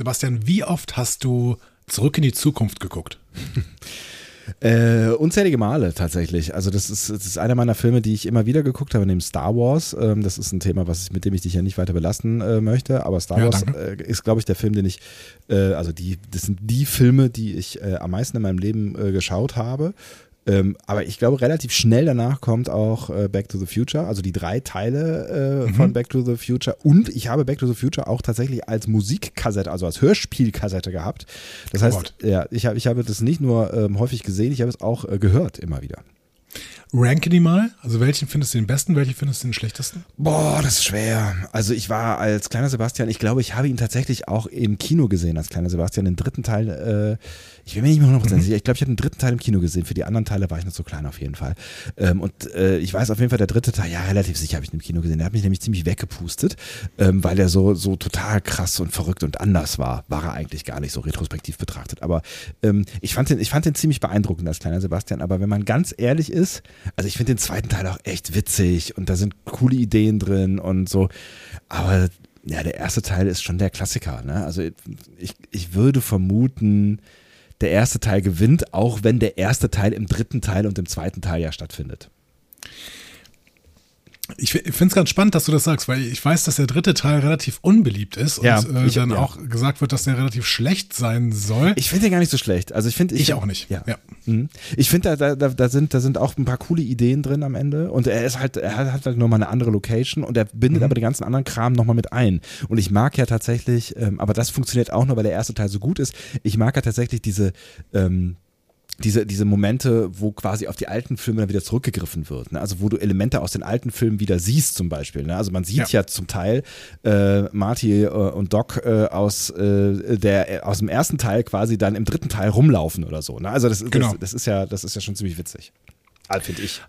Sebastian, wie oft hast du zurück in die Zukunft geguckt? Äh, unzählige Male tatsächlich. Also das ist, das ist einer meiner Filme, die ich immer wieder geguckt habe, neben Star Wars. Ähm, das ist ein Thema, was ich, mit dem ich dich ja nicht weiter belasten äh, möchte. Aber Star ja, Wars äh, ist, glaube ich, der Film, den ich, äh, also die, das sind die Filme, die ich äh, am meisten in meinem Leben äh, geschaut habe. Ähm, aber ich glaube, relativ schnell danach kommt auch äh, Back to the Future, also die drei Teile äh, mhm. von Back to the Future. Und ich habe Back to the Future auch tatsächlich als Musikkassette, also als Hörspielkassette gehabt. Das oh heißt, Gott. ja, ich, hab, ich habe das nicht nur ähm, häufig gesehen, ich habe es auch äh, gehört immer wieder. Ranke die mal. Also welchen findest du den besten, welchen findest du den schlechtesten? Boah, das ist schwer. Also ich war als kleiner Sebastian, ich glaube, ich habe ihn tatsächlich auch im Kino gesehen als kleiner Sebastian. Den dritten Teil, äh, ich bin mir nicht mehr 100% mhm. sicher. Ich glaube, ich habe den dritten Teil im Kino gesehen. Für die anderen Teile war ich noch so klein auf jeden Fall. Ähm, und äh, ich weiß auf jeden Fall, der dritte Teil, ja, relativ sicher habe ich ihn im Kino gesehen. Der hat mich nämlich ziemlich weggepustet, ähm, weil er so, so total krass und verrückt und anders war. War er eigentlich gar nicht so retrospektiv betrachtet. Aber ähm, ich, fand den, ich fand den ziemlich beeindruckend als kleiner Sebastian. Aber wenn man ganz ehrlich ist, also ich finde den zweiten Teil auch echt witzig und da sind coole Ideen drin und so. Aber ja, der erste Teil ist schon der Klassiker. Ne? Also ich, ich würde vermuten, der erste Teil gewinnt, auch wenn der erste Teil im dritten Teil und im zweiten Teil ja stattfindet. Ich finde es ganz spannend, dass du das sagst, weil ich weiß, dass der dritte Teil relativ unbeliebt ist und ja, äh, ich, dann ja. auch gesagt wird, dass der relativ schlecht sein soll. Ich finde den gar nicht so schlecht. Also ich finde ich, ich, auch nicht. Ja. ja. Mhm. Ich finde da, da, da, sind da sind auch ein paar coole Ideen drin am Ende und er ist halt er hat halt nochmal eine andere Location und er bindet mhm. aber den ganzen anderen Kram nochmal mit ein. Und ich mag ja tatsächlich, ähm, aber das funktioniert auch nur, weil der erste Teil so gut ist. Ich mag ja tatsächlich diese ähm, diese, diese Momente, wo quasi auf die alten Filme dann wieder zurückgegriffen wird. Ne? Also wo du Elemente aus den alten Filmen wieder siehst zum Beispiel. Ne? Also man sieht ja, ja zum Teil äh, Marty äh, und Doc äh, aus, äh, der, aus dem ersten Teil quasi dann im dritten Teil rumlaufen oder so. Ne? Also das, genau. das, das, ist ja, das ist ja schon ziemlich witzig. Finde ich.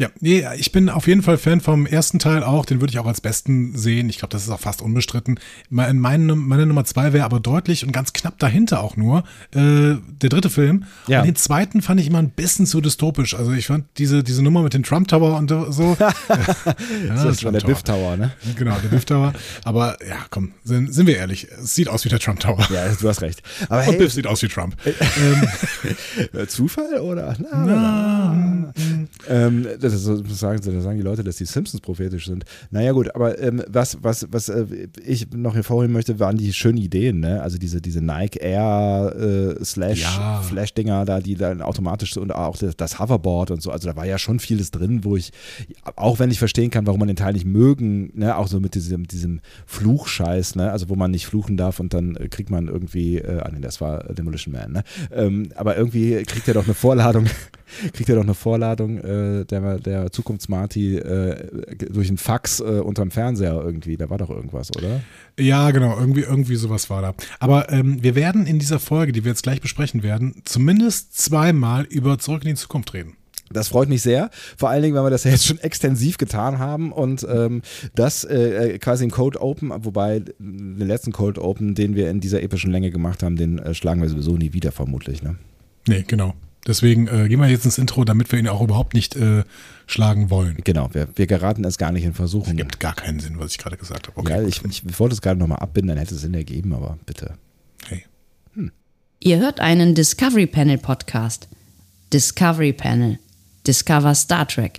Ja, nee, ich bin auf jeden Fall Fan vom ersten Teil auch. Den würde ich auch als besten sehen. Ich glaube, das ist auch fast unbestritten. Meine, meine Nummer zwei wäre aber deutlich und ganz knapp dahinter auch nur äh, der dritte Film. Ja. Und den zweiten fand ich immer ein bisschen zu dystopisch. Also ich fand diese, diese Nummer mit dem Trump Tower und so. ja, das ist schon der Biff Tower, ne? Genau, der Biff Tower. Aber ja, komm, sind, sind wir ehrlich. Es sieht aus wie der Trump Tower. Ja, du hast recht. Aber und hey, Biff sieht aus wie Trump. ähm, Zufall oder? Na, na, na. Ähm, das, ist, sagen, das sagen die Leute, dass die Simpsons prophetisch sind. Naja, gut, aber ähm, was, was, was äh, ich noch hervorheben möchte, waren die schönen Ideen, ne? Also diese, diese Nike Air äh, Slash ja. Flash-Dinger da, die dann automatisch und auch das, das, Hoverboard und so. Also da war ja schon vieles drin, wo ich, auch wenn ich verstehen kann, warum man den Teil nicht mögen, ne? Auch so mit diesem, diesem Fluchscheiß, ne? Also wo man nicht fluchen darf und dann äh, kriegt man irgendwie, äh, ah nee, das war Demolition Man, ne? Ähm, aber irgendwie kriegt er doch eine Vorladung, kriegt er doch eine Vorladung äh, der, der Zukunftsmarty äh, durch einen Fax äh, unterm Fernseher irgendwie. Da war doch irgendwas, oder? Ja, genau, irgendwie, irgendwie sowas war da. Aber ähm, wir werden in dieser Folge, die wir jetzt gleich besprechen werden, zumindest zweimal über Zurück in die Zukunft reden. Das freut mich sehr. Vor allen Dingen, weil wir das ja jetzt schon extensiv getan haben und ähm, das äh, äh quasi im Code Open, wobei den letzten Code Open, den wir in dieser epischen Länge gemacht haben, den äh, schlagen wir sowieso nie wieder, vermutlich. Ne? Nee, genau. Deswegen äh, gehen wir jetzt ins Intro, damit wir ihn auch überhaupt nicht äh, schlagen wollen. Genau, wir, wir geraten es gar nicht in Versuchung. Das gibt gar keinen Sinn, was ich gerade gesagt habe. Okay, ja, ich, ich, wollte es gerade nochmal abbinden, dann hätte es Sinn ergeben, aber bitte. Hey. Hm. Ihr hört einen Discovery Panel Podcast. Discovery Panel. Discover Star Trek.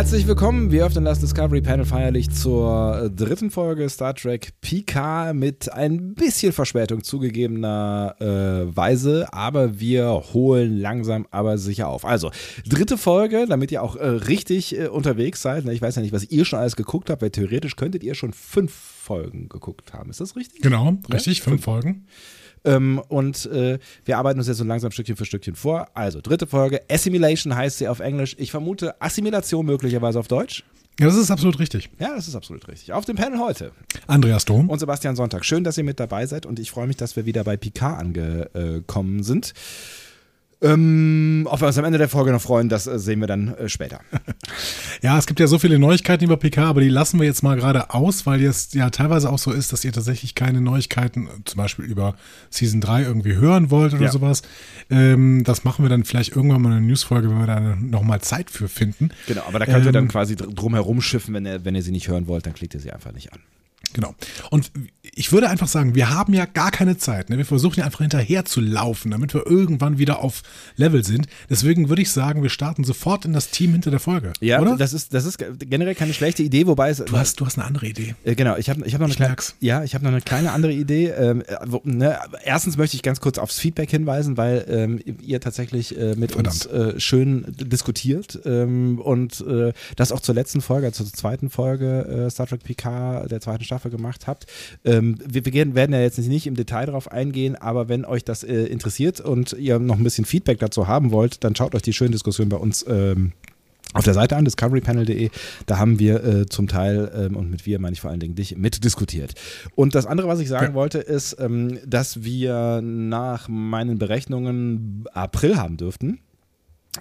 Herzlich willkommen, wir öffnen das Discovery Panel feierlich zur dritten Folge Star Trek PK mit ein bisschen Verspätung zugegebener äh, Weise, aber wir holen langsam aber sicher auf. Also, dritte Folge, damit ihr auch äh, richtig äh, unterwegs seid. Ich weiß ja nicht, was ihr schon alles geguckt habt, weil theoretisch könntet ihr schon fünf Folgen geguckt haben. Ist das richtig? Genau, richtig, ja? fünf Folgen. Ähm, und äh, wir arbeiten uns jetzt so langsam Stückchen für Stückchen vor. Also, dritte Folge. Assimilation heißt sie auf Englisch. Ich vermute Assimilation möglicherweise auf Deutsch. Ja, das ist absolut richtig. Ja, das ist absolut richtig. Auf dem Panel heute. Andreas Dom. Und Sebastian Sonntag. Schön, dass ihr mit dabei seid und ich freue mich, dass wir wieder bei Picard angekommen sind. Ähm, ob wir uns am Ende der Folge noch freuen, das äh, sehen wir dann äh, später. ja, es gibt ja so viele Neuigkeiten über PK, aber die lassen wir jetzt mal gerade aus, weil es ja teilweise auch so ist, dass ihr tatsächlich keine Neuigkeiten, zum Beispiel über Season 3 irgendwie hören wollt oder ja. sowas. Ähm, das machen wir dann vielleicht irgendwann mal in einer Newsfolge, wenn wir da nochmal Zeit für finden. Genau, aber da könnt ihr ähm, dann quasi drum herum schiffen, wenn ihr, wenn ihr sie nicht hören wollt, dann klickt ihr sie einfach nicht an. Genau. Und ich würde einfach sagen, wir haben ja gar keine Zeit. Ne? Wir versuchen ja einfach hinterher zu laufen, damit wir irgendwann wieder auf Level sind. Deswegen würde ich sagen, wir starten sofort in das Team hinter der Folge. Ja, oder? Das, ist, das ist generell keine schlechte Idee, wobei es. Du hast, du hast eine andere Idee. Äh, genau, ich habe ich hab noch, eine kleine, ja, hab noch eine kleine andere Idee. Ähm, wo, ne, erstens möchte ich ganz kurz aufs Feedback hinweisen, weil ähm, ihr tatsächlich äh, mit Verdammt. uns äh, schön diskutiert ähm, und äh, das auch zur letzten Folge, also zur zweiten Folge äh, Star Trek PK der zweiten Staffel Staffel gemacht habt. Ähm, wir, wir, werden ja jetzt nicht im Detail darauf eingehen, aber wenn euch das äh, interessiert und ihr noch ein bisschen Feedback dazu haben wollt, dann schaut euch die schöne Diskussion bei uns ähm, auf der Seite an, discoverypanel.de, da haben wir äh, zum Teil, ähm, und mit wir meine ich vor allen Dingen dich, mitdiskutiert. Und das andere, was ich sagen ja. wollte, ist, ähm, dass wir nach meinen Berechnungen April haben dürften.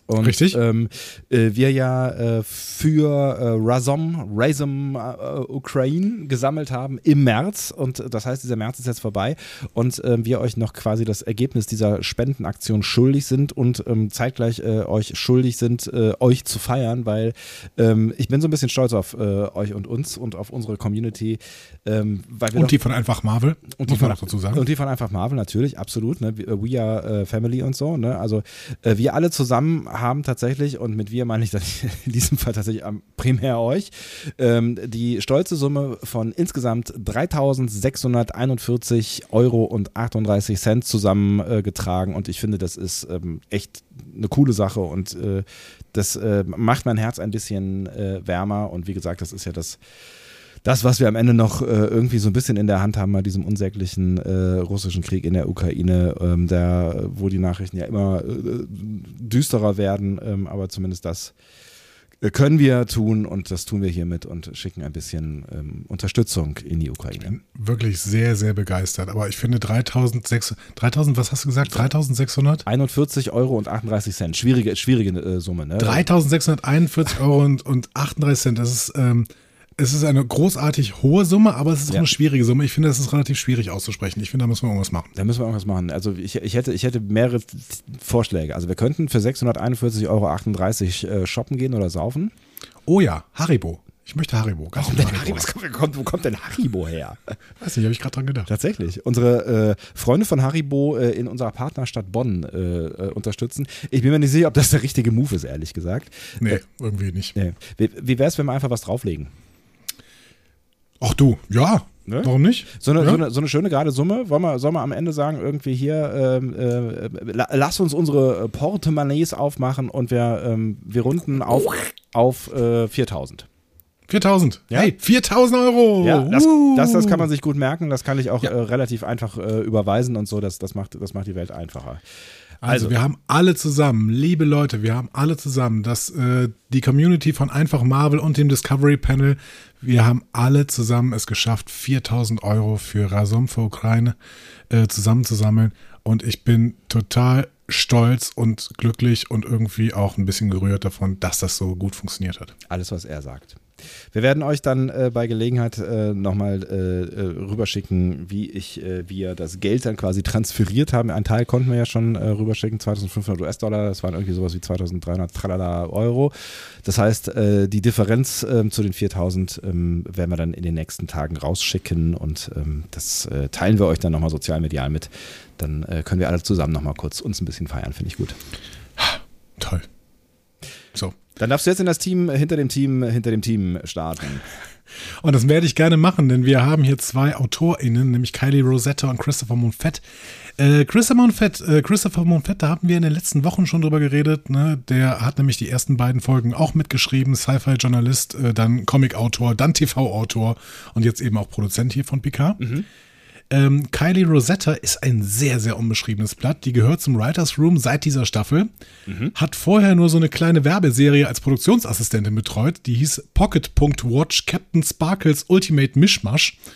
Und, Richtig. Ähm, äh, wir ja äh, für äh, Razom, Razom äh, Ukraine gesammelt haben im März und das heißt, dieser März ist jetzt vorbei und ähm, wir euch noch quasi das Ergebnis dieser Spendenaktion schuldig sind und ähm, zeitgleich äh, euch schuldig sind, äh, euch zu feiern, weil ähm, ich bin so ein bisschen stolz auf euch und uns und auf unsere Community. Ähm, und die von einfach Marvel, und die von, dazu sagen. Und die von einfach Marvel, natürlich, absolut. Ne? We are Family und so. Ne? Also wir alle zusammen haben tatsächlich, und mit wir meine ich in diesem Fall tatsächlich primär euch, ähm, die stolze Summe von insgesamt 3.641 Euro und 38 Cent zusammengetragen. Äh, und ich finde, das ist ähm, echt eine coole Sache und äh, das äh, macht mein Herz ein bisschen äh, wärmer. Und wie gesagt, das ist ja das das, was wir am Ende noch äh, irgendwie so ein bisschen in der Hand haben bei diesem unsäglichen äh, russischen Krieg in der Ukraine, ähm, der, wo die Nachrichten ja immer äh, düsterer werden, ähm, aber zumindest das äh, können wir tun und das tun wir hiermit und schicken ein bisschen ähm, Unterstützung in die Ukraine. Ich bin wirklich sehr, sehr begeistert. Aber ich finde 3600, 3000, was hast du gesagt? 3600? 41 Euro und 38 Cent. Schwierige, schwierige äh, Summe, ne? 3641 Euro und, und 38 Cent. Das ist, ähm, es ist eine großartig hohe Summe, aber es ist auch ja. eine schwierige Summe. Ich finde, das ist relativ schwierig auszusprechen. Ich finde, da müssen wir irgendwas machen. Da müssen wir irgendwas machen. Also ich, ich, hätte, ich hätte mehrere Vorschläge. Also wir könnten für 641,38 Euro äh, shoppen gehen oder saufen. Oh ja, Haribo. Ich möchte Haribo. Warum denn Haribo? Haribo? Kommt, wo kommt denn Haribo her? Weiß nicht, habe ich gerade dran gedacht. Tatsächlich. Unsere äh, Freunde von Haribo äh, in unserer Partnerstadt Bonn äh, äh, unterstützen. Ich bin mir nicht sicher, ob das der richtige Move ist, ehrlich gesagt. Nee, äh, irgendwie nicht. Nee. Wie, wie wäre es, wenn wir einfach was drauflegen? Ach du, ja. Ne? Warum nicht? So eine, ja. so, eine, so eine, schöne gerade Summe. Wollen wir, sollen wir am Ende sagen, irgendwie hier, ähm, äh, lass uns unsere Portemonnaies aufmachen und wir, ähm, wir runden auf, auf äh, 4000. 4000. Ja? Hey, 4000 Euro. Ja, das, das, das, kann man sich gut merken. Das kann ich auch ja. äh, relativ einfach äh, überweisen und so. Das, das, macht, das macht die Welt einfacher. Also, also, wir haben alle zusammen, liebe Leute, wir haben alle zusammen, dass äh, die Community von Einfach Marvel und dem Discovery Panel, wir haben alle zusammen es geschafft, 4000 Euro für Rasom für Ukraine äh, zusammenzusammeln. Und ich bin total stolz und glücklich und irgendwie auch ein bisschen gerührt davon, dass das so gut funktioniert hat. Alles, was er sagt. Wir werden euch dann äh, bei Gelegenheit äh, nochmal äh, äh, rüberschicken, wie ich, äh, wir das Geld dann quasi transferiert haben. Ein Teil konnten wir ja schon äh, rüberschicken, 2500 US-Dollar, das waren irgendwie sowas wie 2300 Tralala Euro. Das heißt, die Differenz ähm, zu den 4000 ähm, werden wir dann in den nächsten Tagen rausschicken und ähm, das teilen wir euch dann nochmal sozial medial mit. Dann können wir alle zusammen nochmal kurz uns ein bisschen feiern, finde ich gut. Toll. So. Dann darfst du jetzt in das Team, hinter dem Team, hinter dem Team starten. Und das werde ich gerne machen, denn wir haben hier zwei AutorInnen, nämlich Kylie Rosetta und Christopher Monfett. Äh, Christopher Monfett, äh, Christopher Monfett, da haben wir in den letzten Wochen schon drüber geredet. Ne? Der hat nämlich die ersten beiden Folgen auch mitgeschrieben, Sci-Fi-Journalist, äh, dann Comic-Autor, dann TV-Autor und jetzt eben auch Produzent hier von Picard. Mhm. Ähm, Kylie Rosetta ist ein sehr, sehr unbeschriebenes Blatt. Die gehört zum Writers Room seit dieser Staffel. Hat vorher nur so eine kleine Werbeserie als Produktionsassistentin betreut. Die hieß Pocket.watch Captain Sparkles Ultimate Mishmash.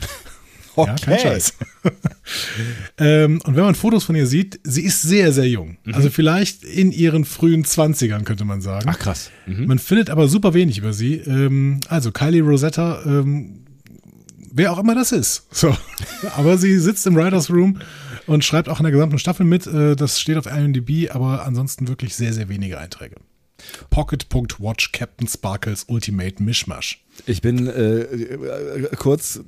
Ja, kein Scheiß. ähm, und wenn man Fotos von ihr sieht, sie ist sehr, sehr jung. Also vielleicht in ihren frühen 20ern, könnte man sagen. Ach krass. Mhm. Man findet aber super wenig über sie. Ähm, also Kylie Rosetta, ähm, wer auch immer das ist. So. aber sie sitzt im Writers Room und schreibt auch in der gesamten Staffel mit. Äh, das steht auf IMDb, aber ansonsten wirklich sehr, sehr wenige Einträge. Pocket.watch Captain Sparkles Ultimate Mishmash. Ich bin äh, äh, kurz,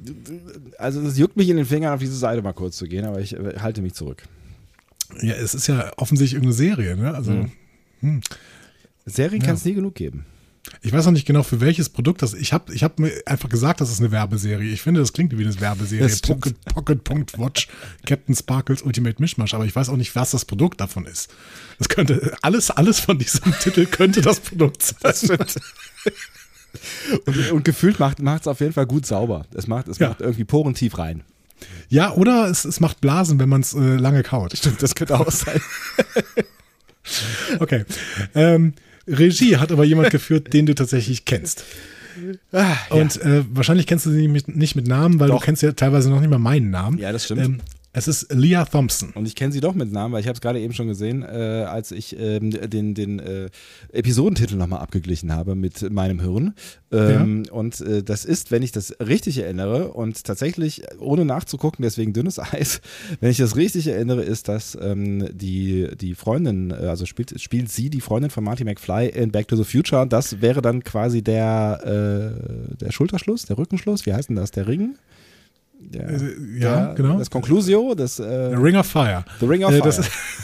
also es juckt mich in den Fingern, auf diese Seite mal kurz zu gehen, aber ich äh, halte mich zurück. Ja, es ist ja offensichtlich irgendeine Serie, ne? Also, Serien kann es nie genug geben. Ich weiß noch nicht genau für welches Produkt das. Ich habe ich hab mir einfach gesagt, das ist eine Werbeserie. Ich finde, das klingt wie eine Werbeserie. Das stimmt. Pocket, Pocket.watch Captain Sparkles Ultimate Mishmash, aber ich weiß auch nicht, was das Produkt davon ist. Das könnte, alles, alles von diesem Titel könnte das Produkt sein. Und, und gefühlt macht es auf jeden Fall gut sauber. Es macht, es Ja. macht irgendwie Poren tief rein. Ja, oder es, es macht Blasen, wenn man es äh, lange kaut. Stimmt, das könnte auch sein. Okay. Ähm, Regie hat aber jemand geführt, den du tatsächlich kennst. Ah, Und äh, wahrscheinlich kennst du sie nicht mit, nicht mit Namen, weil Doch. du kennst ja teilweise noch nicht mal meinen Namen. Ja, das stimmt. Ähm, es ist Leah Thompson. Und ich kenne sie doch mit Namen, weil ich habe es gerade eben schon gesehen, äh, als ich ähm, den, den äh, Episodentitel nochmal abgeglichen habe mit meinem Hirn. Ähm, Und äh, das ist, wenn ich das richtig erinnere und tatsächlich, ohne nachzugucken, deswegen dünnes Eis, wenn ich das richtig erinnere, ist, dass ähm, die, die Freundin, äh, also spielt, spielt sie die Freundin von Marty McFly in Back to the Future. Und das wäre dann quasi der, äh, der Schulterschluss, der Rückenschluss, wie heißt denn das, der Ring? Der, Äh, ja, der, genau. Das Conclusio, das äh, The Ring of Fire. The Ring of Äh, Fire. das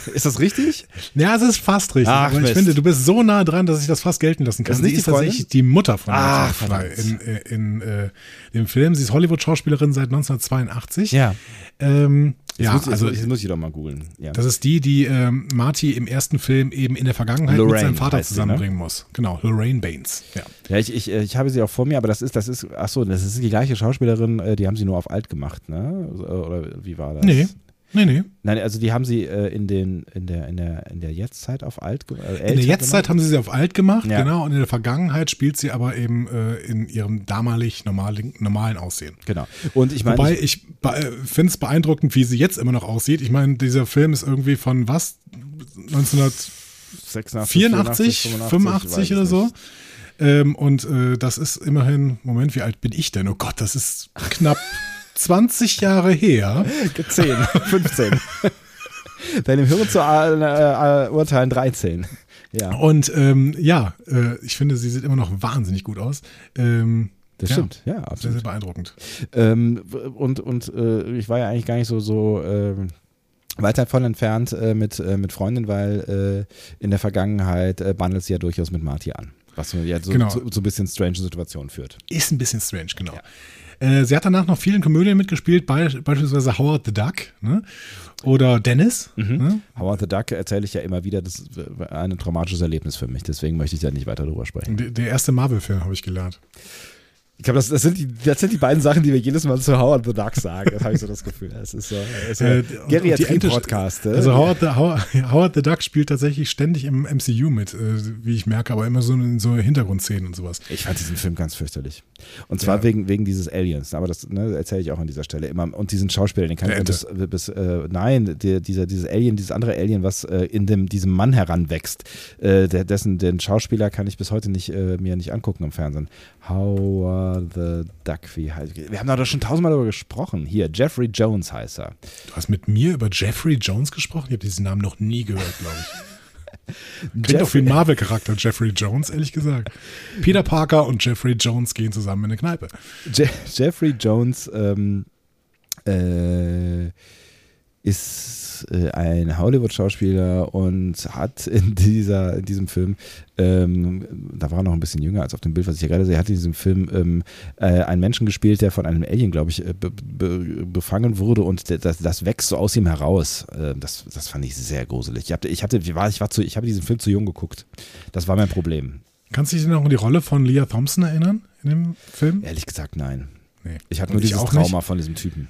ist, das richtig? Ja, es ist fast richtig. Ach, ich finde, du bist so nah dran, dass ich das fast gelten lassen kann. Das ist nicht die ist tatsächlich die Mutter von Ach, McFly in, äh, in äh, dem Film. Sie ist Hollywood-Schauspielerin seit 1982. Ja. Ähm, Jetzt, ja, muss, also jetzt muss ich doch mal googeln. Ja. das ist die, die ähm, Marty im ersten Film eben in der Vergangenheit mit Lorraine seinem Vater heißt sie, zusammenbringen muss. Genau, Lorraine Baines. Ja. ja, ich, ich, ich habe sie auch vor mir, aber das ist, das ist, ach so, das ist die gleiche Schauspielerin, äh, die haben sie nur auf alt gemacht, ne? Oder wie war das? Nee, nee, nee. Nein, also die haben sie äh, in, den, in, der, in, der, in der Jetztzeit auf alt ge- äh, In der Jetztzeit gemacht? haben sie sie auf alt gemacht, Ja. genau, und in der Vergangenheit spielt sie aber eben äh, in ihrem damalig normalen, normalen Aussehen. Genau. Und ich meine, Wobei ich- ich finde es beeindruckend, wie sie jetzt immer noch aussieht. Ich meine, dieser Film ist irgendwie von was? 1984, 86, 85 oder so. Ähm, und äh, das ist immerhin, Moment, wie alt bin ich denn? Oh Gott, das ist knapp 20 Jahre her. 10, 15. Deinem Hirn zu äh, äh, urteilen 13. Ja, Und ähm, ja, äh, ich finde, sie sieht immer noch wahnsinnig gut aus. Ähm, das ja, stimmt. Ja, Sehr, absolut. sehr beeindruckend. Ähm, und und äh, ich war ja eigentlich gar nicht so, so ähm, weit davon entfernt äh, mit, äh, mit Freundin, weil äh, in der Vergangenheit äh, bandelt sie ja durchaus mit Marty an. Was mir ja so, Genau. zu, zu ein bisschen strange Situationen führt. Ist ein bisschen strange, genau. Äh, sie hat danach noch vielen Komödien mitgespielt, bei, beispielsweise Howard the Duck ne? oder Dennis. Ne? Howard the Duck erzähle ich ja immer wieder, das ist ein traumatisches Erlebnis für mich, deswegen möchte ich da nicht weiter drüber sprechen. Der, der erste Marvel-Film habe ich gelernt. Ich glaube, das, das, sind die, das sind die beiden Sachen, die wir jedes Mal zu Howard the Duck sagen. Das habe ich so das Gefühl. Das ist so, so Äh, Geriatrie-Podcast. äh? Also Howard the, Howard, Howard the Duck spielt tatsächlich ständig im MCU mit, äh, wie ich merke, aber immer so in so Hintergrundszenen und sowas. Ich fand diesen Film ganz fürchterlich. Und zwar Ja. wegen, wegen dieses Aliens. Aber das ne, erzähle ich auch an dieser Stelle immer. Und diesen Schauspieler, den kann ich bis, bis äh, nein, der, dieser, dieses Alien, dieses andere Alien, was äh, in dem, diesem Mann heranwächst, äh, der, dessen den Schauspieler kann ich bis heute nicht, äh, mir nicht angucken im Fernsehen. Howard the Duck, wie heißt Wir haben da doch schon tausendmal darüber gesprochen. Hier, Jeffrey Jones heißt er. Du hast mit mir über Jeffrey Jones gesprochen? Ich habe diesen Namen noch nie gehört, glaube ich. Klingt doch wie ein Marvel-Charakter, Jeffrey Jones, ehrlich gesagt. Peter Parker und Jeffrey Jones gehen zusammen in eine Kneipe. Je Jeffrey Jones ähm, äh, ist äh, ein Hollywood-Schauspieler und hat in, dieser, in diesem Film, ähm, da war er noch ein bisschen jünger als auf dem Bild, was ich hier gerade sehe, hat in diesem Film ähm, äh, einen Menschen gespielt, der von einem Alien, glaube ich, äh, be be befangen wurde und das, das wächst so aus ihm heraus. Äh, das, das fand ich sehr gruselig. Ich, hatte, ich, hatte, ich, war, ich, war zu, ich habe diesen Film zu jung geguckt. Das war mein Problem. Kannst du dich noch an die Rolle von Leah Thompson erinnern in dem Film? Ehrlich gesagt, nein. Nee. Ich hatte nur dieses Trauma nicht. von diesem Typen.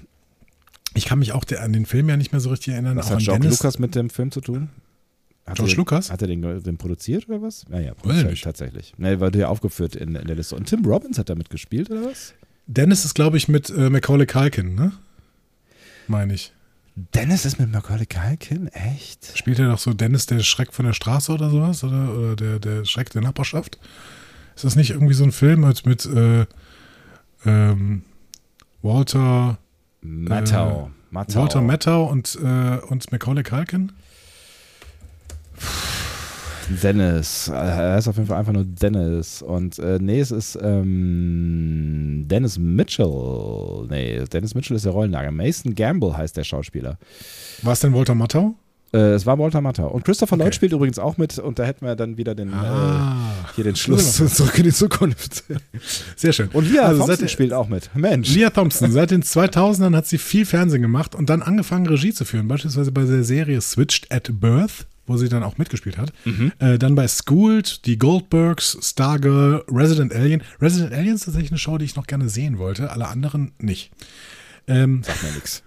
Ich kann mich auch der, an den Film ja nicht mehr so richtig erinnern. Was auch hat George Dennis. Lucas mit dem Film zu tun? Hat George er, Lucas? Hat er den, den produziert oder was? Ja, ja, Weiß ich produziert, nicht. tatsächlich. Ne, war der aufgeführt in, in der Liste. Und Tim Robbins hat da mitgespielt oder was? Dennis ist, glaube ich, mit äh, Macaulay Culkin, ne? Meine ich. Dennis ist mit Macaulay Culkin? Echt? Spielt er doch so Dennis der Schreck von der Straße oder sowas? Oder, oder der, der Schreck der Nachbarschaft? Ist das nicht irgendwie so ein Film mit, mit äh, ähm, Walter, Matthau. Matthau. Walter Matthau und, äh, und Macaulay Culkin? Dennis. Äh, Er ist auf jeden Fall einfach nur Dennis. Und äh, nee, es ist ähm, Dennis Mitchell. Nee, Dennis Mitchell ist der Rollenlager. Mason Gamble heißt der Schauspieler. War es denn Walter Matthau? Äh, es war Walter Matthau. Und Christopher Lloyd Okay. spielt übrigens auch mit. Und da hätten wir dann wieder den, äh, Ah, hier den Schluss zu zurück in die Zukunft. sehr schön. Und Leah Also Thompson seit- spielt auch mit. Mensch. Leah Thompson, seit den 2000ern hat sie viel Fernsehen gemacht und dann angefangen, Regie zu führen. Beispielsweise bei der Serie Switched at Birth, wo sie dann auch mitgespielt hat. Äh, dann bei Schooled, die Goldbergs, Stargirl, Resident Alien. Resident Alien ist tatsächlich eine Show, die ich noch gerne sehen wollte, alle anderen nicht. Ähm, Sagt mir nix.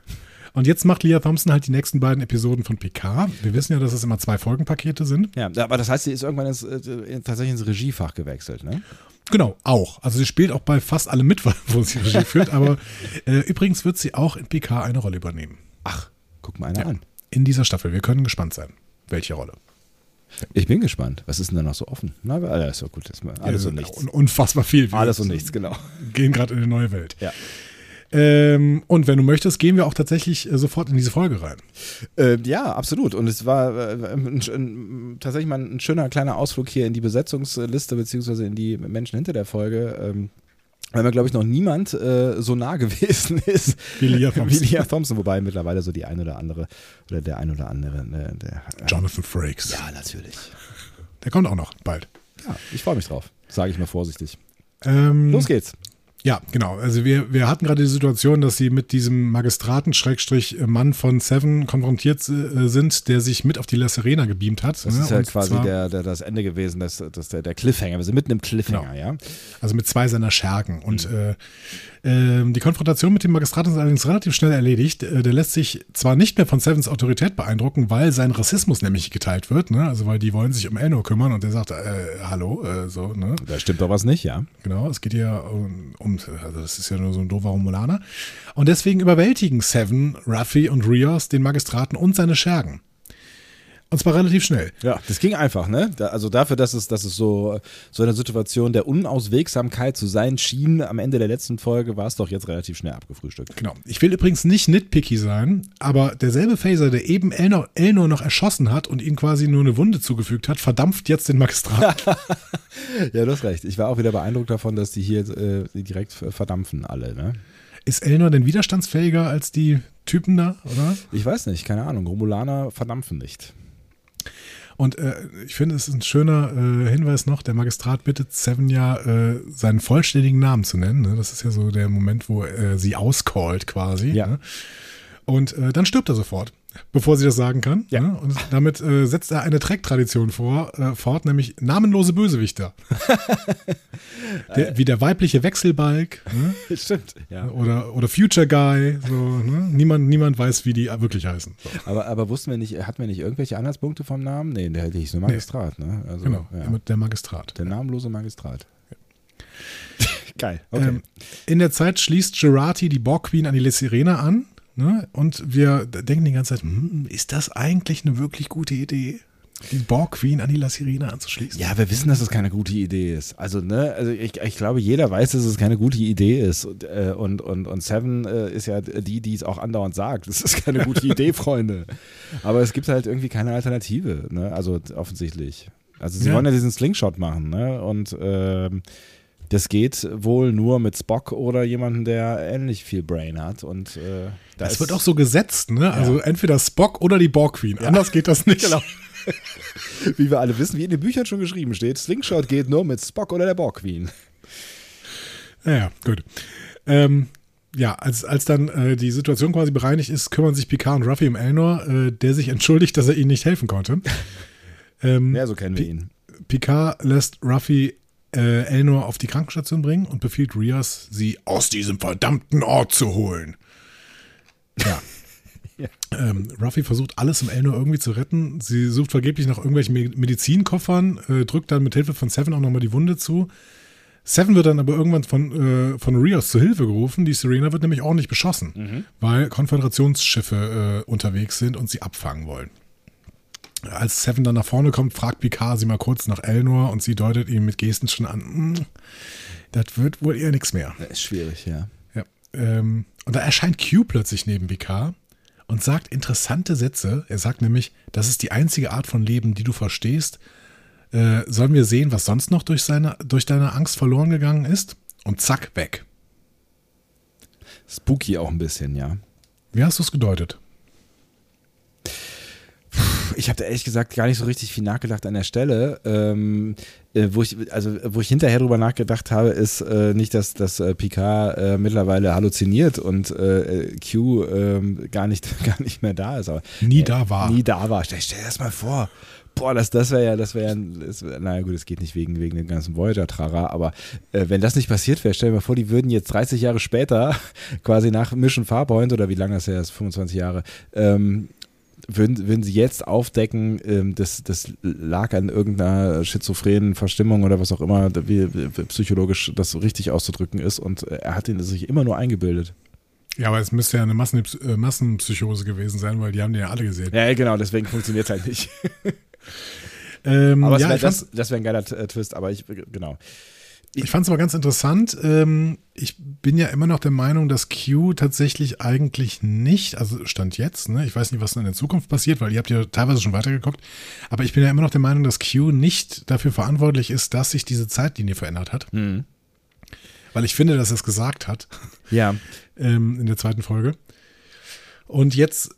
Und jetzt macht Leah Thompson halt die nächsten beiden Episoden von PK. Wir wissen ja, dass es immer zwei Folgenpakete sind. Ja, aber das heißt, sie ist irgendwann ins, äh, tatsächlich ins Regiefach gewechselt, ne? Genau, auch. Also sie spielt auch bei fast allem mit, wo sie Regie führt. Aber äh, übrigens wird sie auch in PK eine Rolle übernehmen. Ach, guck mal einer an. In dieser Staffel. Wir können gespannt sein, welche Rolle. Ich bin gespannt. Was ist denn da noch so offen? Na, alles so gut. Alles Ja, und nichts. un- Unfassbar viel. Alles und nichts, genau. Gehen gerade in eine neue Welt. Ja. Ähm, und wenn du möchtest, gehen wir auch tatsächlich äh, sofort in diese Folge rein. Äh, ja, absolut. Und es war äh, ein, ein, tatsächlich mal ein schöner kleiner Ausflug hier in die Besetzungsliste beziehungsweise in die Menschen hinter der Folge. Ähm, weil mir, glaube ich, noch niemand äh, so nah gewesen ist Wie Leah Thompson. wie Leah Thompson. Wobei mittlerweile so die ein oder andere oder der ein oder andere. Ne, der, Jonathan Frakes. Ja, natürlich. Der kommt auch noch bald. Ja, ich freue mich drauf. Sage ich mal vorsichtig. Ähm, Los geht's. Ja, genau. Also wir, wir hatten gerade die Situation, dass sie mit diesem Magistraten-Mann von Seven konfrontiert äh, sind, der sich mit auf die La Serena gebeamt hat. Das ne? ist ja Und quasi der, der, das Ende gewesen, das, das der, der Cliffhanger. Wir sind mitten im Cliffhanger, Genau. ja. Also mit zwei seiner Schergen. Und äh, ähm, die Konfrontation mit dem Magistrat ist allerdings relativ schnell erledigt. Äh, der lässt sich zwar nicht mehr von Sevens Autorität beeindrucken, weil sein Rassismus nämlich geteilt wird. Ne? Also weil die wollen sich um Elnor kümmern und der sagt, äh, hallo, äh, so, ne? Da stimmt doch was nicht, ja. Genau, es geht ja um, um, also das ist ja nur so ein doofer Romulaner. Und deswegen überwältigen Seven, Ruffy und Rios den Magistraten und seine Schergen. Und zwar relativ schnell. Ja, das ging einfach, ne? Da, also dafür, dass es, dass es so, so eine Situation der Unauswegsamkeit zu sein schien, am Ende der letzten Folge war es doch jetzt relativ schnell abgefrühstückt. Genau. Ich will übrigens nicht nitpicky sein, aber derselbe Phaser, der eben Elnor, Elnor noch erschossen hat und ihm quasi nur eine Wunde zugefügt hat, verdampft jetzt den Magistrat. Ja, du hast recht. Ich war auch wieder beeindruckt davon, dass die hier äh, direkt verdampfen alle, ne? Ist Elnor denn widerstandsfähiger als die Typen da, oder? Ich weiß nicht, keine Ahnung. Romulaner verdampfen nicht. Und äh, ich finde, es ist ein schöner äh, Hinweis noch, der Magistrat bittet Seven ja, äh, seinen vollständigen Namen zu nennen. Ne? Das ist ja so der Moment, wo er sie auscallt quasi. Ja. Ne? Und äh, dann stirbt er sofort, bevor sie das sagen kann. Ja. Ne? Und damit äh, setzt er eine Track-Tradition vor, äh, fort, nämlich namenlose Bösewichter. der, wie der weibliche Wechselbalg ne? Stimmt, ja. oder, oder Future Guy. So, ne? niemand, niemand weiß, wie die wirklich heißen. So. Aber, aber wussten wir nicht, hatten wir nicht irgendwelche Anhaltspunkte vom Namen? Nee, der hieß nur Magistrat, ne? Also, Genau, ja. der Magistrat. Der namenlose Magistrat. Geil, okay. Ähm, in der Zeit schließt Gerati die Borg Queen an die Le Sirena an. Ne? Und wir denken die ganze Zeit, hm, ist das eigentlich eine wirklich gute Idee, die Borg Queen an die La Sirena anzuschließen? Ja, wir wissen, dass es keine gute Idee ist. Also, ne, also ich, ich glaube, jeder weiß, dass es keine gute Idee ist. Und, äh, und, und, und Seven äh, ist ja die, die es auch andauernd sagt. Das ist keine gute Idee, Freunde. Aber es gibt halt irgendwie keine Alternative, ne? Also offensichtlich. Also sie Ja. wollen ja diesen Slingshot machen, ne? Und ähm, das geht wohl nur mit Spock oder jemandem, der ähnlich viel Brain hat. Und äh, da Das ist, wird auch so gesetzt, ne? Also entweder Spock oder die Borg Queen. Anders geht das nicht. Genau. wie wir alle wissen, wie in den Büchern schon geschrieben steht, Slingshot geht nur mit Spock oder der Borg Queen. Naja, gut. Ähm, ja, als, als dann äh, die Situation quasi bereinigt ist, kümmern sich Picard und Ruffy um Elnor, äh, der sich entschuldigt, dass er ihnen nicht helfen konnte. Ähm, Ja, so kennen wir ihn. Picard lässt Ruffy äh, Elnor auf die Krankenstation bringen und befiehlt Rios, sie aus diesem verdammten Ort zu holen. Ja. Ja. Ähm, Ruffy versucht alles im Elnor irgendwie zu retten. Sie sucht vergeblich nach irgendwelchen Medizinkoffern, äh, drückt dann mit Hilfe von Seven auch nochmal die Wunde zu. Seven wird dann aber irgendwann von, äh, von Rios zu Hilfe gerufen. Die Serena wird nämlich ordentlich beschossen, mhm. weil Konföderationsschiffe äh, unterwegs sind und sie abfangen wollen. Als Seven dann nach vorne kommt, fragt Picard sie mal kurz nach Elnor und sie deutet ihm mit Gesten schon an, hm, das wird wohl eher nichts mehr. Das ist schwierig, ja. ja ähm, und da erscheint Q plötzlich neben Picard und sagt interessante Sätze. Er sagt nämlich, das ist die einzige Art von Leben, die du verstehst äh, sollen wir sehen, was sonst noch durch, seine, durch deine Angst verloren gegangen ist? Und zack, weg. Spooky auch ein bisschen, ja. Wie hast du es gedeutet? Ich habe da ehrlich gesagt gar nicht so richtig viel nachgedacht an der Stelle. Ähm, äh, wo ich, also wo ich hinterher drüber nachgedacht habe, ist äh, nicht, dass, dass äh, Picard äh, mittlerweile halluziniert und äh, Q ähm, gar, nicht, gar nicht mehr da ist. Aber, nie da war. Nie da war. Stell, stell dir das mal vor. Boah, das, das wäre ja, das wäre ja, naja gut, es geht nicht wegen, wegen dem ganzen Voyager-Trara, aber äh, wenn das nicht passiert wäre, stell dir mal vor, die würden jetzt 30 Jahre später, quasi nach Mission Farpoint oder wie lange das her ist, 25 Jahre, ähm, würden, würden sie jetzt aufdecken, ähm, das, das lag an irgendeiner schizophrenen Verstimmung oder was auch immer, wie, wie psychologisch das so richtig auszudrücken ist und äh, er hat ihn sich immer nur eingebildet. Ja, aber es müsste ja eine Massen, äh, Massenpsychose gewesen sein, weil die haben den ja alle gesehen. Ja, genau, deswegen funktioniert es halt nicht. Ähm, aber ja, das, das wäre ein geiler äh, Twist, aber ich, genau. Ich fand es aber ganz interessant. Ähm, ich bin ja immer noch der Meinung, dass Q tatsächlich eigentlich nicht, also Stand jetzt, ne? ich weiß nicht, was in der Zukunft passiert, weil ihr habt ja teilweise schon weitergeguckt, aber ich bin ja immer noch der Meinung, dass Q nicht dafür verantwortlich ist, dass sich diese Zeitlinie verändert hat. Mhm. Weil ich finde, dass er es gesagt hat. Ja. ähm, in der zweiten Folge. Und jetzt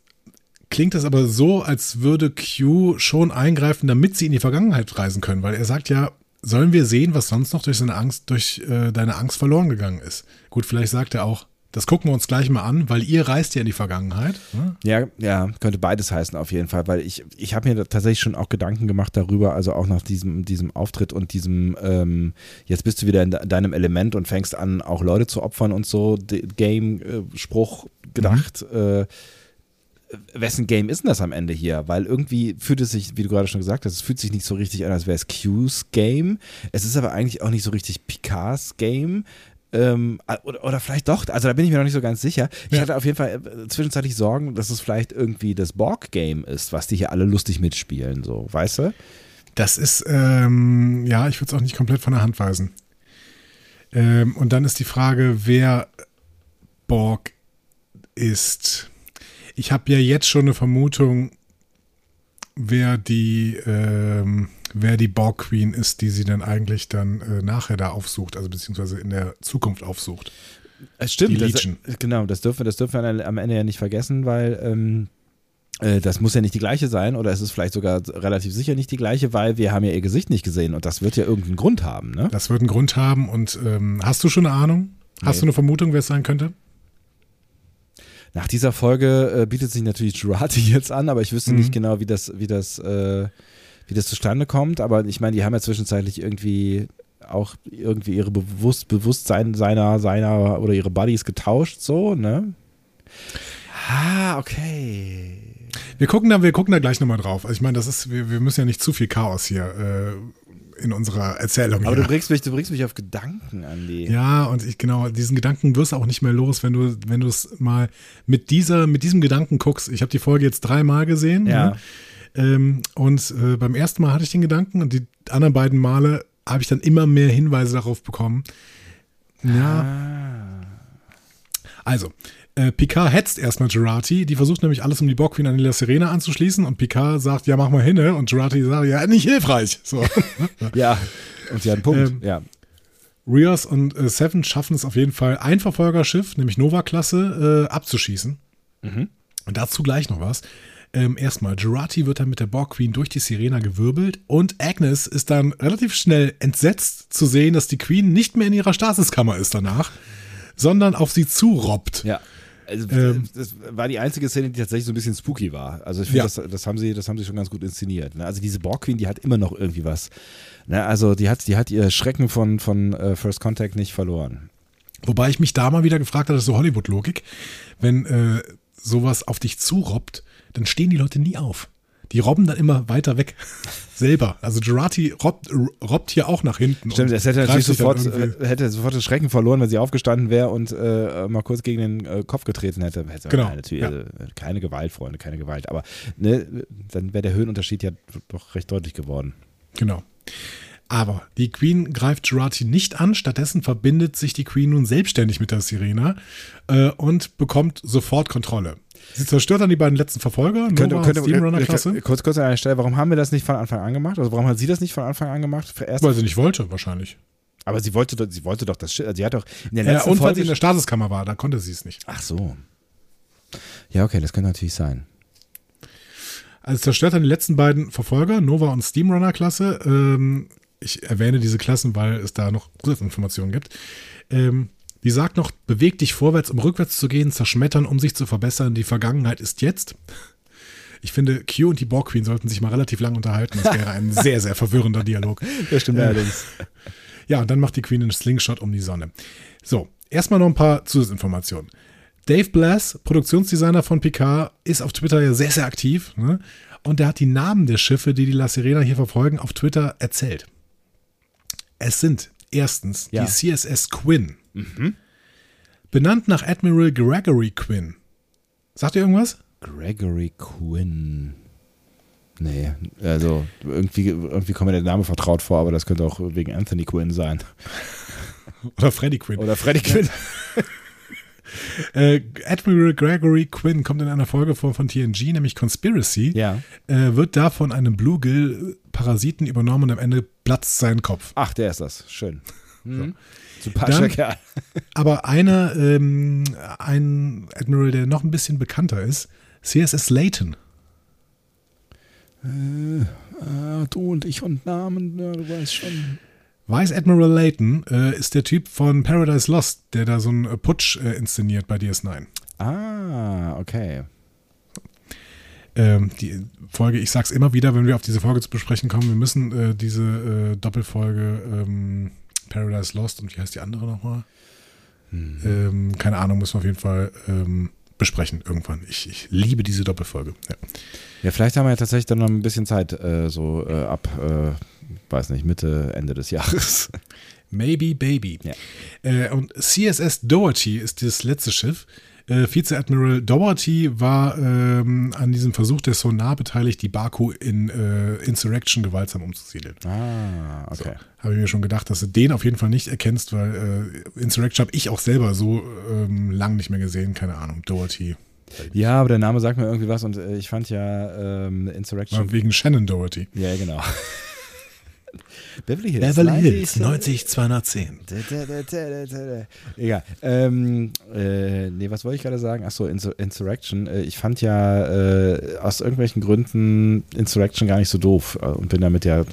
klingt es aber so, als würde Q schon eingreifen, damit sie in die Vergangenheit reisen können, weil er sagt ja, sollen wir sehen, was sonst noch durch seine Angst, durch äh, deine Angst verloren gegangen ist. Gut, vielleicht sagt er auch, das gucken wir uns gleich mal an, weil ihr reist ja in die Vergangenheit. Ne? Ja, ja, könnte beides heißen auf jeden Fall, weil ich, ich habe mir tatsächlich schon auch Gedanken gemacht darüber, also auch nach diesem, diesem Auftritt und diesem, ähm, jetzt bist du wieder in deinem Element und fängst an, auch Leute zu opfern und so, Game-Spruch äh, gedacht. Mhm. Äh, wessen Game ist denn das am Ende hier? Weil irgendwie fühlt es sich, wie du gerade schon gesagt hast, es fühlt sich nicht so richtig an, als wäre es Q's Game. Es ist aber eigentlich auch nicht so richtig Picards Game. Ähm, oder, oder, vielleicht doch, also da bin ich mir noch nicht so ganz sicher. Ich ja. hatte auf jeden Fall äh, zwischenzeitlich Sorgen, dass es vielleicht irgendwie das Borg-Game ist, was die hier alle lustig mitspielen, so, weißt du? Das ist, ähm, ja, ich würde es auch nicht komplett von der Hand weisen. Ähm, und dann ist die Frage, wer Borg ist ich habe ja jetzt schon eine Vermutung, wer die, ähm, wer die Borg Queen ist, die sie dann eigentlich dann äh, nachher da aufsucht, also beziehungsweise in der Zukunft aufsucht. Es stimmt, das, genau, das dürfen, das dürfen wir am Ende ja nicht vergessen, weil ähm, äh, das muss ja nicht die gleiche sein oder es ist vielleicht sogar relativ sicher nicht die gleiche, weil wir haben ja ihr Gesicht nicht gesehen und das wird ja irgendeinen Grund haben, ne? Das wird einen Grund haben und ähm, hast du schon eine Ahnung? Hast nee. du eine Vermutung, wer es sein könnte? Nach dieser Folge äh, bietet sich natürlich Jurati jetzt an, aber ich wüsste mhm. nicht genau, wie das, wie das, äh, wie das zustande kommt. Aber ich meine, die haben ja zwischenzeitlich irgendwie auch irgendwie ihre Bewusst Bewusstsein seiner, seiner oder ihre Buddies getauscht, so, ne? Ah, okay. Wir gucken da, wir gucken da gleich nochmal drauf. Also ich meine, das ist, wir, wir müssen ja nicht zu viel Chaos hier äh, in unserer Erzählung. Aber du bringst mich, du bringst mich auf Gedanken, Andi. Ja, und ich genau, diesen Gedanken wirst du auch nicht mehr los, wenn du, wenn du es mal mit dieser, mit diesem Gedanken guckst. Ich habe die Folge jetzt dreimal gesehen. Ja. Ne? Ähm, und äh, beim ersten Mal hatte ich den Gedanken und die anderen beiden Male habe ich dann immer mehr Hinweise darauf bekommen. Ja. Ah. Also, äh, Picard hetzt erstmal Gerati. Die versucht nämlich alles, um die Borg Queen an La Serena anzuschließen. Und Picard sagt, ja, mach mal hin. Und Gerati sagt, ja, nicht hilfreich. So. ja, und sie hat einen Punkt. Ähm, ja. Rios und äh, Seven schaffen es auf jeden Fall, ein Verfolgerschiff, nämlich Nova-Klasse, äh, abzuschießen. Mhm. Und dazu gleich noch was. Ähm, erstmal, Gerati wird dann mit der Borg Queen durch die Sirena gewirbelt und Agnes ist dann relativ schnell entsetzt zu sehen, dass die Queen nicht mehr in ihrer Stasiskammer ist danach, sondern auf sie zurobbt. Ja. Also, ähm, das war die einzige Szene, die tatsächlich so ein bisschen spooky war. Also ich finde, ja. das, das, haben sie, das haben sie schon ganz gut inszeniert. Ne? Also diese Borg Queen, die hat immer noch irgendwie was. Ne? Also die hat, die hat ihr Schrecken von, von uh, First Contact nicht verloren. Wobei ich mich da mal wieder gefragt habe, das ist so Hollywood-Logik, wenn äh, sowas auf dich zurobbt, dann stehen die Leute nie auf. Die robben dann immer weiter weg. Selber. Also Gerati robbt, robbt hier auch nach hinten. Stimmt, es hätte natürlich sofort, äh, hätte sofort das Schrecken verloren, wenn sie aufgestanden wäre und äh, mal kurz gegen den äh, Kopf getreten hätte. hätte Genau, Natürlich, ja. äh, keine Gewalt, Freunde, keine Gewalt. Aber ne, dann wäre der Höhenunterschied ja doch recht deutlich geworden. Genau. Aber die Queen greift Gerati nicht an, stattdessen verbindet sich die Queen nun selbstständig mit der Sirena äh, und bekommt sofort Kontrolle. Sie zerstört dann die beiden letzten Verfolger, Nova und Steamrunner-Klasse, kurz, kurz an einer Stelle, warum haben wir das nicht von Anfang an gemacht? Also warum hat sie das nicht von Anfang an gemacht? Erst, weil sie nicht wollte, wahrscheinlich. aber sie wollte, doch, sie wollte doch das Schiff, also sie hat doch in der Ja, letzten und weil Folge... sie in der Stasiskammer war, da konnte sie es nicht. Ach so. Ja, okay, das könnte natürlich sein. Also zerstört dann die letzten beiden Verfolger, Nova und Steamrunner-Klasse. Ähm, ich erwähne diese Klassen, weil es da noch Zusatzinformationen gibt. Ähm, die sagt noch, beweg dich vorwärts, um rückwärts zu gehen, zerschmettern, um sich zu verbessern. Die Vergangenheit ist jetzt. Ich finde, Q und die Borg Queen sollten sich mal relativ lang unterhalten. Das wäre ein sehr, sehr verwirrender Dialog. Das stimmt Äh, allerdings. Ja, und dann macht die Queen einen Slingshot um die Sonne. So, erstmal noch ein paar Zusatzinformationen. Dave Blass, Produktionsdesigner von Picard, ist auf Twitter ja sehr, sehr aktiv. Ne? Und der hat die Namen der Schiffe, die die La Sirena hier verfolgen, auf Twitter erzählt. Es sind erstens Ja. die CSS Quinn. Benannt nach Admiral Gregory Quinn. Sagt ihr irgendwas? Gregory Quinn. Nee, also irgendwie, irgendwie kommt mir der Name vertraut vor, aber das könnte auch wegen Anthony Quinn sein. Oder Freddie Quinn. Oder Freddie Quinn. Äh, Admiral Gregory Quinn kommt in einer Folge von, von TNG, nämlich Conspiracy. Ja. äh, wird da von einem Bluegill-Parasiten übernommen und am Ende platzt sein Kopf. Ach, der ist das. Schön. Mhm. Sympathischer Kerl. Aber einer, ähm, ein Admiral, der noch ein bisschen bekannter ist, CSS Layton. Ah, du und ich und Namen, ja, du weißt schon. Vice Admiral Layton äh, ist der Typ von Paradise Lost, der da so einen äh, Putsch äh, inszeniert bei DS9. Ah, okay. Ähm, die Folge, ich sag's immer wieder, wenn wir auf diese Folge zu besprechen kommen, wir müssen äh, diese äh, Doppelfolge ähm, Paradise Lost und wie heißt die andere nochmal? Ähm, keine Ahnung, müssen wir auf jeden Fall ähm, besprechen irgendwann. Ich, ich liebe diese Doppelfolge. Ja. Ja, vielleicht haben wir ja tatsächlich dann noch ein bisschen Zeit, äh, so äh, ab, äh, weiß nicht, Mitte, Ende des Jahres. Maybe Baby. Ja. Äh, und CSS Doherty ist das letzte Schiff. Äh, Vize-Admiral Doherty war ähm, an diesem Versuch der Sonar beteiligt, die Baku in äh, Insurrection gewaltsam umzusiedeln. Ah, okay. Habe ich mir schon gedacht, dass du den auf jeden Fall nicht erkennst, weil äh, Insurrection habe ich auch selber so ähm, lang nicht mehr gesehen. Keine Ahnung, Doherty. Ja, aber der Name sagt mir irgendwie was und äh, ich fand ja ähm, Insurrection. War wegen Shannon Doherty. Ja, genau. Beverly Hills. Beverly Hills 90. 90210. Egal. Ähm, äh, nee, was wollte ich gerade sagen? Achso, Insur Insurrection. Äh, ich fand ja äh, aus irgendwelchen Gründen Insurrection gar nicht so doof äh, und bin damit ja äh,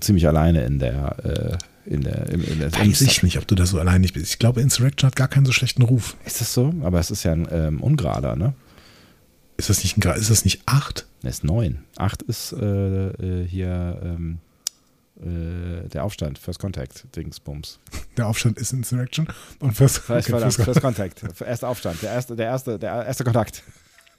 ziemlich alleine in der. Äh, in der, im, in der Weiß ich nicht, ob du da so allein nicht bist. Ich glaube, Insurrection hat gar keinen so schlechten Ruf. Ist das so? Aber es ist ja ein ähm, ungerader, ne? Ist das nicht, ein, ist das nicht acht? Er ist neun. Acht ist äh, hier ähm, äh, der Aufstand, First Contact, Dingsbums. Der Aufstand ist Insurrection. Und First, okay, First, First, First Contact, erster Aufstand, der erste, der erste, der erste Kontakt.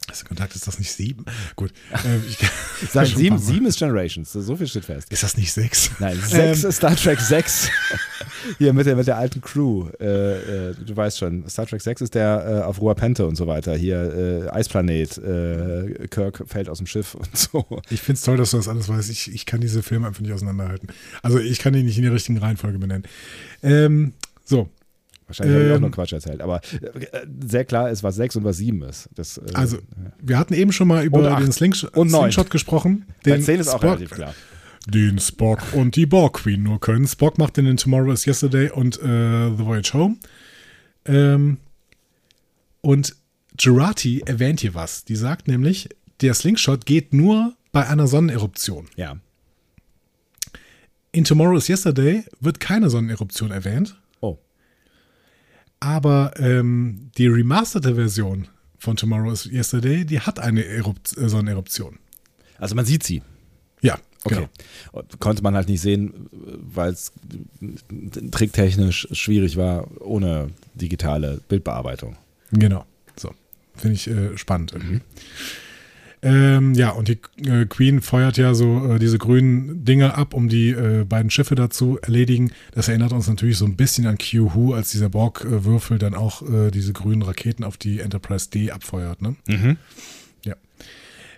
Erster Kontakt ist das nicht sieben? Gut. Äh, ich, Sagen, schon ein sieben, sieben ist Generations, so viel steht fest. Ist das nicht sechs? Nein, sechs Ähm, ist Star Trek 6. Hier mit der, mit der alten Crew. Äh, äh, du weißt schon, Star Trek 6 ist der äh, auf Rua Pente und so weiter. Hier äh, Eisplanet, äh, Kirk fällt aus dem Schiff und so. Ich finde es toll, dass du das alles weißt. Ich, ich kann diese Filme einfach nicht auseinanderhalten. Also ich kann die nicht in der richtigen Reihenfolge benennen. Ähm, so, Wahrscheinlich habe ich auch Ähm, nur Quatsch erzählt, aber äh, sehr klar ist, was 6 und was 7 ist. Das, äh, also wir hatten eben schon mal über den Slingsh Und. Slingshot gesprochen. bei Den 10 ist auch Spock, relativ klar. Den Spock und die Borg Queen nur können. Spock macht den in Tomorrow is Yesterday und äh, The Voyage Home. Ähm, und Gerati erwähnt hier was. Die sagt nämlich, der Slingshot geht nur bei einer Sonneneruption. Ja. In Tomorrow is Yesterday wird keine Sonneneruption erwähnt. Aber ähm, die remasterte Version von Tomorrow is Yesterday, die hat eine Erupt äh, Sonneneruption. Also man sieht sie. Ja, Okay. genau. Konnte man halt nicht sehen, weil es tricktechnisch schwierig war, ohne digitale Bildbearbeitung. Genau. So. finde ich äh, spannend. Mhm. Ähm, ja, und die äh, Queen feuert ja so äh, diese grünen Dinge ab, um die äh, beiden Schiffe dazu erledigen. Das erinnert uns natürlich so ein bisschen an Q-Who, als dieser Borg-Würfel dann auch äh, diese grünen Raketen auf die Enterprise D abfeuert. Ne? Mhm. Ja.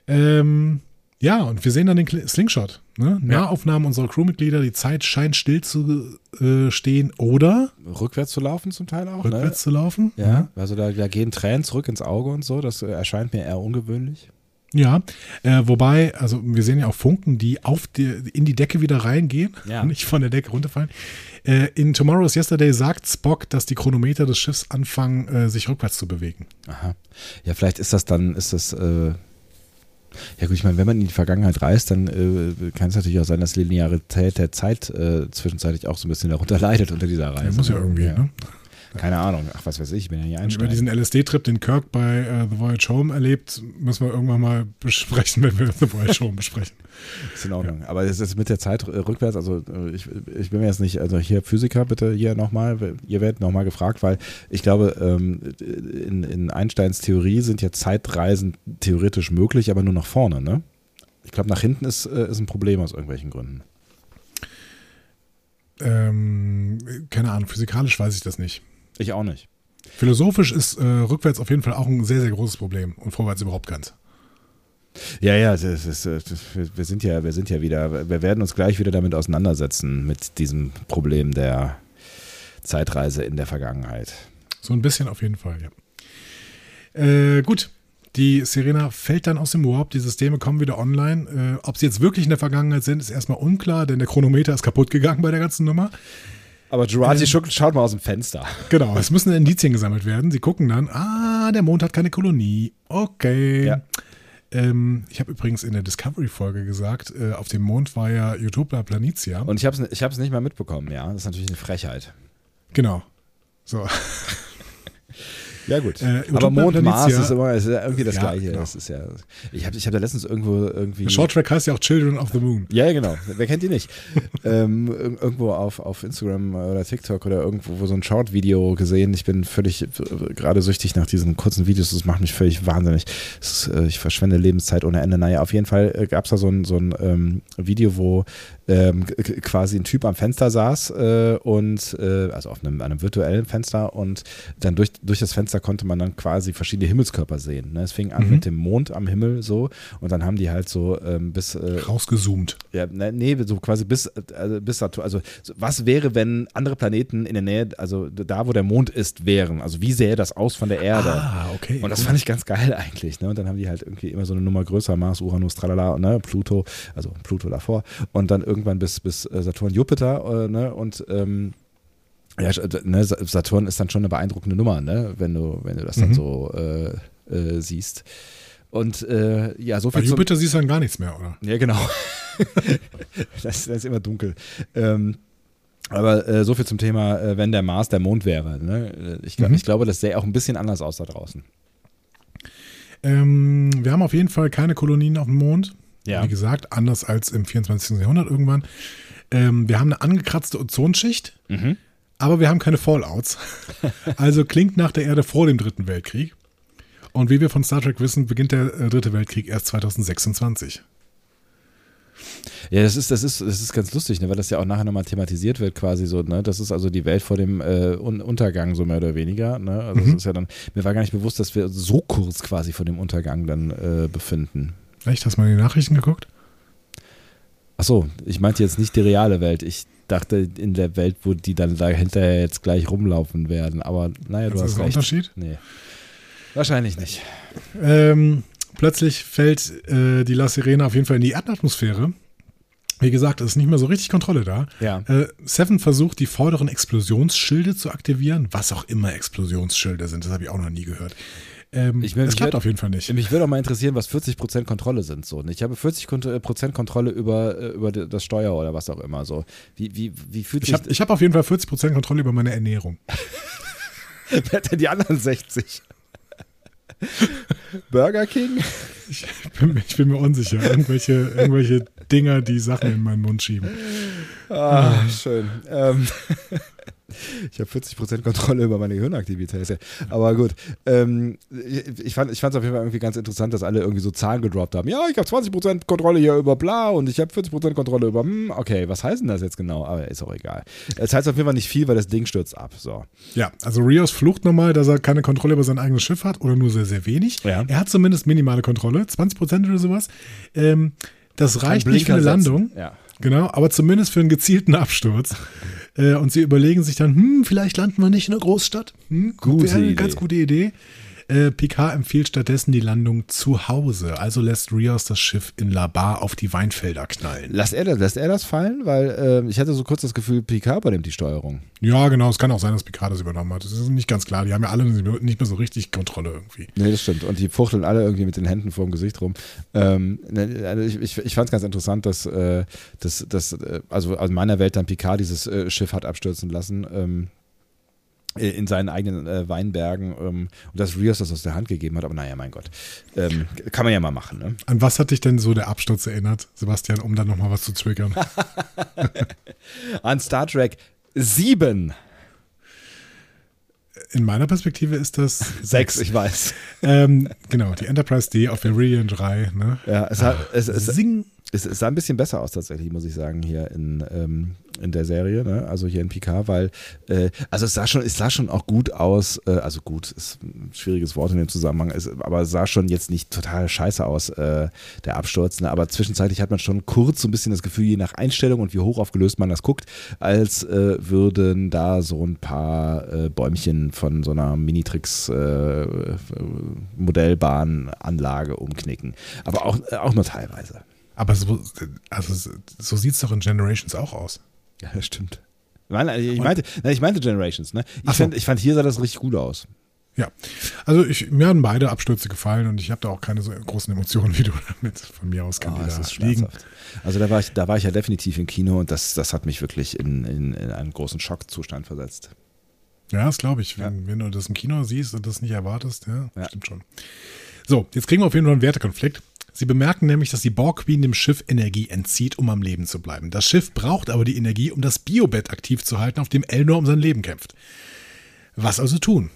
Ähm, ja, und wir sehen dann den Slingshot. Ne? Nahaufnahmen unserer Crewmitglieder, die Zeit scheint still zu äh, stehen oder rückwärts zu laufen zum Teil auch. Rückwärts ne? zu laufen. Ja, also da, da, gehen Tränen zurück ins Auge und so. Das äh, erscheint mir eher ungewöhnlich. Ja, äh, wobei, also wir sehen ja auch Funken, die auf die, in die Decke wieder reingehen, ja. nicht von der Decke runterfallen. Äh, in Tomorrow's Yesterday sagt Spock, dass die Chronometer des Schiffs anfangen, äh, sich rückwärts zu bewegen. Aha. Ja, vielleicht ist das dann, ist das, äh, ja gut, ich meine, wenn man in die Vergangenheit reist, dann äh, kann es natürlich auch sein, dass Linearität der Zeit äh, zwischenzeitlich auch so ein bisschen darunter leidet unter dieser Reise. Ja, muss ja irgendwie, ja. ne? Keine Ahnung. Ach, was weiß ich, ich bin ja nicht einsteigen. Über diesen LSD-Trip, den Kirk bei uh, The Voyage Home erlebt, müssen wir irgendwann mal besprechen, wenn wir The Voyage Home besprechen. Ist in Ordnung. Ja. Aber es ist mit der Zeit rückwärts, also äh, ich, ich bin mir jetzt nicht, also hier Physiker bitte hier nochmal, ihr werdet nochmal gefragt, weil ich glaube, ähm, in, in Einsteins Theorie sind ja Zeitreisen theoretisch möglich, aber nur nach vorne, ne? Ich glaube, nach hinten ist, äh, ist ein Problem aus irgendwelchen Gründen. Ähm, keine Ahnung, physikalisch weiß ich das nicht. Ich auch nicht. Philosophisch ist äh, rückwärts auf jeden Fall auch ein sehr, sehr großes Problem und vorwärts überhaupt keins. Ja, ja, das ist, wir sind ja, wir sind ja wieder, wir werden uns gleich wieder damit auseinandersetzen, mit diesem Problem der Zeitreise in der Vergangenheit. So ein bisschen auf jeden Fall, ja. Äh, gut, die Serena fällt dann aus dem Warp, die Systeme kommen wieder online. Äh, ob sie jetzt wirklich in der Vergangenheit sind, ist erstmal unklar, denn der Chronometer ist kaputt gegangen bei der ganzen Nummer. Aber Girardi ähm, schaut mal aus dem Fenster. Genau, es müssen Indizien gesammelt werden. Sie gucken dann, ah, der Mond hat keine Kolonie. Okay. Ja. Ähm, ich habe übrigens in der Discovery-Folge gesagt, äh, auf dem Mond war ja Utopia Planitia. Und ich habe es ich nicht mal mitbekommen, ja. Das ist natürlich eine Frechheit. Genau. So. Ja, gut. Äh, Aber Mond, Mars ist immer ist ja irgendwie das ja, Gleiche. Genau. Das ist ja, ich habe ich hab da letztens irgendwo irgendwie. Der Shorttrack heißt ja auch Children of the Moon. Ja, genau. Wer kennt die nicht? ähm, irgendwo auf, auf Instagram oder TikTok oder irgendwo wo so ein Short-Video gesehen. Ich bin völlig gerade süchtig nach diesen kurzen Videos. Das macht mich völlig wahnsinnig. Ist, äh, ich verschwende Lebenszeit ohne Ende. Naja, auf jeden Fall äh, gab es da so ein, so ein ähm, Video, wo ähm, quasi ein Typ am Fenster saß äh, und äh, also auf einem, einem virtuellen Fenster und dann durch, durch das Fenster konnte man dann quasi verschiedene Himmelskörper sehen. Ne? Es fing an mhm. mit dem Mond am Himmel so und dann haben die halt so ähm, bis äh, rausgezoomt. Ja, ne, nee, so quasi bis, also bis Saturn. Also was wäre, wenn andere Planeten in der Nähe, also da, wo der Mond ist, wären? Also wie sähe das aus von der Erde? Ah, okay. Und das fand ich ganz geil eigentlich. Ne? Und dann haben die halt irgendwie immer so eine Nummer größer, Mars, Uranus, tralala, ne? Pluto, also Pluto davor und dann irgendwann bis, bis äh, Saturn, Jupiter, äh, ne? Und ähm, ja, ne, Saturn ist dann schon eine beeindruckende Nummer, ne? wenn du, wenn du das dann mhm. so äh, äh, siehst. Und äh, ja, so viel. Bei Jupiter siehst du dann gar nichts mehr, oder? Ja, genau. das, das, ist immer dunkel. Ähm, aber äh, so viel zum Thema, äh, wenn der Mars der Mond wäre. Ne? Ich, mhm. ich glaube, das sähe auch ein bisschen anders aus da draußen. Ähm, wir haben auf jeden Fall keine Kolonien auf dem Mond. Ja. Wie gesagt, anders als im 24. Jahrhundert irgendwann. Ähm, wir haben eine angekratzte Ozonschicht, mhm. aber wir haben keine Fallouts. also klingt nach der Erde vor dem Dritten Weltkrieg. Und wie wir von Star Trek wissen, beginnt der äh, Dritte Weltkrieg erst 2026. Ja, das ist, das ist, das ist ganz lustig, ne, weil das ja auch nachher nochmal thematisiert wird, quasi so, ne? Das ist also die Welt vor dem äh, Untergang, so mehr oder weniger. Ne? Also mhm. das ist ja dann, mir war gar nicht bewusst, dass wir so kurz quasi vor dem Untergang dann äh, befinden. Echt? Hast du mal in die Nachrichten geguckt? Achso, ich meinte jetzt nicht die reale Welt. Ich dachte in der Welt, wo die dann dahinter jetzt gleich rumlaufen werden. Aber naja, du ist hast das ein recht. Unterschied? Nee. Wahrscheinlich nicht. Ähm, plötzlich fällt äh, die La Sirena auf jeden Fall in die Erdatmosphäre. Wie gesagt, es ist nicht mehr so richtig Kontrolle da. Ja. Äh, Seven versucht, die vorderen Explosionsschilde zu aktivieren, was auch immer Explosionsschilde sind, das habe ich auch noch nie gehört. Ähm, ich das klappt wird, auf jeden Fall nicht. Mich würde auch mal interessieren, was 40% Kontrolle sind. So. Ich habe 40% Kontrolle über, äh, über das Steuer oder was auch immer. So. Wie, wie, wie fühlt ich habe hab auf jeden Fall 40% Kontrolle über meine Ernährung. Wer hat denn die anderen 60? Burger King? Ich bin, ich bin, mir unsicher. Irgendwelche, irgendwelche Dinger, die Sachen in meinen Mund schieben. Ah, schön. Ähm, ich habe 40% Kontrolle über meine Gehirnaktivität. Aber gut. Ähm, ich fand es auf jeden Fall irgendwie ganz interessant, dass alle irgendwie so Zahlen gedroppt haben. Ja, ich habe 20% Kontrolle hier über bla und ich habe 40% Kontrolle über hm, okay, was heißt denn das jetzt genau? Aber ist auch egal. Es heißt auf jeden Fall nicht viel, weil das Ding stürzt ab. So. Ja, also Rios flucht nochmal, dass er keine Kontrolle über sein eigenes Schiff hat oder nur sehr, sehr wenig. Ja. Er hat zumindest minimale Kontrolle, 20% oder sowas. Ähm, das reicht nicht für eine. Landung. Ja. Genau, aber zumindest für einen gezielten Absturz. Äh, und sie überlegen sich dann, hm, vielleicht landen wir nicht in einer Großstadt. Hm, Gute wäre eine Idee. ganz gute Idee. Äh, Picard empfiehlt stattdessen die Landung zu Hause. Also lässt Rios das Schiff in La Bar auf die Weinfelder knallen. Lässt er, das- lässt er das fallen? Weil ähm, ich hatte so kurz das Gefühl, Picard übernimmt die Steuerung. Ja, genau. Es kann auch sein, dass Picard das übernommen hat. Das ist nicht ganz klar. Die haben ja alle nicht mehr so richtig Kontrolle irgendwie. Nee, das stimmt. Und die fuchteln alle irgendwie mit den Händen vorm Gesicht rum. Ähm, ne, also ich ich, ich fand es ganz interessant, dass, äh, dass, dass äh, also aus meiner Welt dann Picard dieses äh, Schiff hat abstürzen lassen. Ähm, äh, in seinen eigenen äh, Weinbergen ähm, und dass Rios das aus der Hand gegeben hat, aber naja, mein Gott. Ähm, kann man ja mal machen, ne? An was hat dich denn so der Absturz erinnert, Sebastian, um dann nochmal was zu triggern? An Star Trek 7. In meiner Perspektive ist das Sechs, ich weiß. ähm, genau, die Enterprise D auf Viridian 3. Ne? Ja, es, hat, es, es, Sing. Es, es sah ein bisschen besser aus tatsächlich, muss ich sagen, hier in, ähm, in der Serie, ne? also hier in Picard, weil, äh, also es sah schon, es sah schon auch gut aus, äh, also gut, ist ein schwieriges Wort in dem Zusammenhang, ist, aber es sah schon jetzt nicht total scheiße aus, äh, der Absturz, ne? aber zwischenzeitlich hat man schon kurz so ein bisschen das Gefühl, je nach Einstellung und wie hoch aufgelöst man das guckt, als äh, würden da so ein paar äh, Bäumchen von so einer Minitrix äh, umknicken, aber auch, auch nur teilweise. Aber so, also, so sieht es doch in Generations auch aus. Ja, das stimmt. Ich meinte, nein, ich meinte Generations, ne? Ich, so. fand, ich fand, hier sah das richtig gut aus. Ja, also ich, mir haben beide Abstürze gefallen und ich habe da auch keine so großen Emotionen wie du damit von mir aus kann Oh, die es da ist liegen. Also da war ich, da war ich ja definitiv im Kino und das, das hat mich wirklich in, in, in einen großen Schockzustand versetzt. Ja, das glaube ich. Wenn, Ja. wenn du das im Kino siehst und das nicht erwartest, ja, Ja. stimmt schon. So, jetzt kriegen wir auf jeden Fall einen Wertekonflikt. Sie bemerken nämlich, dass die Borg Queen dem Schiff Energie entzieht, um am Leben zu bleiben. Das Schiff braucht aber die Energie, um das Biobett aktiv zu halten, auf dem Elnor um sein Leben kämpft. Was also tun?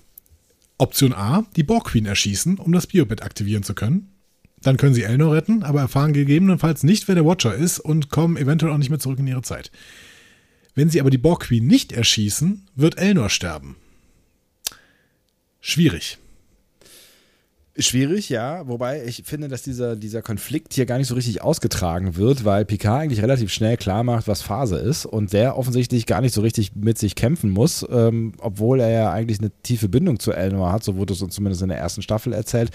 Option A, die Borg Queen erschießen, um das Biobett aktivieren zu können. Dann können sie Elnor retten, aber erfahren gegebenenfalls nicht, wer der Watcher ist und kommen eventuell auch nicht mehr zurück in ihre Zeit. Wenn sie aber die Borg Queen nicht erschießen, wird Elnor sterben. Schwierig. Schwierig, ja, wobei ich finde, dass dieser, dieser Konflikt hier gar nicht so richtig ausgetragen wird, weil Picard eigentlich relativ schnell klar macht, was Phase ist und der offensichtlich gar nicht so richtig mit sich kämpfen muss, ähm, obwohl er ja eigentlich eine tiefe Bindung zu Elnor hat, so wurde es uns zumindest in der ersten Staffel erzählt.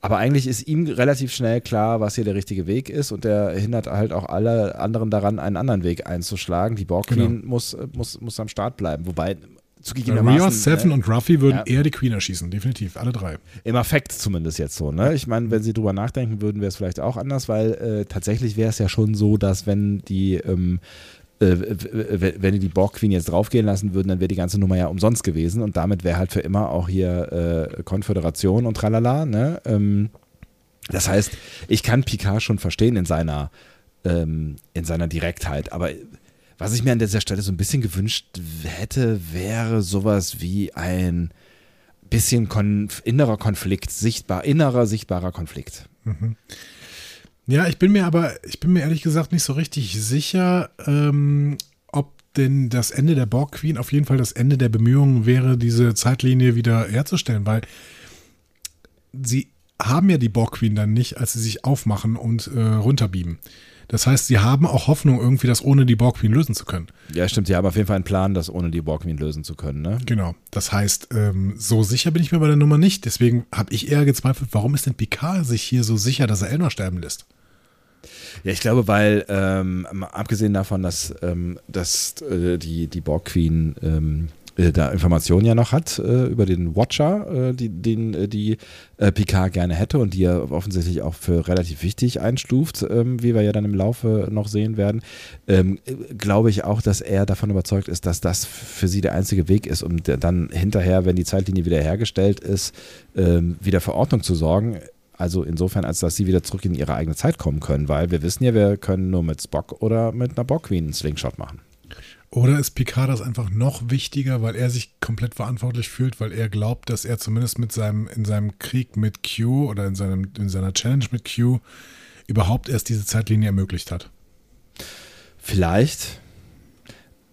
Aber eigentlich ist ihm relativ schnell klar, was hier der richtige Weg ist und der hindert halt auch alle anderen daran, einen anderen Weg einzuschlagen. Die Borg Queen Genau. muss, muss, muss am Start bleiben, wobei zugegebenermaßen... Rios, Seven ne, und Ruffy würden Ja. eher die Queen erschießen, definitiv, alle drei. im Affekt zumindest jetzt so. Ne? Ich meine, wenn sie drüber nachdenken würden, wäre es vielleicht auch anders, weil äh, tatsächlich wäre es ja schon so, dass wenn die ähm, äh, wenn die die Borg Queen jetzt draufgehen lassen würden, dann wäre die ganze Nummer ja umsonst gewesen und damit wäre halt für immer auch hier äh, Konföderation und tralala. Ne? Ähm, das heißt, ich kann Picard schon verstehen in seiner ähm, in seiner Direktheit, aber was ich mir an dieser Stelle so ein bisschen gewünscht hätte, wäre sowas wie ein bisschen konf innerer Konflikt, sichtbar, innerer, sichtbarer Konflikt. Ja, ich bin mir aber, ich bin mir ehrlich gesagt nicht so richtig sicher, ähm, ob denn das Ende der Borg Queen auf jeden Fall das Ende der Bemühungen wäre, diese Zeitlinie wieder herzustellen, weil sie haben ja die Borg Queen dann nicht, als sie sich aufmachen und äh, runterbeamen. Das heißt, sie haben auch Hoffnung, irgendwie das ohne die Borg Queen lösen zu können. Ja, stimmt, die haben auf jeden Fall einen Plan, das ohne die Borg Queen lösen zu können. Ne? Genau. Das heißt, ähm, so sicher bin ich mir bei der Nummer nicht. Deswegen habe ich eher gezweifelt, warum ist denn Picard sich hier so sicher, dass er Elnor sterben lässt? Ja, ich glaube, weil ähm, abgesehen davon, dass, ähm, dass äh, die, die Borg Queen ähm, äh, da Informationen ja noch hat äh, über den Watcher, äh, die, den äh, die Picard gerne hätte und die er offensichtlich auch für relativ wichtig einstuft, ähm, wie wir ja dann im Laufe noch sehen werden, ähm, äh, glaube ich auch, dass er davon überzeugt ist, dass das für sie der einzige Weg ist, um dann hinterher, wenn die Zeitlinie wieder hergestellt ist, ähm, wieder für Ordnung zu sorgen Also insofern, als dass sie wieder zurück in ihre eigene Zeit kommen können, weil wir wissen ja, wir können nur mit Spock oder mit einer Borg Queen einen Slingshot machen. Oder ist Picard das einfach noch wichtiger, weil er sich komplett verantwortlich fühlt, weil er glaubt, dass er zumindest mit seinem, in seinem Krieg mit Q oder in, seinem, in seiner Challenge mit Q überhaupt erst diese Zeitlinie ermöglicht hat? Vielleicht,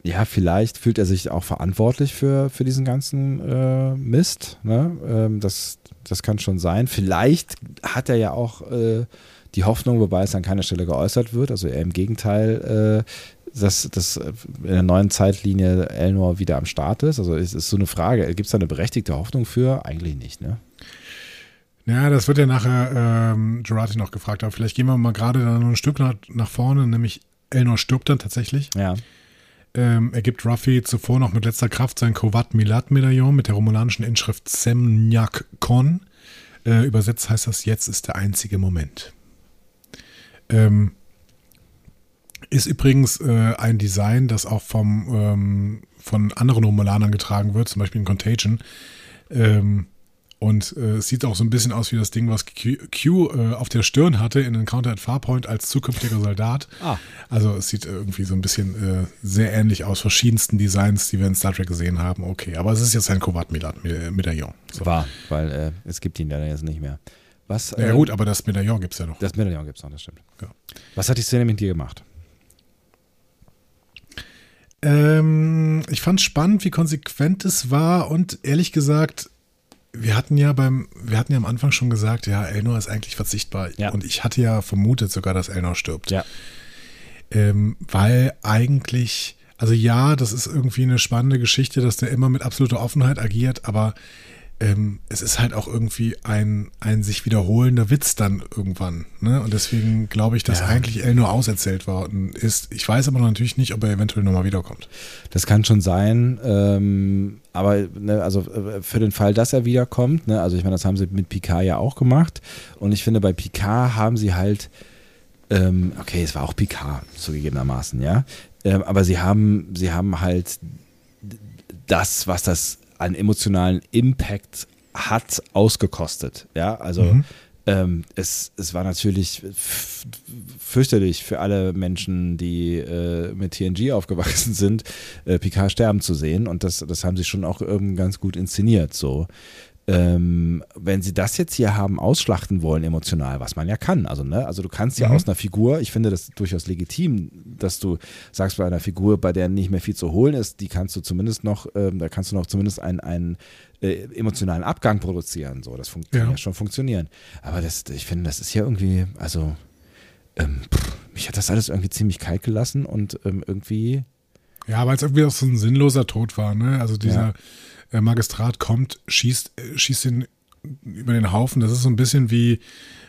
ja, vielleicht fühlt er sich auch verantwortlich für, für diesen ganzen äh, Mist. Ne? Ähm, das, das kann schon sein. Vielleicht hat er ja auch äh, die Hoffnung, wobei es an keiner Stelle geäußert wird, also er im Gegenteil, äh, dass, dass in der neuen Zeitlinie Elnor wieder am Start ist. Also es ist so eine Frage, gibt es da eine berechtigte Hoffnung für? Eigentlich nicht, ne? Ja, das wird ja nachher ähm, Gerati noch gefragt, aber vielleicht gehen wir mal gerade dann noch ein Stück nach, nach vorne, nämlich Elnor stirbt dann tatsächlich. Ja. Ähm, er gibt Ruffy zuvor noch mit letzter Kraft sein Kovat-Milat-Medaillon mit der romulanischen Inschrift Semnyak Kon. Äh, übersetzt heißt das, jetzt ist der einzige Moment. Ähm, ist übrigens äh, ein Design, das auch vom, ähm, von anderen Romulanern getragen wird, zum Beispiel in Contagion. Ähm, und äh, es sieht auch so ein bisschen aus wie das Ding, was Q, Q äh, auf der Stirn hatte in Encounter at Farpoint als zukünftiger Soldat. Ah. Also es sieht irgendwie so ein bisschen äh, sehr ähnlich aus, verschiedensten Designs, die wir in Star Trek gesehen haben. Okay, aber es ist jetzt ein Kovat-Medaillon. So. War, weil äh, es gibt ihn leider jetzt nicht mehr. Was, ja ähm, gut, aber das Medaillon gibt es ja noch. Das Medaillon gibt es noch, das stimmt. Ja. Was hat die Szene mit dir gemacht? Ähm, ich fand spannend, wie konsequent es war und ehrlich gesagt, wir hatten ja beim, wir hatten ja am Anfang schon gesagt, ja, Elnor ist eigentlich verzichtbar. Ja. Und ich hatte ja vermutet sogar, dass Elnor stirbt. Ja. Ähm, weil eigentlich, also ja, das ist irgendwie eine spannende Geschichte, dass der immer mit absoluter Offenheit agiert, aber ähm, es ist halt auch irgendwie ein, ein sich wiederholender Witz dann irgendwann. Ne? Und deswegen glaube ich, dass Ja. eigentlich Elnor auserzählt worden ist. Ich weiß aber natürlich nicht, ob er eventuell nochmal wiederkommt. Das kann schon sein, ähm, aber ne, also äh, für den Fall, dass er wiederkommt, ne, also ich meine, das haben sie mit Picard ja auch gemacht und ich finde, bei Picard haben sie halt, ähm, okay, es war auch Picard, zugegebenermaßen, ja, ähm, aber sie haben, sie haben halt das, was das an emotionalen Impact hat, ausgekostet, ja, also Mhm. ähm, es, es war natürlich fürchterlich für alle Menschen, die äh, mit TNG aufgewachsen sind, äh, Picard sterben zu sehen. Und das, das haben sie schon auch irgendwie ganz gut inszeniert. So. Ähm, wenn sie das jetzt hier haben ausschlachten wollen emotional, was man ja kann, also ne, also du kannst ja Mhm. aus einer Figur, ich finde das durchaus legitim, dass du sagst bei einer Figur, bei der nicht mehr viel zu holen ist, die kannst du zumindest noch, ähm, da kannst du noch zumindest einen, einen äh, emotionalen Abgang produzieren, so, das fun kann Ja. ja schon funktionieren. Aber das, ich finde, das ist ja irgendwie, also ähm, pff, mich hat das alles irgendwie ziemlich kalt gelassen und ähm, irgendwie, Ja, weil es irgendwie auch so ein sinnloser Tod war, ne? Also dieser Ja. Äh, Magistrat kommt, schießt, äh, schießt ihn über den Haufen. Das ist so ein bisschen wie,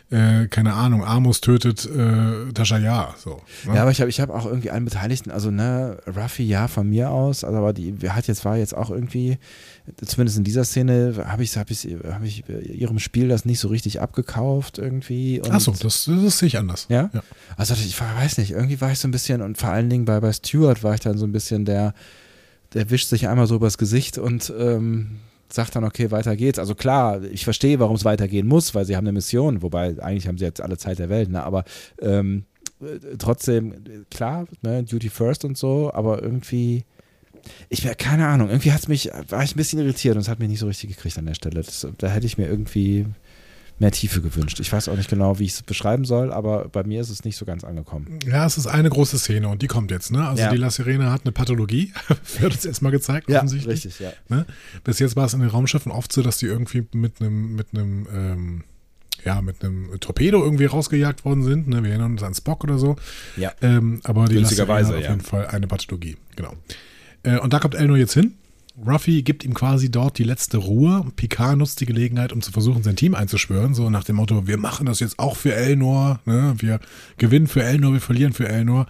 äh, keine Ahnung, Amos tötet äh, Tascha Ja. So, ne? Ja, aber ich habe ich hab auch irgendwie allen Beteiligten, also ne, Ruffy ja von mir aus, also aber die hat jetzt war jetzt auch irgendwie, zumindest in dieser Szene, habe ich, hab ich, hab ich ihrem Spiel das nicht so richtig abgekauft irgendwie. Und, Ach so, das, das sehe ich anders. Ja? Ja. Also ich weiß nicht, irgendwie war ich so ein bisschen und vor allen Dingen bei, bei Stuart war ich dann so ein bisschen der, der wischt sich einmal so übers Gesicht und ähm, sagt dann, okay, weiter geht's. Also klar, ich verstehe, warum es weitergehen muss, weil sie haben eine Mission, wobei eigentlich haben sie jetzt alle Zeit der Welt, ne? aber ähm, äh, trotzdem, klar, ne, Duty First und so, aber irgendwie, ich wäre, keine Ahnung, irgendwie hat's mich, war ich ein bisschen irritiert und es hat mich nicht so richtig gekriegt an der Stelle. Das, da hätte ich mir irgendwie mehr Tiefe gewünscht. Ich weiß auch nicht genau, wie ich es beschreiben soll, aber bei mir ist es nicht so ganz angekommen. Ja, es ist eine große Szene und die kommt jetzt, ne? Also Ja. die La Sirene hat eine Pathologie, wird uns erstmal gezeigt, offensichtlich. richtig, ja. Ne? Bis jetzt war es in den Raumschiffen oft so, dass die irgendwie mit einem, mit einem, ähm, ja, mit einem Torpedo irgendwie rausgejagt worden sind. Ne? Wir erinnern uns an Spock oder so. Ja. Ähm, aber die Günstigerweise, Lasterine hat auf ja. jeden Fall eine Pathologie. Genau. Äh, und da kommt Elnor jetzt hin. Ruffy gibt ihm quasi dort die letzte Ruhe. Picard nutzt die Gelegenheit, um zu versuchen, sein Team einzuschwören. So nach dem Motto, wir machen das jetzt auch für Elnor. Ne? Wir gewinnen für Elnor, wir verlieren für Elnor.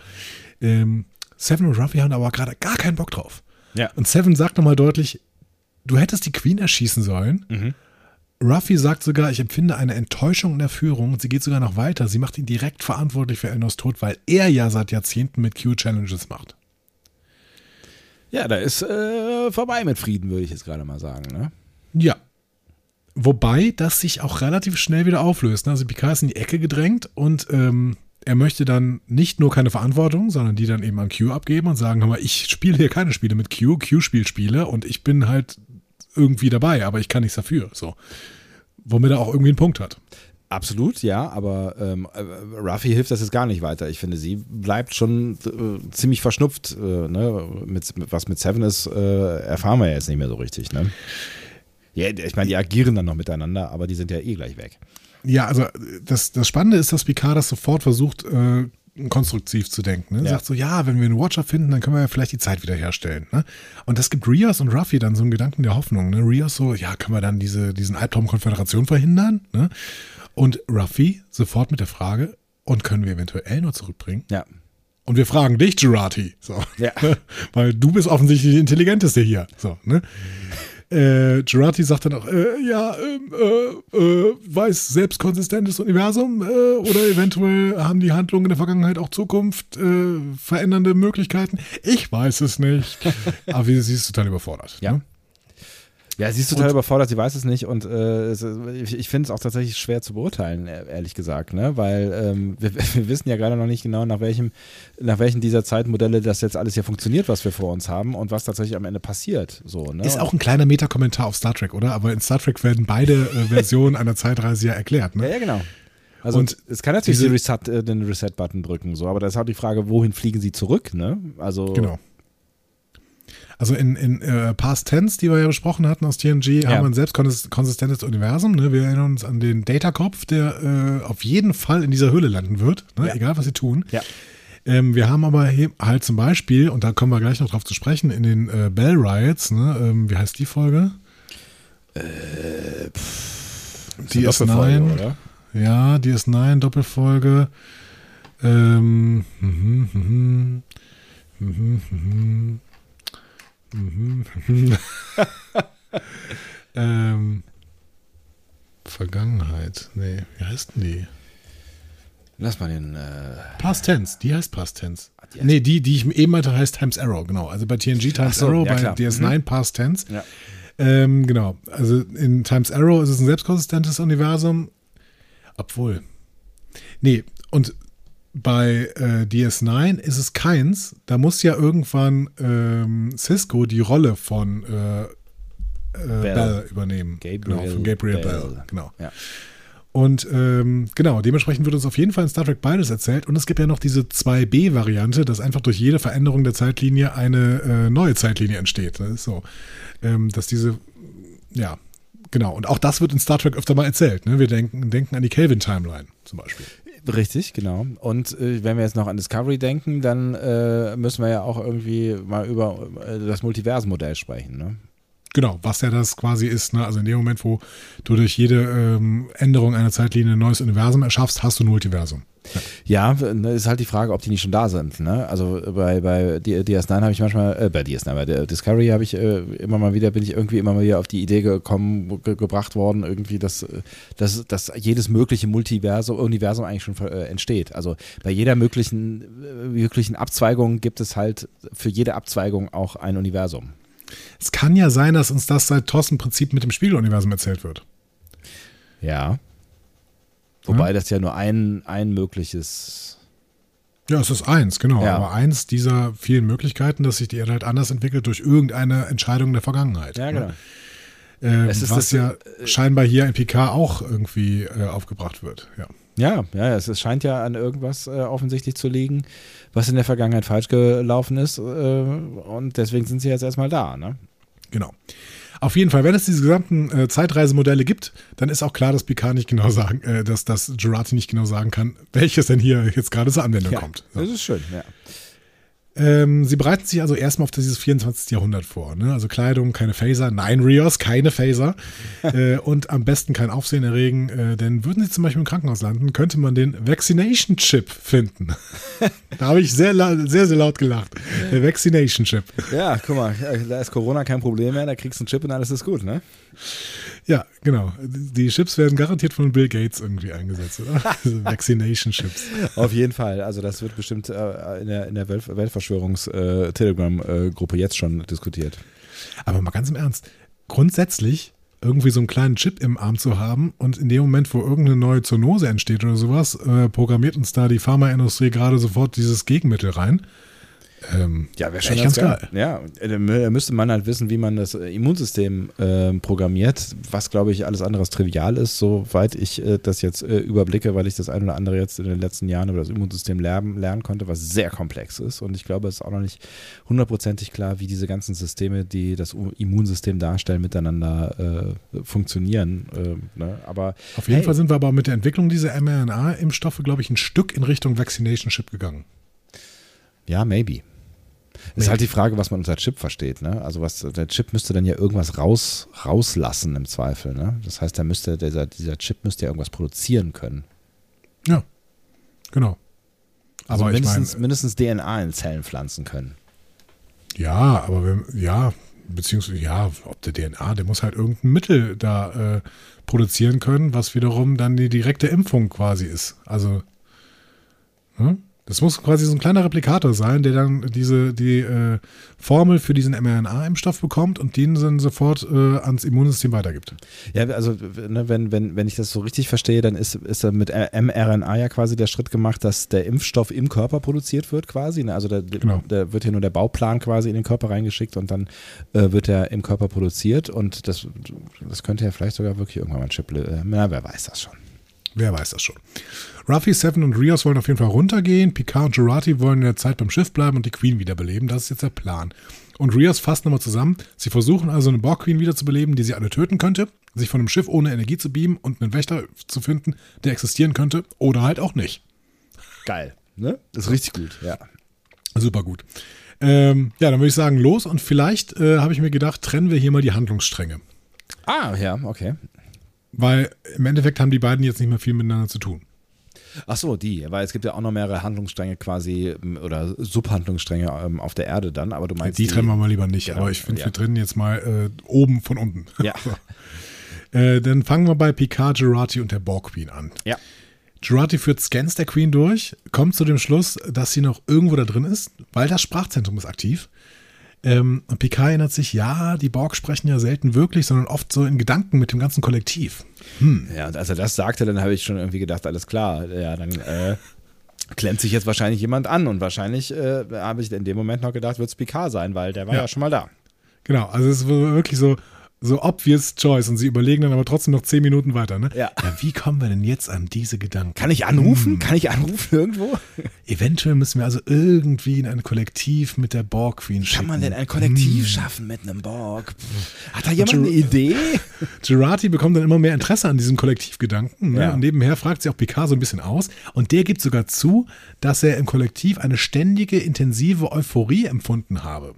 Ähm, Seven und Ruffy haben aber gerade gar keinen Bock drauf. Ja. Und Seven sagt nochmal deutlich, du hättest die Queen erschießen sollen. Mhm. Ruffy sagt sogar, ich empfinde eine Enttäuschung in der Führung und sie geht sogar noch weiter. Sie macht ihn direkt verantwortlich für Elnors Tod, weil er ja seit Jahrzehnten mit Q-Challenges macht. Ja, da ist äh, vorbei mit Frieden, würde ich jetzt gerade mal sagen. Ne? Ja. wobei das sich auch relativ schnell wieder auflöst. Ne? Also Picard ist in die Ecke gedrängt und ähm, er möchte dann nicht nur keine Verantwortung, sondern die dann eben an Q abgeben und sagen, hör mal, ich spiele hier keine Spiele mit Q, Q spielt Spiele und ich bin halt irgendwie dabei, aber ich kann nichts dafür. So. Womit er auch irgendwie einen Punkt hat. Absolut, ja, aber ähm, äh, Ruffy hilft das jetzt gar nicht weiter. Ich finde, sie bleibt schon äh, ziemlich verschnupft. Äh, ne? mit, was mit Seven ist, äh, erfahren wir jetzt nicht mehr so richtig. Ne? Ja, ich meine, die agieren dann noch miteinander, aber die sind ja eh gleich weg. Ja, also das, das Spannende ist, dass Picard das sofort versucht, äh, konstruktiv zu denken. Ne? Ja. Sagt so, ja, wenn wir einen Watcher finden, dann können wir ja vielleicht die Zeit wiederherstellen. Ne? Und das gibt Rios und Ruffy dann so einen Gedanken der Hoffnung. Ne? Rios so, ja, können wir dann diese, diesen Albtraum Konföderation verhindern? Ne? Und Ruffy sofort mit der Frage, und können wir eventuell Elnor zurückbringen? Ja. Und wir fragen dich, Girati. So. Ja. Weil du bist offensichtlich die Intelligenteste hier. So, ne? Äh, Girati sagt dann auch, äh, ja, ähm, äh, äh, weiß selbstkonsistentes Universum äh, oder eventuell haben die Handlungen in der Vergangenheit auch Zukunft äh, verändernde Möglichkeiten. Ich weiß es nicht. Aber sie sie ist total überfordert. Ja. Ne? Ja, sie ist total Und- überfordert, sie weiß es nicht und äh, es, ich, ich finde es auch tatsächlich schwer zu beurteilen, e- ehrlich gesagt, ne? weil ähm, wir, wir wissen ja gerade noch nicht genau, nach welchem, nach welchen dieser Zeitmodelle das jetzt alles hier funktioniert, was wir vor uns haben und was tatsächlich am Ende passiert. So, ne? Ist auch ein kleiner Metakommentar auf Star Trek, oder? Aber in Star Trek werden beide äh, Versionen einer Zeitreise ja erklärt. ja, Ne? ja, genau. Also Und es kann natürlich diese- die Reset, äh, den Reset-Button drücken, so, aber das ist auch die Frage, wohin fliegen sie zurück, ne? Also Genau. Also in, in äh, Past Tense, die wir ja besprochen hatten aus TNG, Ja. haben wir ein selbstkonsistentes Universum. Ne? Wir erinnern uns an den Data-Kopf, der äh, auf jeden Fall in dieser Höhle landen wird, ne? Ja. egal was sie tun. Ja. Ähm, wir haben aber halt zum Beispiel, und da kommen wir gleich noch drauf zu sprechen, in den äh, Bell Riots, ne? ähm, wie heißt die Folge? ist eine Doppelfolge, DS9. oder? Ja, DS9 Doppelfolge. Ähm, mhm, mhm, mhm, mhm, mhm, mhm. ähm, Vergangenheit. Nee, wie heißt denn die? Lass mal den. Äh, Past Tense, die heißt Past Tense. die heißt- nee, die, die ich eben meinte, heißt Times Arrow, genau. Also bei TNG Times so, Arrow, ja, bei klar. DS9 Past Tense. ja. Ähm, genau. Also in Times Arrow ist es ein selbstkonsistentes Universum. Obwohl. Nee, und bei äh, DS9 ist es keins. Da muss ja irgendwann ähm, Cisco die Rolle von äh, äh, Bell. übernehmen. Gabriel genau, von Gabriel Bell. Bell. Genau. Ja. Und ähm, genau, dementsprechend wird uns auf jeden Fall in Star Trek beides erzählt. Und es gibt ja noch diese 2b-Variante, dass einfach durch jede Veränderung der Zeitlinie eine äh, neue Zeitlinie entsteht. Das ist so. Ähm, dass diese, ja, genau. Und auch das wird in Star Trek öfter mal erzählt. Ne? Wir denken, denken an die Kelvin-Timeline zum Beispiel. Richtig, genau. Und äh, wenn wir jetzt noch an Discovery denken, dann äh, müssen wir ja auch irgendwie mal über äh, das Multiversenmodell sprechen. Ne? Genau, was ja das quasi ist. Ne? Also in dem Moment, wo du durch jede ähm, Änderung einer Zeitlinie ein neues Universum erschaffst, hast du ein Multiversum. Ja, ne, ist halt die Frage, ob die nicht schon da sind. Ne? Also bei, bei D- DS9 habe ich manchmal, äh, bei DS9, bei der Discovery habe ich äh, immer mal wieder, bin ich irgendwie immer mal wieder auf die Idee gekommen, ge gebracht worden, irgendwie, dass, äh, dass, dass jedes mögliche Multiversum, Universum eigentlich schon äh, entsteht. Also bei jeder möglichen, äh, möglichen Abzweigung gibt es halt für jede Abzweigung auch ein Universum. Es kann ja sein, dass uns das seit TOS im Prinzip mit dem Spiegeluniversum erzählt wird. Ja. Wobei das ja nur ein, ein mögliches. Ja, es ist eins, genau. Ja. Aber eins dieser vielen Möglichkeiten, dass sich die Erde halt anders entwickelt durch irgendeine Entscheidung der Vergangenheit. ne? Äh, Es ist was das, ja äh, scheinbar hier in PK auch irgendwie äh, aufgebracht wird. Ja. Ja, ja, es, es scheint ja an irgendwas äh, offensichtlich zu liegen, was in der Vergangenheit falsch gelaufen ist. Äh, und deswegen sind sie jetzt erstmal da, ne? Genau. Auf jeden Fall, wenn es diese gesamten äh, Zeitreisemodelle gibt, dann ist auch klar, dass Picard nicht genau sagen, äh, dass, dass Gerati nicht genau sagen kann, welches denn hier jetzt gerade zur Anwendung kommt. So. Das ist schön, ja. Ähm, sie bereiten sich also erstmal auf dieses 24. Jahrhundert vor. Ne? Also Kleidung, keine Phaser. Nein, Rios, keine Phaser. äh, und am besten kein Aufsehen erregen, äh, denn würden sie zum Beispiel im Krankenhaus landen, könnte man den Vaccination Chip finden. da habe ich sehr, sehr, sehr laut gelacht. Der Vaccination Chip. Ja, guck mal, äh, da ist Corona kein Problem mehr, da kriegst du einen Chip und alles ist gut, ne? Ja, genau. Die Chips werden garantiert von Bill Gates irgendwie eingesetzt, oder? Also Vaccination Chips. Auf jeden Fall. Also das wird bestimmt äh, in der, in der Welt, Weltverschwörungs-Telegram-Gruppe jetzt schon diskutiert. Aber mal ganz im Ernst. Grundsätzlich irgendwie so einen kleinen Chip im Arm zu haben und in dem Moment, wo irgendeine neue Zoonose entsteht oder sowas, äh, programmiert uns da die Pharmaindustrie gerade sofort dieses Gegenmittel rein. Ähm, ja, wäre schon ganz geil. Ja, da müsste man halt wissen, wie man das äh, Immunsystem äh, programmiert, was glaube ich alles andere als trivial ist, soweit ich äh, das jetzt äh, überblicke, weil ich das ein oder andere jetzt in den letzten Jahren über das Immunsystem lernen, lernen konnte, was sehr komplex ist. Und ich glaube, es ist auch noch nicht hundertprozentig klar, wie diese ganzen Systeme, die das Immunsystem darstellen, miteinander äh, funktionieren. Ähm, ne? Aber auf jeden hey, Fall sind wir aber mit der Entwicklung dieser mRNA-Impfstoffe, glaube ich, ein Stück in Richtung Vaccination Chip gegangen. Ja, maybe. Ist halt die Frage, was man unter Chip versteht. Ne? Also was der Chip müsste dann ja irgendwas raus, rauslassen im Zweifel. Ne? Das heißt, der müsste, dieser, dieser Chip müsste ja irgendwas produzieren können. Ja, genau. Also aber mindestens, ich mein, mindestens DNA in Zellen pflanzen können. Ja, aber wenn, ja, beziehungsweise ja, ob der DNA, der muss halt irgendein Mittel da äh, produzieren können, was wiederum dann die direkte Impfung quasi ist. Also, hm? Das muss quasi so ein kleiner Replikator sein, der dann diese, die äh, Formel für diesen mRNA-Impfstoff bekommt und den dann sofort äh, ans Immunsystem weitergibt. Ja, also ne, wenn, wenn, wenn ich das so richtig verstehe, dann ist, ist da mit mRNA ja quasi der Schritt gemacht, dass der Impfstoff im Körper produziert wird quasi. Ne? Also da genau. wird hier nur der Bauplan quasi in den Körper reingeschickt und dann äh, wird er im Körper produziert und das, das könnte ja vielleicht sogar wirklich irgendwann mal ein Chip, äh, na, wer weiß das schon. Wer weiß das schon. Ruffy, Seven und Rios wollen auf jeden Fall runtergehen. Picard und Jurati wollen in der Zeit beim Schiff bleiben und die Queen wiederbeleben. Das ist jetzt der Plan. Und Rios fasst nochmal zusammen. Sie versuchen also eine Borg-Queen wiederzubeleben, die sie alle töten könnte, sich von einem Schiff ohne Energie zu beamen und einen Wächter zu finden, der existieren könnte oder halt auch nicht. Geil, ne? Das ist richtig gut, ja. Super gut. Ähm, ja, dann würde ich sagen, los und vielleicht äh, habe ich mir gedacht, trennen wir hier mal die Handlungsstränge. Ah, ja, okay. Weil im Endeffekt haben die beiden jetzt nicht mehr viel miteinander zu tun. Ach so, die, weil es gibt ja auch noch mehrere Handlungsstränge quasi ähm, oder Subhandlungsstränge ähm, auf der Erde dann, aber du meinst. Die, die trennen wir mal lieber nicht, genau, aber ich finde, ja. wir trennen jetzt mal äh, oben von unten. Ja. äh, dann fangen wir bei Picard, Gerati und der Borg Queen an. Ja. Gerati führt Scans der Queen durch, kommt zu dem Schluss, dass sie noch irgendwo da drin ist, weil das Sprachzentrum ist aktiv. Ähm, und Picard erinnert sich, ja, die Borg sprechen ja selten wirklich, sondern oft so in Gedanken mit dem ganzen Kollektiv. Hm. Ja, und als er das sagte, dann habe ich schon irgendwie gedacht, alles klar, ja, dann äh, klemmt sich jetzt wahrscheinlich jemand an und wahrscheinlich äh, habe ich in dem Moment noch gedacht, wird es Picard sein, weil der war ja. ja schon mal da. Genau, also es ist wirklich so, so obvious choice und sie überlegen dann aber trotzdem noch zehn Minuten weiter. Ne? Ja. ja. Wie kommen wir denn jetzt an diese Gedanken? Kann ich anrufen? Hm. Kann ich anrufen irgendwo? Eventuell müssen wir also irgendwie in ein Kollektiv mit der Borg Queen schicken. Kann man denn ein Kollektiv hm. schaffen mit einem Borg? Hat da jemand eine Idee? Gerati bekommt dann immer mehr Interesse an diesem Kollektivgedanken. Ne? Ja. Und nebenher fragt sie auch Picard so ein bisschen aus. Und der gibt sogar zu, dass er im Kollektiv eine ständige, intensive Euphorie empfunden habe.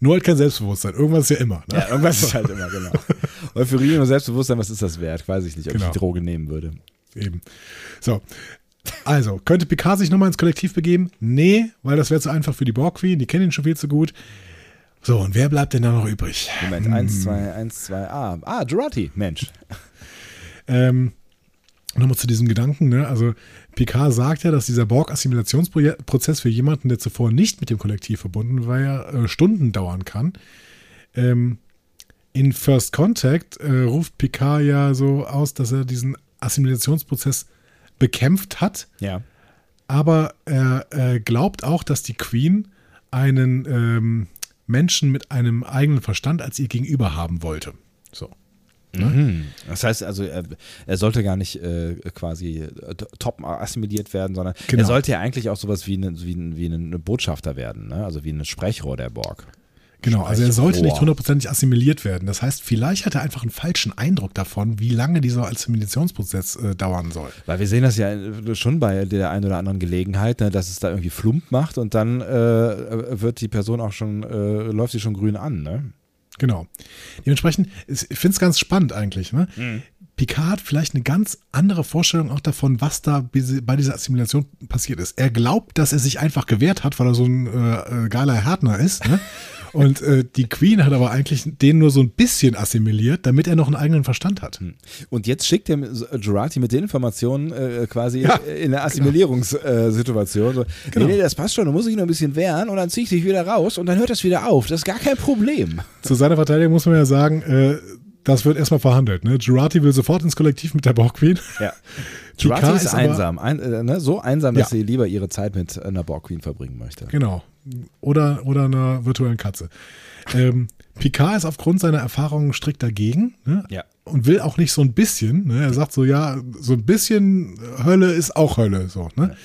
Nur halt kein Selbstbewusstsein. Irgendwas ist ja immer. Ne? Ja, irgendwas ist halt immer, genau. Euphorie und Selbstbewusstsein, was ist das wert? Weiß ich nicht, ob genau. ich die Droge nehmen würde. Eben. So. Also, könnte Picard sich nochmal ins Kollektiv begeben? Nee, weil das wäre zu einfach für die Borg Queen. Die kennen ihn schon viel zu gut. So, und wer bleibt denn da noch übrig? Moment, 1, 2, 1, 2, A. Ah, Gerati, Mensch. ähm, Nochmal zu diesem Gedanken, ne? Also Picard sagt ja, dass dieser Borg-Assimilationsprozess für jemanden, der zuvor nicht mit dem Kollektiv verbunden war, äh, Stunden dauern kann. Ähm, in First Contact äh, ruft Picard ja so aus, dass er diesen Assimilationsprozess bekämpft hat. Ja. Aber er äh, glaubt auch, dass die Queen einen ähm, Menschen mit einem eigenen Verstand als ihr Gegenüber haben wollte. So. Ne? Mhm. Das heißt also, er, er sollte gar nicht äh, quasi äh, top assimiliert werden, sondern genau. er sollte ja eigentlich auch sowas wie, eine, wie, ein, wie ein Botschafter werden, ne? also wie ein Sprechrohr der Borg. Genau, also er sollte nicht hundertprozentig assimiliert werden. Das heißt, vielleicht hat er einfach einen falschen Eindruck davon, wie lange dieser Assimilationsprozess äh, dauern soll. Weil wir sehen das ja schon bei der einen oder anderen Gelegenheit, ne, dass es da irgendwie Flump macht und dann äh, wird die Person auch schon, äh, läuft sie schon grün an, ne? Genau. Dementsprechend, ich finde es ganz spannend eigentlich. Ne? Mhm. Picard hat vielleicht eine ganz andere Vorstellung auch davon, was da bei dieser Assimilation passiert ist. Er glaubt, dass er sich einfach gewehrt hat, weil er so ein äh, äh geiler Härtner ist. Ne? Und äh, die Queen hat aber eigentlich den nur so ein bisschen assimiliert, damit er noch einen eigenen Verstand hat. Hm. Und jetzt schickt er Gerati mit den Informationen äh, quasi ja, in eine Assimilierungssituation. Genau. So, genau. Nee, nee, das passt schon, du musst dich noch ein bisschen wehren und dann zieh ich dich wieder raus und dann hört das wieder auf. Das ist gar kein Problem. Zu seiner Verteidigung muss man ja sagen, äh, das wird erstmal verhandelt. Ne? Jurati will sofort ins Kollektiv mit der Borg Queen. Ja. Jurati ist, ist einsam. Ein, äh, ne? So einsam, dass Ja. sie lieber ihre Zeit mit einer Borg Queen verbringen möchte. Genau. Oder, oder einer virtuellen Katze. Ähm, Picard ist aufgrund seiner Erfahrungen strikt dagegen ne? Ja. und will auch nicht so ein bisschen. Ne? Er sagt so, ja, so ein bisschen Hölle ist auch Hölle. So, ne?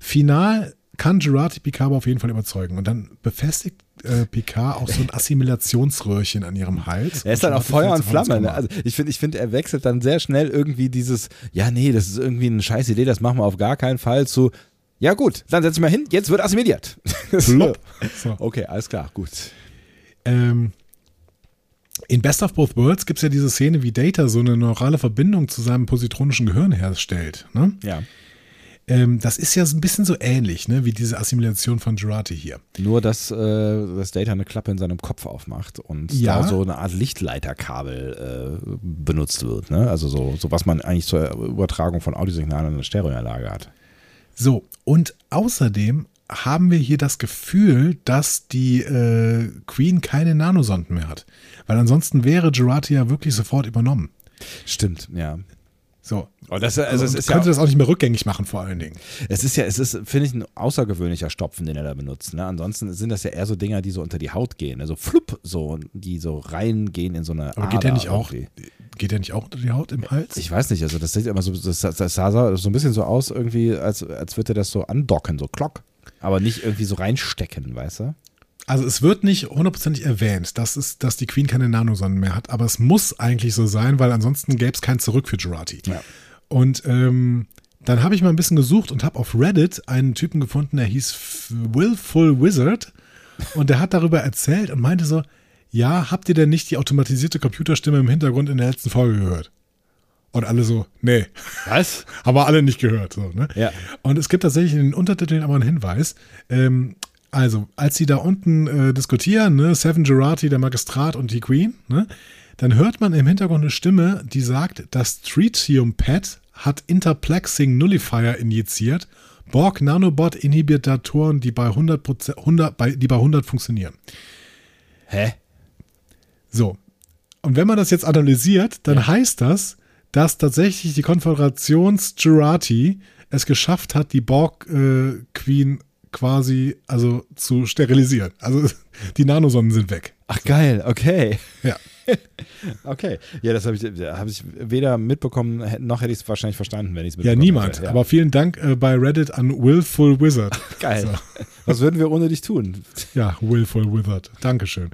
Final kann Jurati Picard aber auf jeden Fall überzeugen. Und dann befestigt äh, Picard auch so ein Assimilationsröhrchen an ihrem Hals. Er ist dann auf Feuer und Flamme. Ne? Also ich finde, ich find, er wechselt dann sehr schnell irgendwie dieses, ja, nee, das ist irgendwie eine scheiß Idee, das machen wir auf gar keinen Fall zu, ja gut, dann setz dich mal hin, jetzt wird assimiliert. So. Okay, alles klar, gut. Ähm, in Best of Both Worlds gibt es ja diese Szene, wie Data so eine neurale Verbindung zu seinem positronischen Gehirn herstellt. Ne? Ja. Ähm, das ist ja so ein bisschen so ähnlich, ne, wie diese Assimilation von Jurati hier. Nur, dass äh, das Data eine Klappe in seinem Kopf aufmacht und Ja. da so eine Art Lichtleiterkabel äh, benutzt wird. Ne? Also so, so, was man eigentlich zur Übertragung von Audiosignalen in eine Stereoanlage hat. So, und außerdem haben wir hier das Gefühl, dass die äh, Queen keine Nanosonden mehr hat. Weil ansonsten wäre Jurati ja wirklich sofort übernommen. Stimmt, ja. So. Oh, das, also es Und ist ja, könnte das auch nicht mehr rückgängig machen, vor allen Dingen. es ist ja, es ist, finde ich, ein außergewöhnlicher Stopfen, den er da benutzt. Ne? Ansonsten sind das ja eher so Dinger, die so unter die Haut gehen, also flupp, so, die so reingehen in so eine Aber geht der Ader nicht auch, irgendwie. Geht der nicht auch unter die Haut im Hals? Ich weiß nicht, also das sieht immer so, das, das sah so ein bisschen so aus, irgendwie, als, als würde er das so andocken, so klock. Aber nicht irgendwie so reinstecken, weißt du? Also es wird nicht hundertprozentig erwähnt, dass, es, dass die Queen keine Nanosonnen mehr hat, aber es muss eigentlich so sein, weil ansonsten gäbe es kein Zurück für Jurati. Ja. Und ähm, dann habe ich mal ein bisschen gesucht und habe auf Reddit einen Typen gefunden, der hieß Willful Wizard und der hat darüber erzählt und meinte so, ja, habt ihr denn nicht die automatisierte Computerstimme im Hintergrund in der letzten Folge gehört? Und alle so, nee. Was? Haben wir alle nicht gehört. So, ne? Ja. Und es gibt tatsächlich in den Untertiteln aber einen Hinweis. Ähm, also, als sie da unten äh, diskutieren, ne, Seven Gerati, der Magistrat und die Queen, ne, dann hört man im Hintergrund eine Stimme, die sagt, das Tritium-Pad hat Interplexing Nullifier injiziert, Borg Nanobot Inhibitatoren, die bei 100, 100, bei, die bei 100 funktionieren. Hä? So. Und wenn man das jetzt analysiert, dann heißt das, dass tatsächlich die Konföderations-Jurati es geschafft hat, die Borg-Queen quasi also zu sterilisieren. Also die Nanosonnen sind weg. Ach geil, okay. Ja. Okay. Ja, das habe ich, hab ich weder mitbekommen, noch hätte ich es wahrscheinlich verstanden, wenn ich es Ja, mitbekommen niemand. hätte. Ja. Aber vielen Dank äh, bei Reddit an Willful Wizard. geil. So. Was würden wir ohne dich tun? Ja, Willful Wizard. Dankeschön.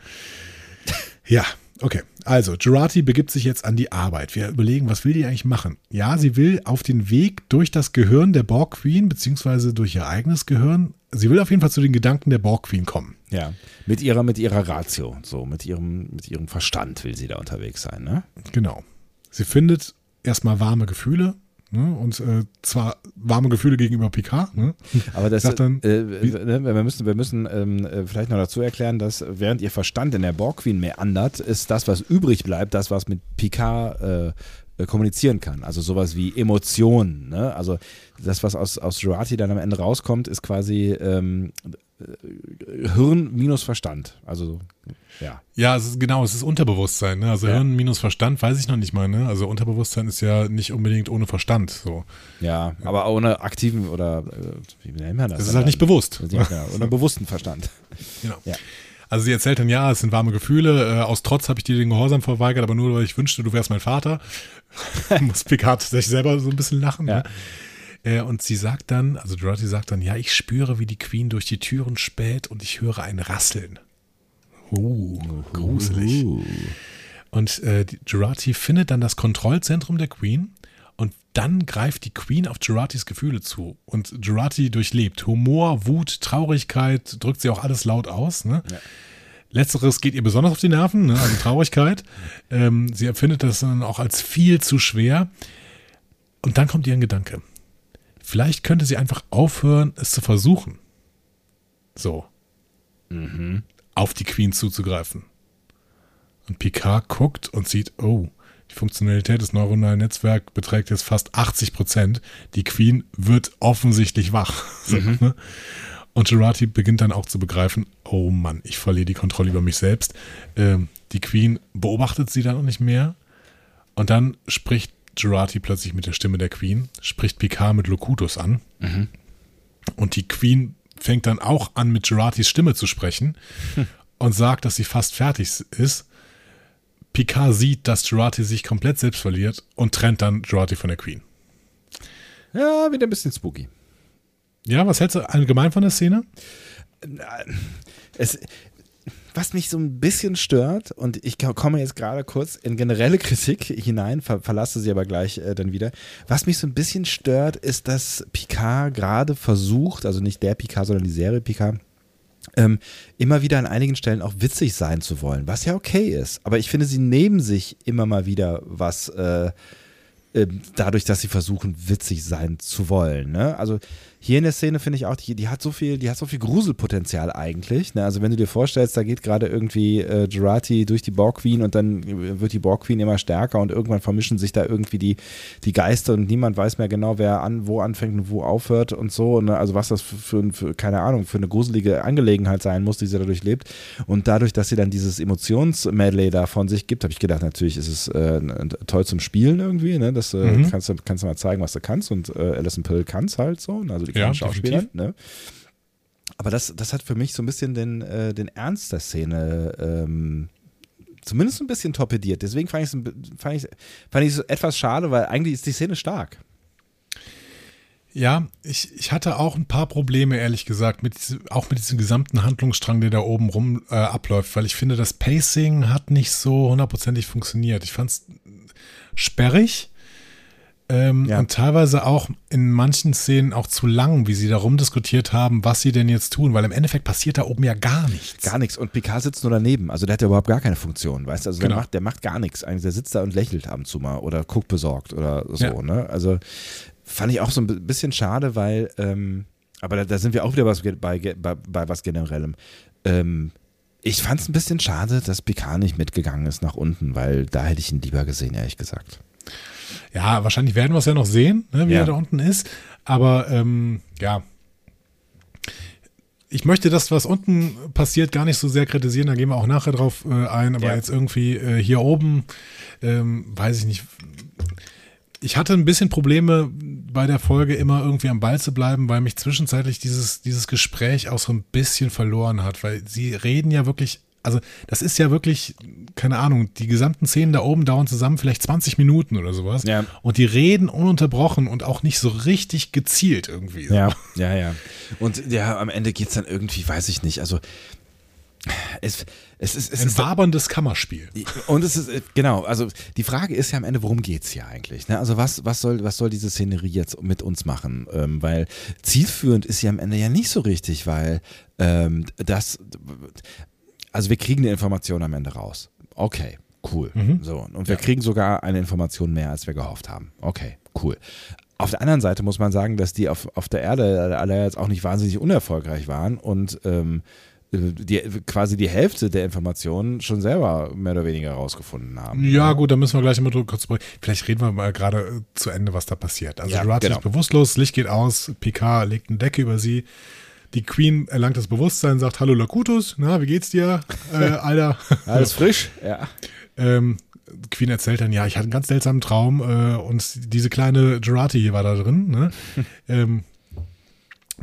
Ja, okay. Also, Jurati begibt sich jetzt an die Arbeit. Wir überlegen, was will die eigentlich machen? Ja, sie will auf den Weg durch das Gehirn der Borg Queen, beziehungsweise durch ihr eigenes Gehirn. Sie will auf jeden Fall zu den Gedanken der Borg Queen kommen. Ja. Mit ihrer, mit ihrer Ratio, so, mit ihrem, mit ihrem Verstand will sie da unterwegs sein, ne? Genau. Sie findet erstmal warme Gefühle. Ne? Und äh, zwar warme Gefühle gegenüber Picard. Ne? Aber das, Sagt dann, äh, ne, wir müssen, wir müssen ähm, äh, vielleicht noch dazu erklären, dass während ihr Verstand in der Borg Queen meandert, ist das, was übrig bleibt, das, was mit Picard äh, äh, kommunizieren kann. Also sowas wie Emotionen. Ne? Also das, was aus, aus Jurati dann am Ende rauskommt, ist quasi ähm, äh, Hirn minus Verstand. Also ja. Ja, es ist genau, es ist Unterbewusstsein. Ne? Also Ja. Hirn minus Verstand weiß ich noch nicht mal. Ne? Also Unterbewusstsein ist ja nicht unbedingt ohne Verstand. So. Ja, aber ohne aktiven oder äh, wie nennt man das? Das ist halt nicht bewusst. Ja, ohne bewussten Verstand. Genau. Ja. Also sie erzählt dann, ja, es sind warme Gefühle. Äh, aus Trotz habe ich dir den Gehorsam verweigert, aber nur, weil ich wünschte, du wärst mein Vater. Muss Picard sich selber so ein bisschen lachen. Ja. Ne? Äh, und sie sagt dann, also Dorothy sagt dann, ja, ich spüre, wie die Queen durch die Türen späht und ich höre ein Rasseln. Uh, gruselig. Uh. Und äh, die Jurati findet dann das Kontrollzentrum der Queen dann greift die Queen auf Juratis Gefühle zu. Und Jurati durchlebt Humor, Wut, Traurigkeit, drückt sie auch alles laut aus. Ne? Ja. Letzteres geht ihr besonders auf die Nerven, ne? also Traurigkeit. ähm, sie empfindet das dann auch als viel zu schwer. Und dann kommt ihr ein Gedanke. Vielleicht könnte sie einfach aufhören, es zu versuchen. So. Auf die Queen zuzugreifen. Und Picard guckt und sieht, oh, die Funktionalität des neuronalen Netzwerks beträgt jetzt fast 80 Prozent. Die Queen wird offensichtlich wach. So, ne? Und Jurati beginnt dann auch zu begreifen, oh Mann, ich verliere die Kontrolle über mich selbst. Ähm, die Queen beobachtet sie dann auch nicht mehr. Und dann spricht Jurati plötzlich mit der Stimme der Queen, spricht Picard mit Locutus an. Mhm. Und die Queen fängt dann auch an, mit Juratis Stimme zu sprechen Hm. und sagt, dass sie fast fertig ist. Picard sieht, dass Jurati sich komplett selbst verliert und trennt dann Jurati von der Queen. Ja, wieder ein bisschen spooky. Ja, was hältst du allgemein von der Szene? Es, was mich so ein bisschen stört, und ich komme jetzt gerade kurz in generelle Kritik hinein, ver verlasse sie aber gleich äh, dann wieder. Was mich so ein bisschen stört, ist, dass Picard gerade versucht, also nicht der Picard, sondern die Serie Picard, ähm, immer wieder an einigen Stellen auch witzig sein zu wollen, was ja okay ist. Aber ich finde, sie nehmen sich immer mal wieder was äh, äh, dadurch, dass sie versuchen, witzig sein zu wollen. Ne? Also hier in der Szene finde ich auch, die, die hat so viel, die hat so viel Gruselpotenzial eigentlich. Ne? Also wenn du dir vorstellst, da geht gerade irgendwie äh, Jurati durch die Borg Queen und dann wird die Borg Queen immer stärker und irgendwann vermischen sich da irgendwie die, die Geister und niemand weiß mehr genau, wer an, wo anfängt und wo aufhört und so. Ne? Also was das für, für, für, keine Ahnung, für eine gruselige Angelegenheit sein muss, die sie dadurch lebt. Und dadurch, dass sie dann dieses Emotionsmedley da von sich gibt, habe ich gedacht, natürlich ist es äh, toll zum Spielen irgendwie. Ne? Das äh, Mhm. kannst, du, kannst du mal zeigen, was du kannst und äh, Alison Pill kann es halt so. ne? Also Ja, kleinen Schauspieler. definitiv. Ne? Aber das, das hat für mich so ein bisschen den, äh, den Ernst der Szene ähm, zumindest ein bisschen torpediert. Deswegen fand ich es fand ich, fand ich etwas schade, weil eigentlich ist die Szene stark. Ja, ich, ich hatte auch ein paar Probleme, ehrlich gesagt, mit auch mit diesem gesamten Handlungsstrang, der da oben rum äh, abläuft, weil ich finde, das Pacing hat nicht so hundertprozentig funktioniert. Ich fand es sperrig ähm, Ja. und teilweise auch in manchen Szenen auch zu lang, wie sie da rumdiskutiert haben, was sie denn jetzt tun, weil im Endeffekt passiert da oben ja gar nichts. Gar nichts. Und Picard sitzt nur daneben. Also der hat ja überhaupt gar keine Funktion, weißt du? Also Genau. der, macht, der macht gar nichts. Eigentlich, der sitzt da und lächelt ab und zu mal oder guckt besorgt oder so, Ja. ne? Also fand ich auch so ein bi- bisschen schade, weil, ähm, aber da, da sind wir auch wieder was, bei, bei, bei was Generellem. Ähm, ich fand es ein bisschen schade, dass Picard nicht mitgegangen ist nach unten, weil da hätte ich ihn lieber gesehen, ehrlich gesagt. Ja, wahrscheinlich werden wir es ja noch sehen, ne, wie Ja. er da unten ist. Aber ähm, ja. Ich möchte das, was unten passiert, gar nicht so sehr kritisieren. Da gehen wir auch nachher drauf äh, ein. Aber Ja. jetzt irgendwie äh, hier oben, ähm, weiß ich nicht. Ich hatte ein bisschen Probleme bei der Folge immer irgendwie am Ball zu bleiben, weil mich zwischenzeitlich dieses, dieses Gespräch auch so ein bisschen verloren hat, weil sie reden ja wirklich, also das ist ja wirklich, keine Ahnung, die gesamten Szenen da oben dauern zusammen vielleicht 20 Minuten oder sowas. Ja. Und die reden ununterbrochen und auch nicht so richtig gezielt irgendwie. Ja, ja, ja. Und ja, am Ende geht es dann irgendwie, weiß ich nicht, also es, es ist, es Ein ist waberndes Kammerspiel. Und es ist, äh, genau, also die Frage ist ja am Ende, worum geht es hier eigentlich? Ne? Also was, was, soll, was soll diese Szenerie jetzt mit uns machen? Ähm, weil zielführend ist sie am Ende ja nicht so richtig, weil ähm, das, also wir kriegen eine Information am Ende raus. Okay, cool. So, und wir Ja. kriegen sogar eine Information mehr, als wir gehofft haben. Okay, cool. Auf der anderen Seite muss man sagen, dass die auf, auf der Erde alle jetzt auch nicht wahnsinnig unerfolgreich waren und ähm, die, quasi die Hälfte der Informationen schon selber mehr oder weniger herausgefunden haben. Ja, gut, da müssen wir gleich immer drüber kurz drüber- Vielleicht reden wir mal gerade äh, zu Ende, was da passiert. Also Ja, Jurati genau. ist bewusstlos, Licht geht aus, Picard legt eine Decke über sie. Die Queen erlangt das Bewusstsein, sagt Hallo Lakutus, na, wie geht's dir, äh, Alter? Alles frisch? Ja. Ähm, Queen erzählt dann, ja, ich hatte einen ganz seltsamen Traum äh, und diese kleine Jurati hier war da drin. Ne? ähm,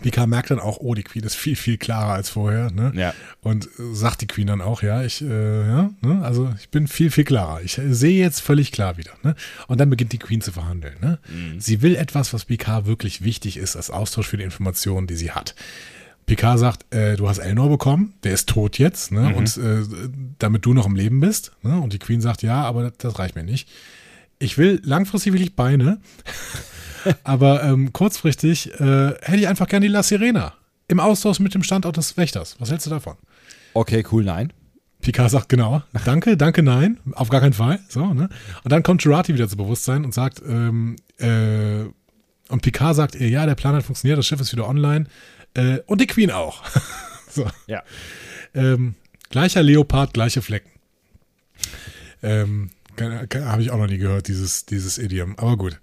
Picard merkt dann auch, oh, die Queen ist viel, viel klarer als vorher. Ne? Ja. Und äh, sagt die Queen dann auch, ja, ich, äh, ja, ne? also ich bin viel, viel klarer. Ich äh, sehe jetzt völlig klar wieder. Ne? Und dann beginnt die Queen zu verhandeln. Ne? Sie will etwas, was Picard wirklich wichtig ist, als Austausch für die Informationen, die sie hat. Picard sagt, äh, du hast Elnor bekommen, der ist tot jetzt, ne? Und äh, damit du noch im Leben bist. Ne? Und die Queen sagt, ja, aber das, das reicht mir nicht. Ich will langfristig will ich Beine, aber ähm, kurzfristig äh, hätte ich einfach gerne die La Sirena im Austausch mit dem Standort des Wächters. Was hältst du davon? Okay, cool, nein. Picard sagt genau, danke, danke, nein, auf gar keinen Fall. So, ne? Und dann kommt Jurati wieder zu Bewusstsein und sagt, ähm, äh, und Picard sagt ihr, ja, der Plan hat funktioniert, das Schiff ist wieder online äh, und die Queen auch. so. Ja. Ähm, gleicher Leopard, gleiche Flecken. Ähm, Habe ich auch noch nie gehört, dieses, dieses Idiom. Aber gut.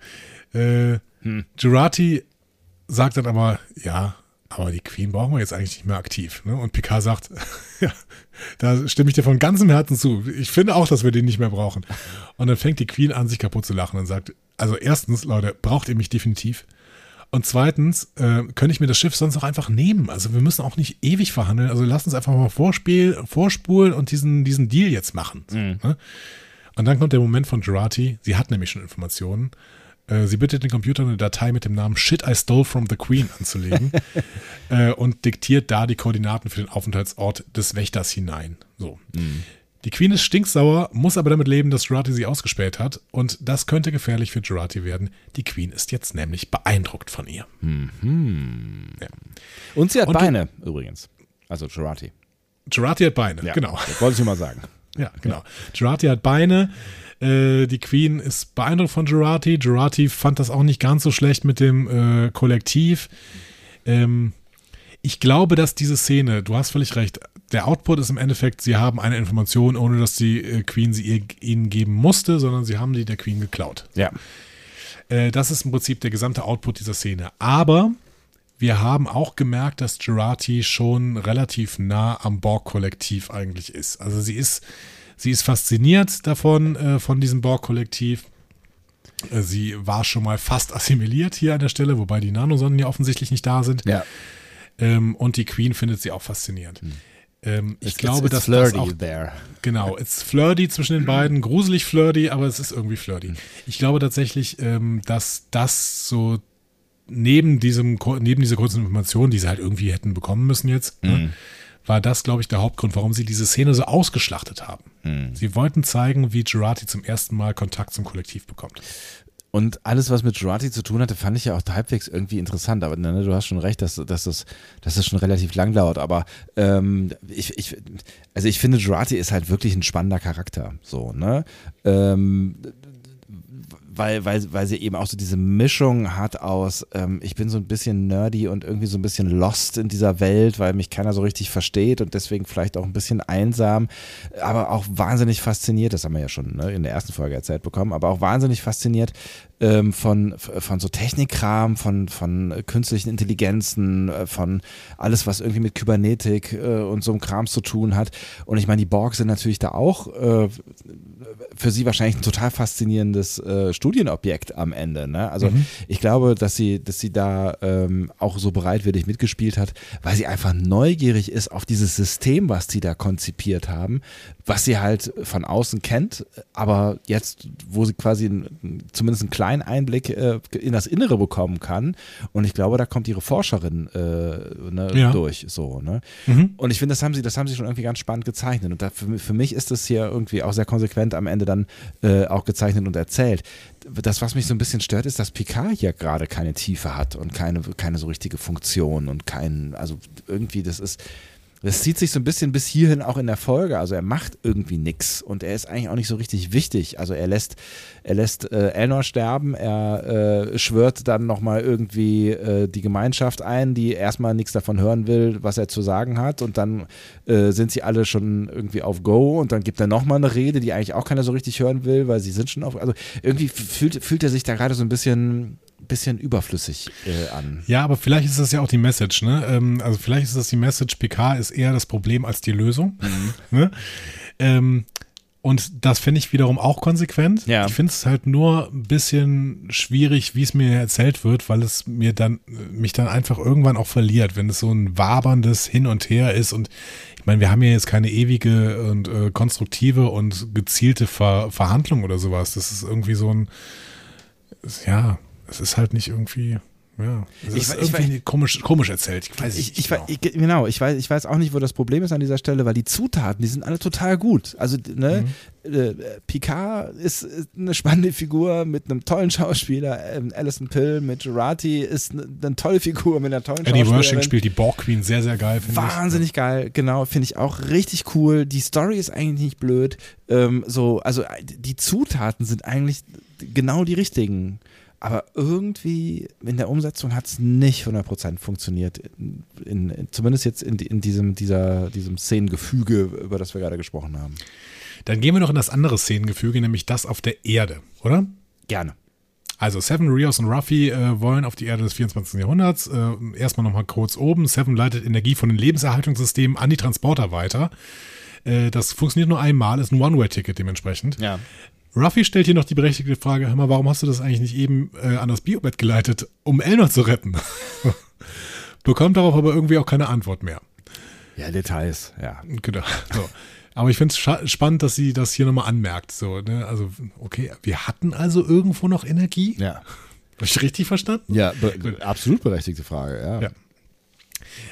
Äh, Jurati sagt dann aber, ja, aber die Queen brauchen wir jetzt eigentlich nicht mehr aktiv. Ne? Und Picard sagt, ja, da stimme ich dir von ganzem Herzen zu. Ich finde auch, dass wir den nicht mehr brauchen. Und dann fängt die Queen an, sich kaputt zu lachen und sagt, also erstens, Leute, braucht ihr mich definitiv. Und zweitens, äh, könnte ich mir das Schiff sonst auch einfach nehmen. Also wir müssen auch nicht ewig verhandeln. Also lasst uns einfach mal vorspiel, vorspulen und diesen, diesen Deal jetzt machen. Mhm. Ne? Und dann kommt der Moment von Gerati. Sie hat nämlich schon Informationen. Äh, Sie bittet den Computer eine Datei mit dem Namen Shit I Stole from the Queen anzulegen äh, und diktiert da die Koordinaten für den Aufenthaltsort des Wächters hinein. So. Die Queen ist stinksauer, muss aber damit leben, dass Gerati sie ausgespäht hat und das könnte gefährlich für Gerati werden. Die Queen ist jetzt nämlich beeindruckt von ihr. Ja. Und sie hat Und Beine übrigens. Also Gerati. Gerati hat Beine, Ja, genau. Wollte ich nur mal sagen. Ja, genau. Gerati hat Beine. Äh, die Queen ist beeindruckt von Gerati. Gerati fand das auch nicht ganz so schlecht mit dem äh, Kollektiv. Ähm, ich glaube, dass diese Szene, du hast völlig recht, der Output ist im Endeffekt, sie haben eine Information, ohne dass die äh, Queen sie ihr, ihnen geben musste, sondern sie haben die der Queen geklaut. Ja. Äh, das ist im Prinzip der gesamte Output dieser Szene. Aber wir haben auch gemerkt, dass Gerati schon relativ nah am Borg-Kollektiv eigentlich ist. Also sie ist, sie ist fasziniert davon, äh, von diesem Borg-Kollektiv. Äh, Sie war schon mal fast assimiliert hier an der Stelle, wobei die Nanosonnen ja offensichtlich nicht da sind. Ja. Ähm, und die Queen findet sie auch faszinierend. Ähm, ich It's- glaube, it's dass flirty das auch there. Genau, it's flirty zwischen den beiden, gruselig flirty, aber es ist irgendwie flirty. Ich glaube tatsächlich, ähm, dass das so neben diesem, neben dieser kurzen Information, die sie halt irgendwie hätten bekommen müssen jetzt, ne, war das, glaube ich, der Hauptgrund, warum sie diese Szene so ausgeschlachtet haben. Sie wollten zeigen, wie Gerati zum ersten Mal Kontakt zum Kollektiv bekommt. Und alles, was mit Jurati zu tun hatte, fand ich ja auch halbwegs irgendwie interessant. Aber ne, du hast schon recht, dass, dass, das, dass das schon relativ lang dauert. Aber ähm, ich, ich, also ich finde, Jurati ist halt wirklich ein spannender Charakter. So, ne? Ähm, weil, weil, weil sie eben auch so diese Mischung hat aus, ähm, ich bin so ein bisschen nerdy und irgendwie so ein bisschen lost in dieser Welt, weil mich keiner so richtig versteht und deswegen vielleicht auch ein bisschen einsam, aber auch wahnsinnig fasziniert, das haben wir ja schon ne, in der ersten Folge erzählt bekommen, aber auch wahnsinnig fasziniert ähm, von, von so Technikkram, von, von künstlichen Intelligenzen, äh, von alles, was irgendwie mit Kybernetik äh, und so einem Kram zu tun hat. Und ich meine, die Borg sind natürlich da auch äh, für sie wahrscheinlich ein total faszinierendes äh, Studienobjekt am Ende. Ne? Also ich glaube, dass sie, dass sie da ähm, auch so bereitwillig mitgespielt hat, weil sie einfach neugierig ist auf dieses System, was sie da konzipiert haben, was sie halt von außen kennt, aber jetzt, wo sie quasi ein, zumindest einen kleinen Einblick äh, in das Innere bekommen kann. Und ich glaube, da kommt ihre Forscherin äh, ne, Ja. durch. So, ne? Mhm. Und ich finde, das haben sie, das haben sie schon irgendwie ganz spannend gezeichnet. Und da, für, für mich ist das hier irgendwie auch sehr konsequent am Ende dann äh, auch gezeichnet und erzählt. Das, was mich so ein bisschen stört, ist, dass Picard hier gerade keine Tiefe hat und keine, keine so richtige Funktion und kein, also irgendwie, das ist. Das zieht sich so ein bisschen bis hierhin auch in der Folge. Also er macht irgendwie nichts und er ist eigentlich auch nicht so richtig wichtig. Also er lässt, er lässt äh, Elnor sterben, er äh, schwört dann nochmal irgendwie äh, die Gemeinschaft ein, die erstmal nichts davon hören will, was er zu sagen hat. Und dann äh, sind sie alle schon irgendwie auf Go und dann gibt er nochmal eine Rede, die eigentlich auch keiner so richtig hören will, weil sie sind schon auf. Also irgendwie fühlt, fühlt er sich da gerade so ein bisschen, bisschen überflüssig äh, an. Ja, aber vielleicht ist das ja auch die Message, ne? Ähm, also vielleicht ist das die Message, PK ist eher das Problem als die Lösung. Ne? Ähm, und das finde ich wiederum auch konsequent. Ja. Ich finde es halt nur ein bisschen schwierig, wie es mir erzählt wird, weil es mir dann, mich dann einfach irgendwann auch verliert, wenn es so ein waberndes Hin und Her ist. Und ich meine, wir haben ja jetzt keine ewige und äh, konstruktive und gezielte Ver Verhandlung oder sowas. Das ist irgendwie so ein, ja, es ist halt nicht irgendwie, ja, es Ich ist ich irgendwie komisch, komisch erzählt. Ich weiß Ich, nicht ich, genau. ich, genau, ich weiß, ich weiß auch nicht, wo das Problem ist an dieser Stelle, weil die Zutaten, die sind alle total gut. Also, ne, Mhm. äh, Picard ist, ist eine spannende Figur mit einem tollen Schauspieler. Ähm, Alison Pill mit Gerati ist eine, eine tolle Figur mit einer tollen Annie Wershing Schauspielerin. spielt die Borg Queen sehr, sehr geil, finde ich. Wahnsinnig geil, genau, finde ich auch richtig cool. Die Story ist eigentlich nicht blöd. Ähm, so, also äh, die Zutaten sind eigentlich genau die richtigen. Aber irgendwie in der Umsetzung hat es nicht 100% funktioniert. In, in, in, zumindest jetzt in, in diesem, dieser, diesem Szenengefüge, über das wir gerade gesprochen haben. Dann gehen wir noch in das andere Szenengefüge, nämlich das auf der Erde, oder? Gerne. Also Seven, Rios und Ruffy äh, wollen auf die Erde des 24. Jahrhunderts. Äh, erstmal nochmal kurz oben. Seven leitet Energie von den Lebenserhaltungssystemen an die Transporter weiter. Äh, das funktioniert nur einmal, ist ein One-Way-Ticket dementsprechend. Ja. Ruffy stellt hier noch die berechtigte Frage, hör mal, warum hast du das eigentlich nicht eben äh, an das Biobett geleitet, um Elnor zu retten? Bekommt darauf aber irgendwie auch keine Antwort mehr. Ja, Details, ja. Genau. So. Aber ich finde es spannend, dass sie das hier nochmal anmerkt. So, ne? Also, okay, wir hatten also irgendwo noch Energie. Ja. Habe ich richtig verstanden? Ja, be absolut berechtigte Frage, ja. Ja.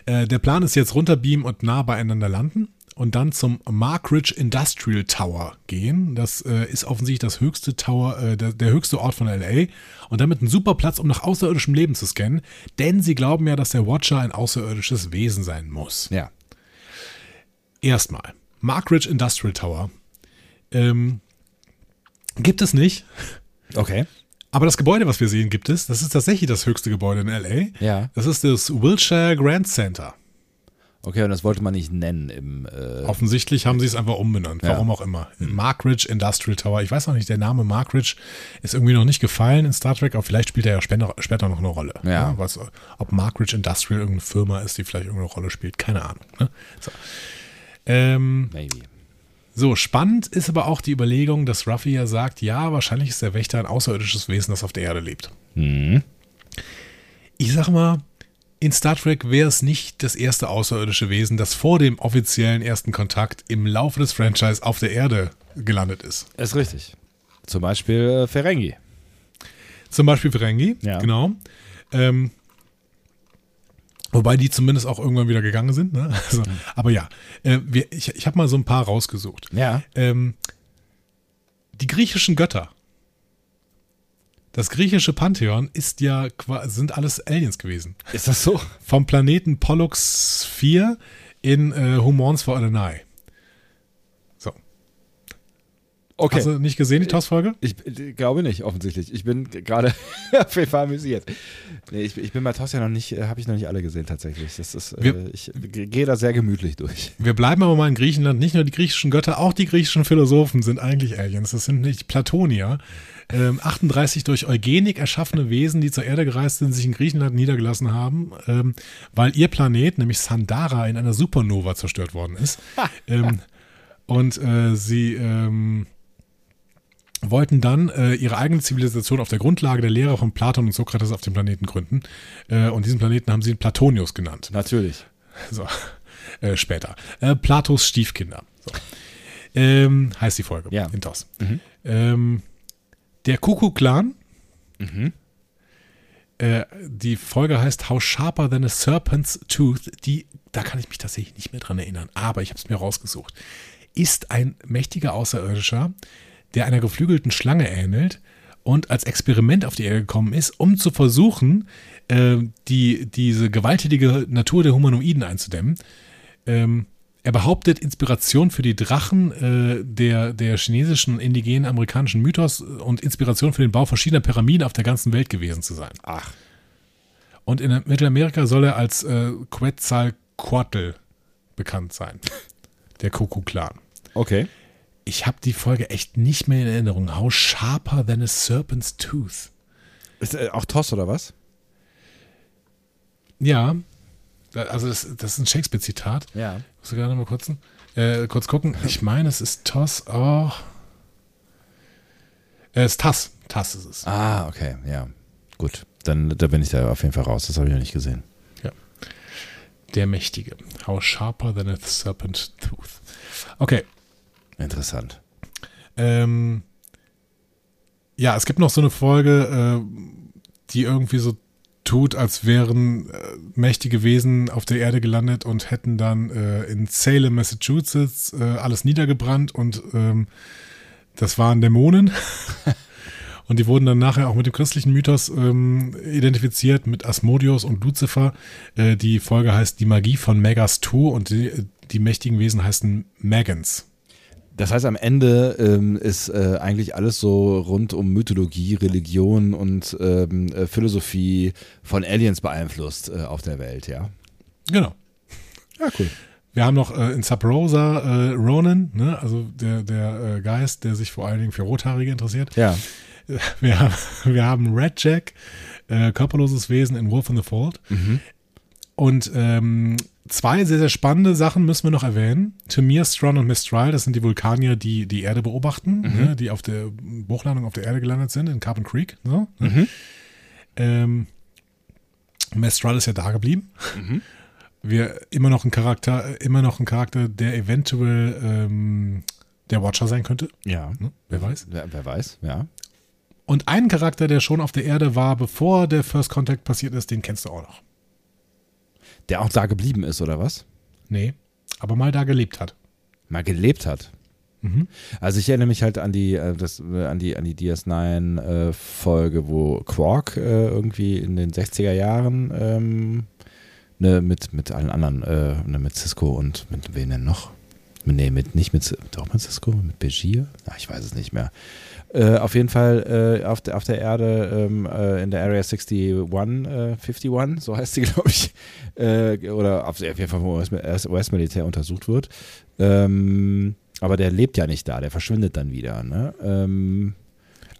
Äh, der Plan ist jetzt runterbeamen und nah beieinander landen und dann zum Markridge Industrial Tower gehen. Das äh, ist offensichtlich das höchste Tower, äh, der, der, höchste Ort von LA und damit ein super Platz, um nach außerirdischem Leben zu scannen, denn sie glauben ja, dass der Watcher ein außerirdisches Wesen sein muss. Ja. Erstmal, Markridge Industrial Tower. Ähm, gibt es nicht. Okay. Aber das Gebäude, was wir sehen, gibt es. Das ist tatsächlich das höchste Gebäude in LA. Ja. Das ist das Wilshire Grand Center. Okay, und das wollte man nicht nennen im. Äh Offensichtlich haben sie es einfach umbenannt, warum Ja. auch immer. Markridge Industrial Tower. Ich weiß noch nicht, der Name Markridge ist irgendwie noch nicht gefallen in Star Trek, aber vielleicht spielt er ja später, später noch eine Rolle. Ja. was, ob Markridge Industrial irgendeine Firma ist, die vielleicht irgendeine Rolle spielt, keine Ahnung. Ne? So. Ähm, Maybe. so, spannend ist aber auch die Überlegung, dass Ruffy ja sagt, ja, wahrscheinlich ist der Wächter ein außerirdisches Wesen, das auf der Erde lebt. Mhm. Ich sag mal, in Star Trek wäre es nicht das erste außerirdische Wesen, das vor dem offiziellen ersten Kontakt im Laufe des Franchise auf der Erde gelandet ist. Ist richtig. Zum Beispiel äh, Ferengi. Zum Beispiel Ferengi, Ja. genau. Ähm, wobei die zumindest auch irgendwann wieder gegangen sind. Ne? Also, Aber ja, äh, wir, ich, ich habe mal so ein paar rausgesucht. Ja. Ähm, die griechischen Götter. Das griechische Pantheon ist ja sind alles Aliens gewesen. Ist das so? Vom Planeten Pollux 4 in äh, Humans for Adenai. So. Okay. Hast du nicht gesehen, die TOS-Folge? ich, ich glaube nicht, offensichtlich. Ich bin gerade auf jeden Fall amüsiert. Nee, ich, ich bin bei TOS ja noch nicht, äh, habe ich noch nicht alle gesehen tatsächlich. Das ist, äh, Wir- ich g- gehe da sehr gemütlich durch. Wir bleiben aber mal in Griechenland. Nicht nur die griechischen Götter, auch die griechischen Philosophen sind eigentlich Aliens. Das sind nicht Platonier. Ähm, 38 durch Eugenik erschaffene Wesen, die zur Erde gereist sind, sich in Griechenland niedergelassen haben, ähm, weil ihr Planet, nämlich Sandara, in einer Supernova zerstört worden ist. ähm, und äh, sie ähm, wollten dann äh, ihre eigene Zivilisation auf der Grundlage der Lehre von Platon und Sokrates auf dem Planeten gründen. Äh, und diesen Planeten haben sie Platonius genannt. Natürlich. So, äh, später. Äh, Platos Stiefkinder. So. Ähm, heißt die Folge. Ja. In DOS. Mhm. Der Kuckuck-Clan. Mhm. Äh, die Folge heißt How Sharper Than a Serpent's Tooth. Die, da kann ich mich tatsächlich nicht mehr dran erinnern, aber ich habe es mir rausgesucht. Ist ein mächtiger Außerirdischer, der einer geflügelten Schlange ähnelt und als Experiment auf die Erde gekommen ist, um zu versuchen, äh, die, diese gewalttätige Natur der Humanoiden einzudämmen. Ähm, er behauptet, Inspiration für die Drachen äh, der, der chinesischen, indigenen, amerikanischen Mythos und Inspiration für den Bau verschiedener Pyramiden auf der ganzen Welt gewesen zu sein. Ach. Und in Mittelamerika soll er als äh, Quetzalcoatl bekannt sein. Der Kuckuck-Clan. Okay. Ich habe die Folge echt nicht mehr in Erinnerung. How sharper than a serpent's tooth. Ist äh, auch TOS oder was? Ja, also das, das ist ein Shakespeare-Zitat. Ja. Musst du gerade mal kurz, äh, kurz gucken. Ich meine, es ist Toss auch. Äh, es ist Tass. Tass ist es. Ah, okay, ja. Gut. Dann da bin ich da auf jeden Fall raus. Das habe ich noch nicht gesehen. Der Mächtige. How sharper than a serpent tooth. Okay. Interessant. Ähm, ja, es gibt noch so eine Folge, äh, die irgendwie so tut, als wären äh, mächtige Wesen auf der Erde gelandet und hätten dann äh, in Salem, Massachusetts äh, alles niedergebrannt und ähm, das waren Dämonen. und die wurden dann nachher auch mit dem christlichen Mythos ähm, identifiziert, mit Asmodeus und Lucifer. Äh, die Folge heißt Die Magie von Megas 2 und die, die mächtigen Wesen heißen Megans. Das heißt, am Ende ähm, ist äh, eigentlich alles so rund um Mythologie, Religion und ähm, äh, Philosophie von Aliens beeinflusst äh, auf der Welt, ja. Genau. Ja, cool. Wir haben noch äh, in Sub Rosa äh, Ronan, ne? also der, der Geist, der sich vor allen Dingen für Rothaarige interessiert. Ja. wir, haben, wir haben Red Jack, äh, körperloses Wesen in Wolf in the Fold. Und ähm, zwei sehr, sehr spannende Sachen müssen wir noch erwähnen. Tamir, Strong und Mistral, das sind die Vulkanier, die die Erde beobachten, ne, die auf der Hochlandung auf der Erde gelandet sind, in Carbon Creek. So, ne? ähm, Mistral ist ja da geblieben. Wir immer noch ein Charakter, immer noch ein Charakter, der eventuell ähm, der Watcher sein könnte. Ja. Ne? Wer weiß. Wer, wer weiß, ja. Und einen Charakter, der schon auf der Erde war, bevor der First Contact passiert ist, den kennst du auch noch. Der auch da geblieben ist, oder was? Nee, aber mal da gelebt hat. Mal gelebt hat. Mhm. Also ich erinnere mich halt an die, äh, das, äh, an die, an die DS9-Folge, wo Quark äh, irgendwie in den 60er Jahren ähm, ne, mit, mit allen anderen, äh, ne, mit Cisco und mit wem denn noch? Nee, mit, nicht mit, doch mit Cisco, mit Begier? Ja, ich weiß es nicht mehr. Äh, auf jeden Fall äh, auf, der, auf der Erde ähm, äh, in der Area 61, äh, 51, so heißt sie, glaube ich, äh, oder auf, jeden Fall vom US- US-Militär untersucht wird. Ähm, aber der lebt ja nicht da, der verschwindet dann wieder. Ne? Ähm,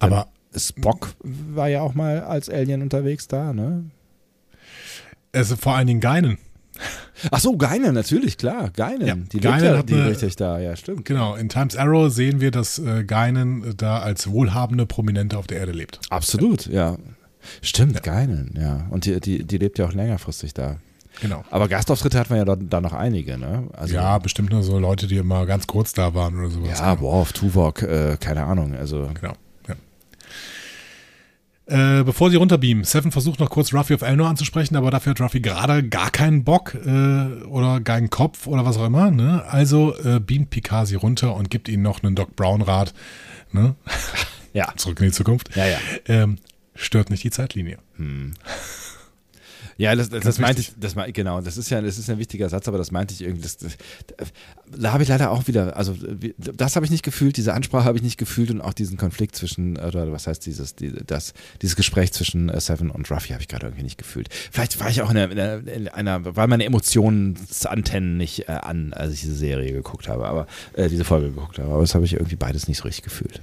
Aber Spock war ja auch mal als Alien unterwegs da, ne? ist vor allen Dingen Geinen. Ach so, Geinen, natürlich, klar, Geinen. Ja, die lebt ja hat die eine- richtig da, ja, stimmt. Genau, in Times Arrow sehen wir, dass äh, Geinen äh, da als wohlhabende Prominente auf der Erde lebt. Absolut, ja. Stimmt, Geinen, ja. Und die, die, die lebt ja auch längerfristig da. Genau. Aber Gastauftritte hat man ja da, da noch einige, ne? Also, ja, bestimmt nur so Leute, die immer ganz kurz da waren oder sowas. ja, genau. Worf, Tuvok, äh, keine Ahnung, also. Genau. Äh, bevor sie runterbeamen, Seven versucht noch kurz Ruffy auf Elnor anzusprechen, aber dafür hat Ruffy gerade gar keinen Bock äh, oder keinen Kopf oder was auch immer. Ne? Also äh, beamt Picard sie runter und gibt ihnen noch einen Doc Brown-Rat. Ne? Ja. Zurück in die Zukunft. Ja, ja. Ähm, stört nicht die Zeitlinie. Ja, das, das, das meinte ich, das genau, das ist ja, das ist ein wichtiger Satz, aber das meinte ich irgendwie, das, das, da habe ich leider auch wieder, also das habe ich nicht gefühlt, diese Ansprache habe ich nicht gefühlt und auch diesen Konflikt zwischen, oder was heißt dieses, die, das, dieses Gespräch zwischen äh, Seven und Ruffy habe ich gerade irgendwie nicht gefühlt. Vielleicht war ich auch in einer, in einer, in einer war meine Emotionsantennen nicht äh, an, als ich diese Serie geguckt habe, aber äh, diese Folge geguckt habe, aber das habe ich irgendwie beides nicht so richtig gefühlt.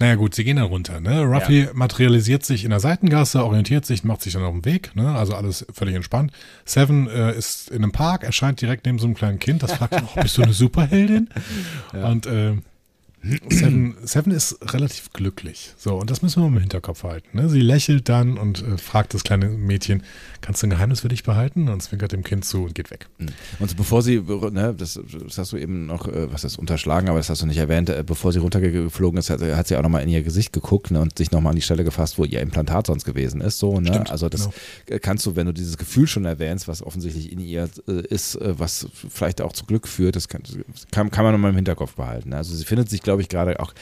Naja gut, sie gehen dann runter. Ne? Ruffy materialisiert sich in der Seitengasse, orientiert sich, macht sich dann auf den Weg. Ne? Also alles völlig entspannt. Seven äh, ist in einem Park, erscheint direkt neben so einem kleinen Kind. Das fragt oh, bist du eine Superheldin? Und äh, Seven, Seven ist relativ glücklich. So, und das müssen wir mal im Hinterkopf halten. Ne? Sie lächelt dann und äh, fragt das kleine Mädchen, kannst du ein Geheimnis für dich behalten? Und zwinkert dem Kind zu und geht weg. Und so bevor sie, ne, das, das hast du eben noch, äh, was ist unterschlagen, aber das hast du nicht erwähnt, äh, bevor sie runtergeflogen ist, hat, hat sie auch nochmal in ihr Gesicht geguckt ne, und sich nochmal an die Stelle gefasst, wo ihr Implantat sonst gewesen ist. So, ne? Stimmt, also das genau. kannst du, wenn du dieses Gefühl schon erwähnst, was offensichtlich in ihr äh, ist, äh, was vielleicht auch zu Glück führt, das kann, kann, kann man nochmal im Hinterkopf behalten. ne? Also sie findet sich, glaube ich, gerade auch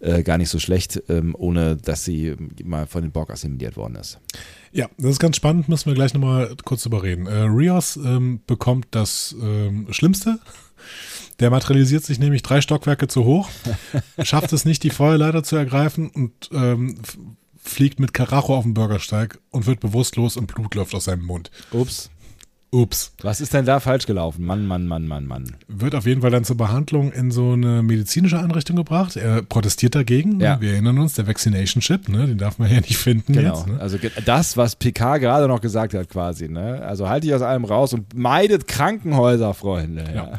äh, gar nicht so schlecht, ähm, ohne dass sie mal von den Borg assimiliert worden ist. Ja, das ist ganz spannend, müssen wir gleich nochmal kurz drüber reden. Äh, Rios ähm, bekommt das ähm, Schlimmste. Der materialisiert sich nämlich drei Stockwerke zu hoch, schafft es nicht, die Feuerleiter zu ergreifen und ähm, fliegt mit Karacho auf den Bürgersteig und wird bewusstlos und Blut läuft aus seinem Mund. Ups. Ups. Was ist denn da falsch gelaufen? Mann, Mann, Mann, Mann, Mann. Wird auf jeden Fall dann zur Behandlung in so eine medizinische Einrichtung gebracht. Er protestiert dagegen. Ja. Wir erinnern uns, der Vaccination Chip, ne, den darf man ja nicht finden Genau. jetzt. Ne? Also das, was Picard gerade noch gesagt hat, quasi. Ne? Also halt dich aus allem raus und meidet Krankenhäuser, Freunde. Ja. Ja.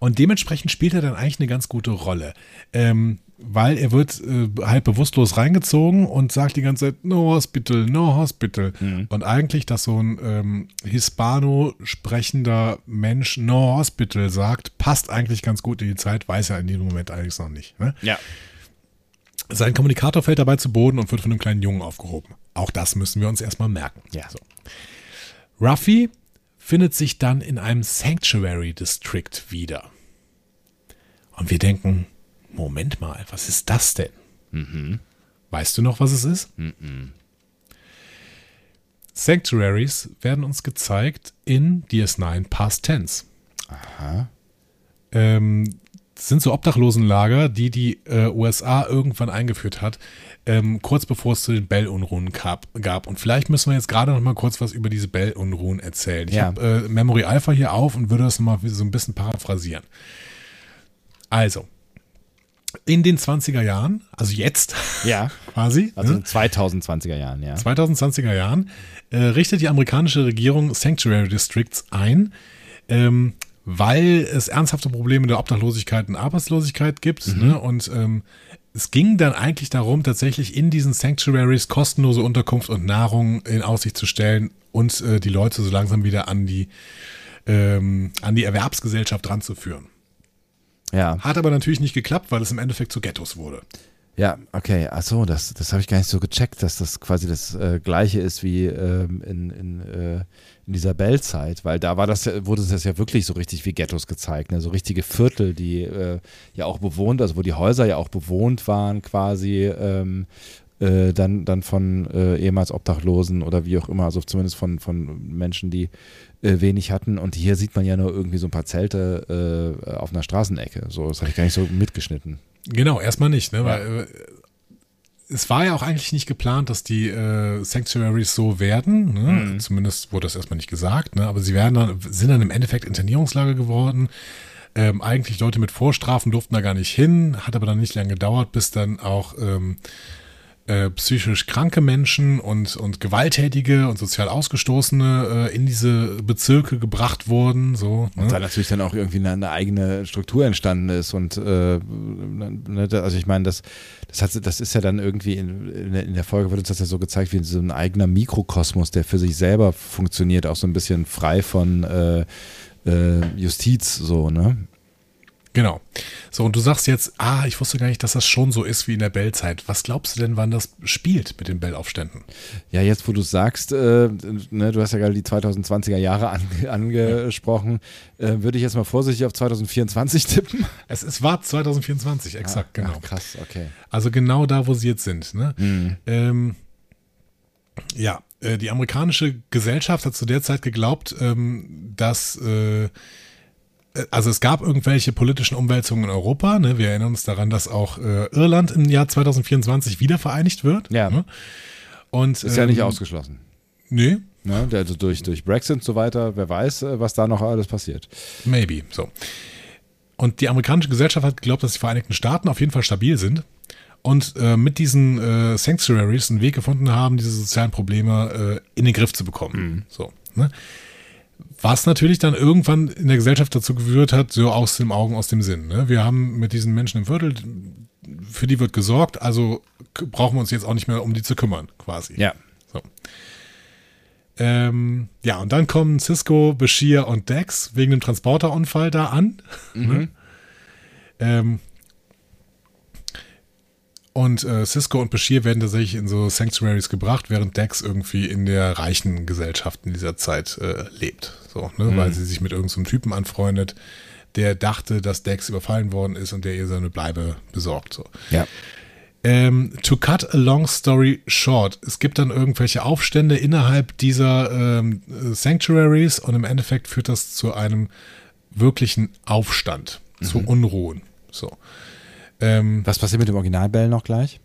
Und dementsprechend spielt er dann eigentlich eine ganz gute Rolle. Ähm, weil er wird äh, halt bewusstlos reingezogen und sagt die ganze Zeit, no hospital, no hospital. Und eigentlich, dass so ein ähm, Hispano sprechender Mensch no hospital sagt, passt eigentlich ganz gut in die Zeit, weiß er in dem Moment eigentlich noch nicht. Ne? ja. Sein Kommunikator fällt dabei zu Boden und wird von einem kleinen Jungen aufgehoben. Auch das müssen wir uns erstmal merken. Ja. So. Ruffy findet sich dann in einem Sanctuary District wieder. Und wir denken, Moment mal, was ist das denn? Weißt du noch, was es ist? Sanctuaries werden uns gezeigt in DS9 Past Tense. Aha. Ähm, sind so Obdachlosenlager, die die äh, USA irgendwann eingeführt hat, ähm, kurz bevor es zu den Bell-Unruhen gab, gab. Und vielleicht müssen wir jetzt gerade noch mal kurz was über diese Bell-Unruhen erzählen. Ich Ja. habe äh, Memory Alpha hier auf und würde das noch mal so ein bisschen paraphrasieren. Also, in den 20er Jahren, also jetzt Ja. quasi, Also ne? in 2020er Jahren, ja. 2020er Jahren, äh, richtet die amerikanische Regierung Sanctuary Districts ein, ähm, weil es ernsthafte Probleme der Obdachlosigkeit und Arbeitslosigkeit gibt. Ne? Und ähm, es ging dann eigentlich darum, tatsächlich in diesen Sanctuaries kostenlose Unterkunft und Nahrung in Aussicht zu stellen und äh, die Leute so langsam wieder an die, ähm, an die Erwerbsgesellschaft ranzuführen. Ja, Hat aber natürlich nicht geklappt, weil es im Endeffekt zu Ghettos wurde. ja, okay. Achso, das, das habe ich gar nicht so gecheckt, dass das quasi das äh, gleiche ist wie ähm, in, in, äh, in dieser Bell-Zeit, weil da war das, wurde das ja wirklich so richtig wie Ghettos gezeigt, ne? so richtige Viertel, die äh, ja auch bewohnt, also wo die Häuser ja auch bewohnt waren quasi. Ähm, äh, dann, dann von äh, ehemals Obdachlosen oder wie auch immer, also zumindest von, von Menschen, die äh, wenig hatten. Und hier sieht man ja nur irgendwie so ein paar Zelte äh, auf einer Straßenecke. So, das hatte ich gar nicht so mitgeschnitten. Genau, erstmal nicht, ne? Ja. Weil äh, es war ja auch eigentlich nicht geplant, dass die äh, Sanctuaries so werden. Ne? Mhm. Zumindest wurde das erstmal nicht gesagt, ne? Aber sie werden dann, sind dann im Endeffekt Internierungslager geworden. Ähm, eigentlich Leute mit Vorstrafen durften da gar nicht hin, hat aber dann nicht lange gedauert, bis dann auch ähm, äh, psychisch kranke Menschen und, und Gewalttätige und sozial Ausgestoßene äh, in diese Bezirke gebracht wurden. So, ne? Und da natürlich dann auch irgendwie eine, eine eigene Struktur entstanden ist und äh, ne, da- also ich meine, das, das, hat, das ist ja dann irgendwie in, in der Folge wird uns das ja so gezeigt wie so ein eigener Mikrokosmos, der für sich selber funktioniert, auch so ein bisschen frei von äh, äh, Justiz, so, ne? Genau. So, und du sagst jetzt, ah, ich wusste gar nicht, dass das schon so ist wie in der Bell-Zeit. Was glaubst du denn, wann das spielt mit den Bell-Aufständen? Ja, jetzt wo du sagst, äh, ne, du hast ja gerade die 2020er Jahre ange, angesprochen, äh, würde ich jetzt mal vorsichtig auf 2024 tippen. Es, es war 2024, exakt, genau. Ach, krass, okay. Also genau da, wo sie jetzt sind. Ne? Mhm. Ähm, ja, äh, die amerikanische Gesellschaft hat zu der Zeit geglaubt, ähm, dass äh, also es gab irgendwelche politischen Umwälzungen in Europa. Ne? Wir erinnern uns daran, dass auch äh, Irland im Jahr 2024 wieder vereinigt wird. Ja. Ne? Und, Ist ja nicht ähm, ausgeschlossen. Nee, Ne? Also durch, durch Brexit und so weiter, wer weiß, äh, was da noch alles passiert. Maybe, so. Und die amerikanische Gesellschaft hat geglaubt, dass die Vereinigten Staaten auf jeden Fall stabil sind und äh, mit diesen äh, Sanctuaries einen Weg gefunden haben, diese sozialen Probleme äh, in den Griff zu bekommen. So, ne? Was natürlich dann irgendwann in der Gesellschaft dazu geführt hat, so aus dem Augen, aus dem Sinn. Ne? Wir haben mit diesen Menschen im Viertel, für die wird gesorgt, also brauchen wir uns jetzt auch nicht mehr um die zu kümmern, quasi. Ja. So. Ähm, ja, und dann kommen Cisco, Bashir und Dex wegen dem Transporterunfall da an. Ne? Ähm, und äh, Cisco und Bashir werden tatsächlich in so Sanctuaries gebracht, während Dex irgendwie in der reichen Gesellschaft in dieser Zeit äh, lebt. So, ne? Weil sie sich mit irgendeinem Typen anfreundet, der dachte, dass Dex überfallen worden ist und der ihr seine Bleibe besorgt. So. Ja. Ähm, to cut a long story short, es gibt dann irgendwelche Aufstände innerhalb dieser ähm, Sanctuaries und im Endeffekt führt das zu einem wirklichen Aufstand, zu Unruhen. So. Ähm, Was passiert mit dem Originalbell noch gleich?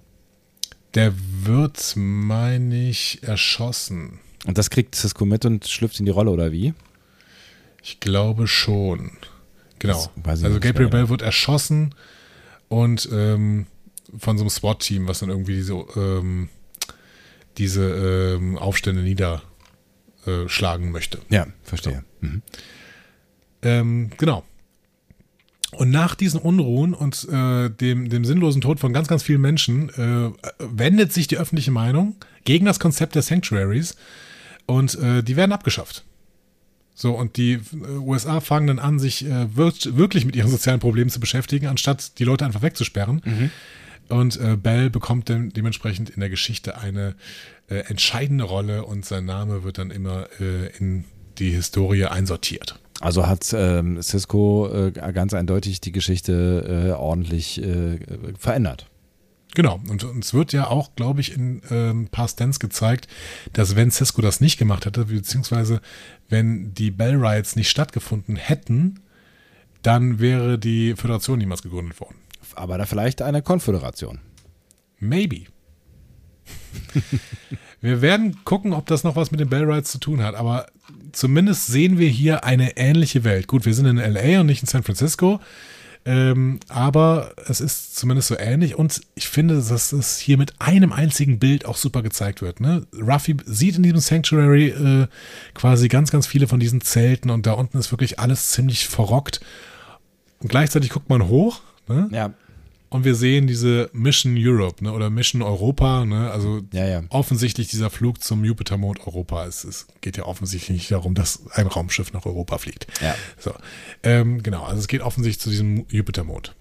der wird, meine ich, erschossen. Und das kriegt Cisco mit und schlüpft in die Rolle, oder wie? Ich glaube schon. Genau. Also Gabriel. Bell wird erschossen und ähm, von so einem SWAT-Team, was dann irgendwie diese, ähm, diese ähm, Aufstände niederschlagen möchte. Ja, verstehe. Mhm. Ähm, genau. Und nach diesen Unruhen und äh, dem, dem sinnlosen Tod von ganz, ganz vielen Menschen äh, wendet sich die öffentliche Meinung gegen das Konzept der Sanctuaries und äh, die werden abgeschafft. So, und die äh, USA fangen dann an, sich äh, wir wirklich mit ihren sozialen Problemen zu beschäftigen, anstatt die Leute einfach wegzusperren. Und äh, Bell bekommt dem, dementsprechend in der Geschichte eine äh, entscheidende Rolle und sein Name wird dann immer äh, in die Historie einsortiert. Also hat ähm, Cisco äh, ganz eindeutig die Geschichte äh, ordentlich äh, verändert. Genau, und uns wird ja auch, glaube ich, in ähm, ein paar Stands gezeigt, dass wenn Cisco das nicht gemacht hätte, beziehungsweise wenn die Bell Riots nicht stattgefunden hätten, dann wäre die Föderation niemals gegründet worden. Aber da vielleicht eine Konföderation. Maybe. wir werden gucken, ob das noch was mit den Bell Riots zu tun hat, aber zumindest sehen wir hier eine ähnliche Welt. Gut, wir sind in LA und nicht in San Francisco. Ähm, aber es ist zumindest so ähnlich und ich finde, dass es hier mit einem einzigen Bild auch super gezeigt wird. Ne? Ruffy sieht in diesem Sanctuary äh, quasi ganz, ganz viele von diesen Zelten und da unten ist wirklich alles ziemlich verrockt. Und gleichzeitig guckt man hoch ne? Ja. Und wir sehen diese Mission Europe ne? oder Mission Europa. Ne? Also Ja, ja. offensichtlich dieser Flug zum Jupitermond Europa. Es, es geht ja offensichtlich nicht darum, dass ein Raumschiff nach Europa fliegt. Ja. So, ähm, genau, also es geht offensichtlich zu diesem Jupitermond.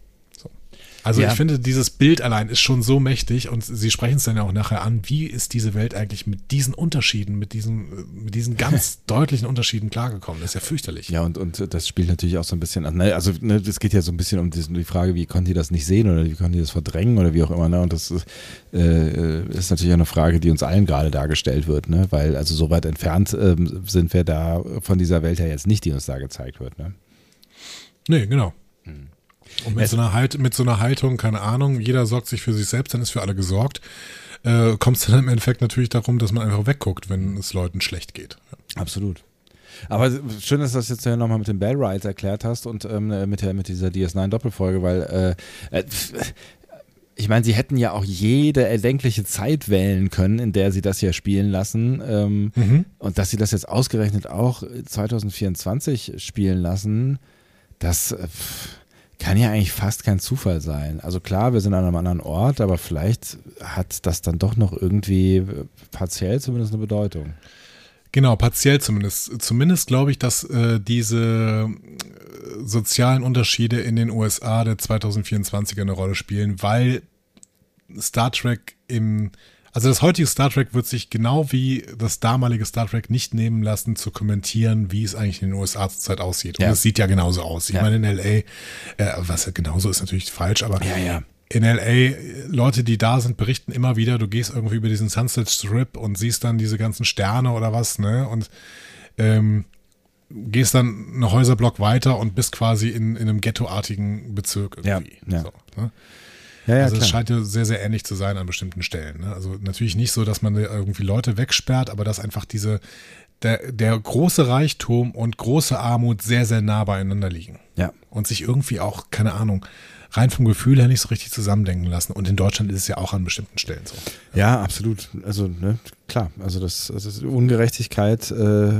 So. Also Ja. ich finde, dieses Bild allein ist schon so mächtig und Sie sprechen es dann ja auch nachher an, wie ist diese Welt eigentlich mit diesen Unterschieden, mit diesen, äh, mit diesen ganz deutlichen Unterschieden klargekommen? Das ist ja fürchterlich. Ja, und, und das spielt natürlich auch so ein bisschen an. Ne? Also, ne, es geht ja so ein bisschen um die Frage, wie konnten die das nicht sehen oder wie konnten die das verdrängen oder wie auch immer. Ne? Und das ist, äh, ist natürlich auch eine Frage, die uns allen gerade dargestellt wird, ne? weil also so weit entfernt ähm, sind wir da von dieser Welt ja jetzt nicht, die uns da gezeigt wird. Ne? Nee, genau. Hm. Und mit so, einer halt, mit so einer Haltung, keine Ahnung, jeder sorgt sich für sich selbst, dann ist für alle gesorgt, äh, kommt es dann im Endeffekt natürlich darum, dass man einfach wegguckt, wenn es Leuten schlecht geht. Absolut. Aber schön, dass du das jetzt nochmal mit den Bell Rides erklärt hast und ähm, mit, der, mit dieser DS9-Doppelfolge, weil äh, äh, ich meine, sie hätten ja auch jede erdenkliche Zeit wählen können, in der sie das ja spielen lassen. Ähm, Mhm. Und dass sie das jetzt ausgerechnet auch 2024 spielen lassen, das äh, kann ja eigentlich fast kein Zufall sein. Also klar, wir sind an einem anderen Ort, aber vielleicht hat das dann doch noch irgendwie äh, partiell zumindest eine Bedeutung. Genau, partiell zumindest. Zumindest glaube ich, dass äh, diese äh, sozialen Unterschiede in den USA der 2024er eine Rolle spielen, weil Star Trek im, also das heutige Star Trek wird sich genau wie das damalige Star Trek nicht nehmen lassen, zu kommentieren, wie es eigentlich in den USA zurzeit aussieht. Und Ja. es sieht ja genauso aus. Ich Ja. meine, in LA, äh, was ja genauso ist natürlich falsch, aber Ja, ja. in LA, Leute, die da sind, berichten immer wieder, du gehst irgendwie über diesen Sunset Strip und siehst dann diese ganzen Sterne oder was, ne? Und ähm, gehst dann einen Häuserblock weiter und bist quasi in, in einem ghettoartigen Bezirk irgendwie. Ja, ja. So, ne? Ja, ja, also es scheint ja sehr, sehr ähnlich zu sein an bestimmten Stellen. Ne? Also natürlich nicht so, dass man irgendwie Leute wegsperrt, aber dass einfach diese, der, der große Reichtum und große Armut sehr, sehr nah beieinander liegen Ja. und sich irgendwie auch, keine Ahnung, rein vom Gefühl her nicht so richtig zusammendenken lassen. Und in Deutschland ist es ja auch an bestimmten Stellen so. Ja, absolut. Also, ne, klar. Also, das, das ist Ungerechtigkeit äh,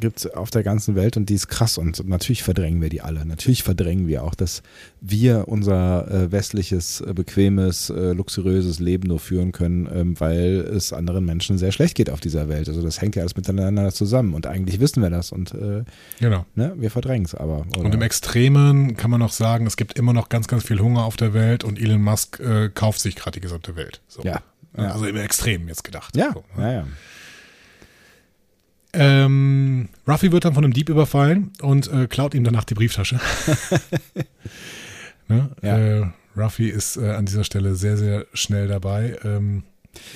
gibt es auf der ganzen Welt und die ist krass. Und natürlich verdrängen wir die alle. Natürlich verdrängen wir auch, dass wir unser äh, westliches, äh, bequemes, äh, luxuriöses Leben nur führen können, ähm, weil es anderen Menschen sehr schlecht geht auf dieser Welt. Also, das hängt ja alles miteinander zusammen. Und eigentlich wissen wir das und äh, Genau. ne, wir verdrängen es aber. Oder? Und im Extremen kann man noch sagen, es gibt immer noch ganz, ganz viel Hunger auf der Welt und Elon Musk äh, kauft sich gerade die gesamte Welt. So. ja. Ja. Also im Extremen jetzt gedacht. Ja, So, ne? ja, ja. Ähm, Ruffy wird dann von einem Dieb überfallen und äh, klaut ihm danach die Brieftasche. ne? Ja. äh, Ruffy ist äh, an dieser Stelle sehr, sehr schnell dabei. Ähm,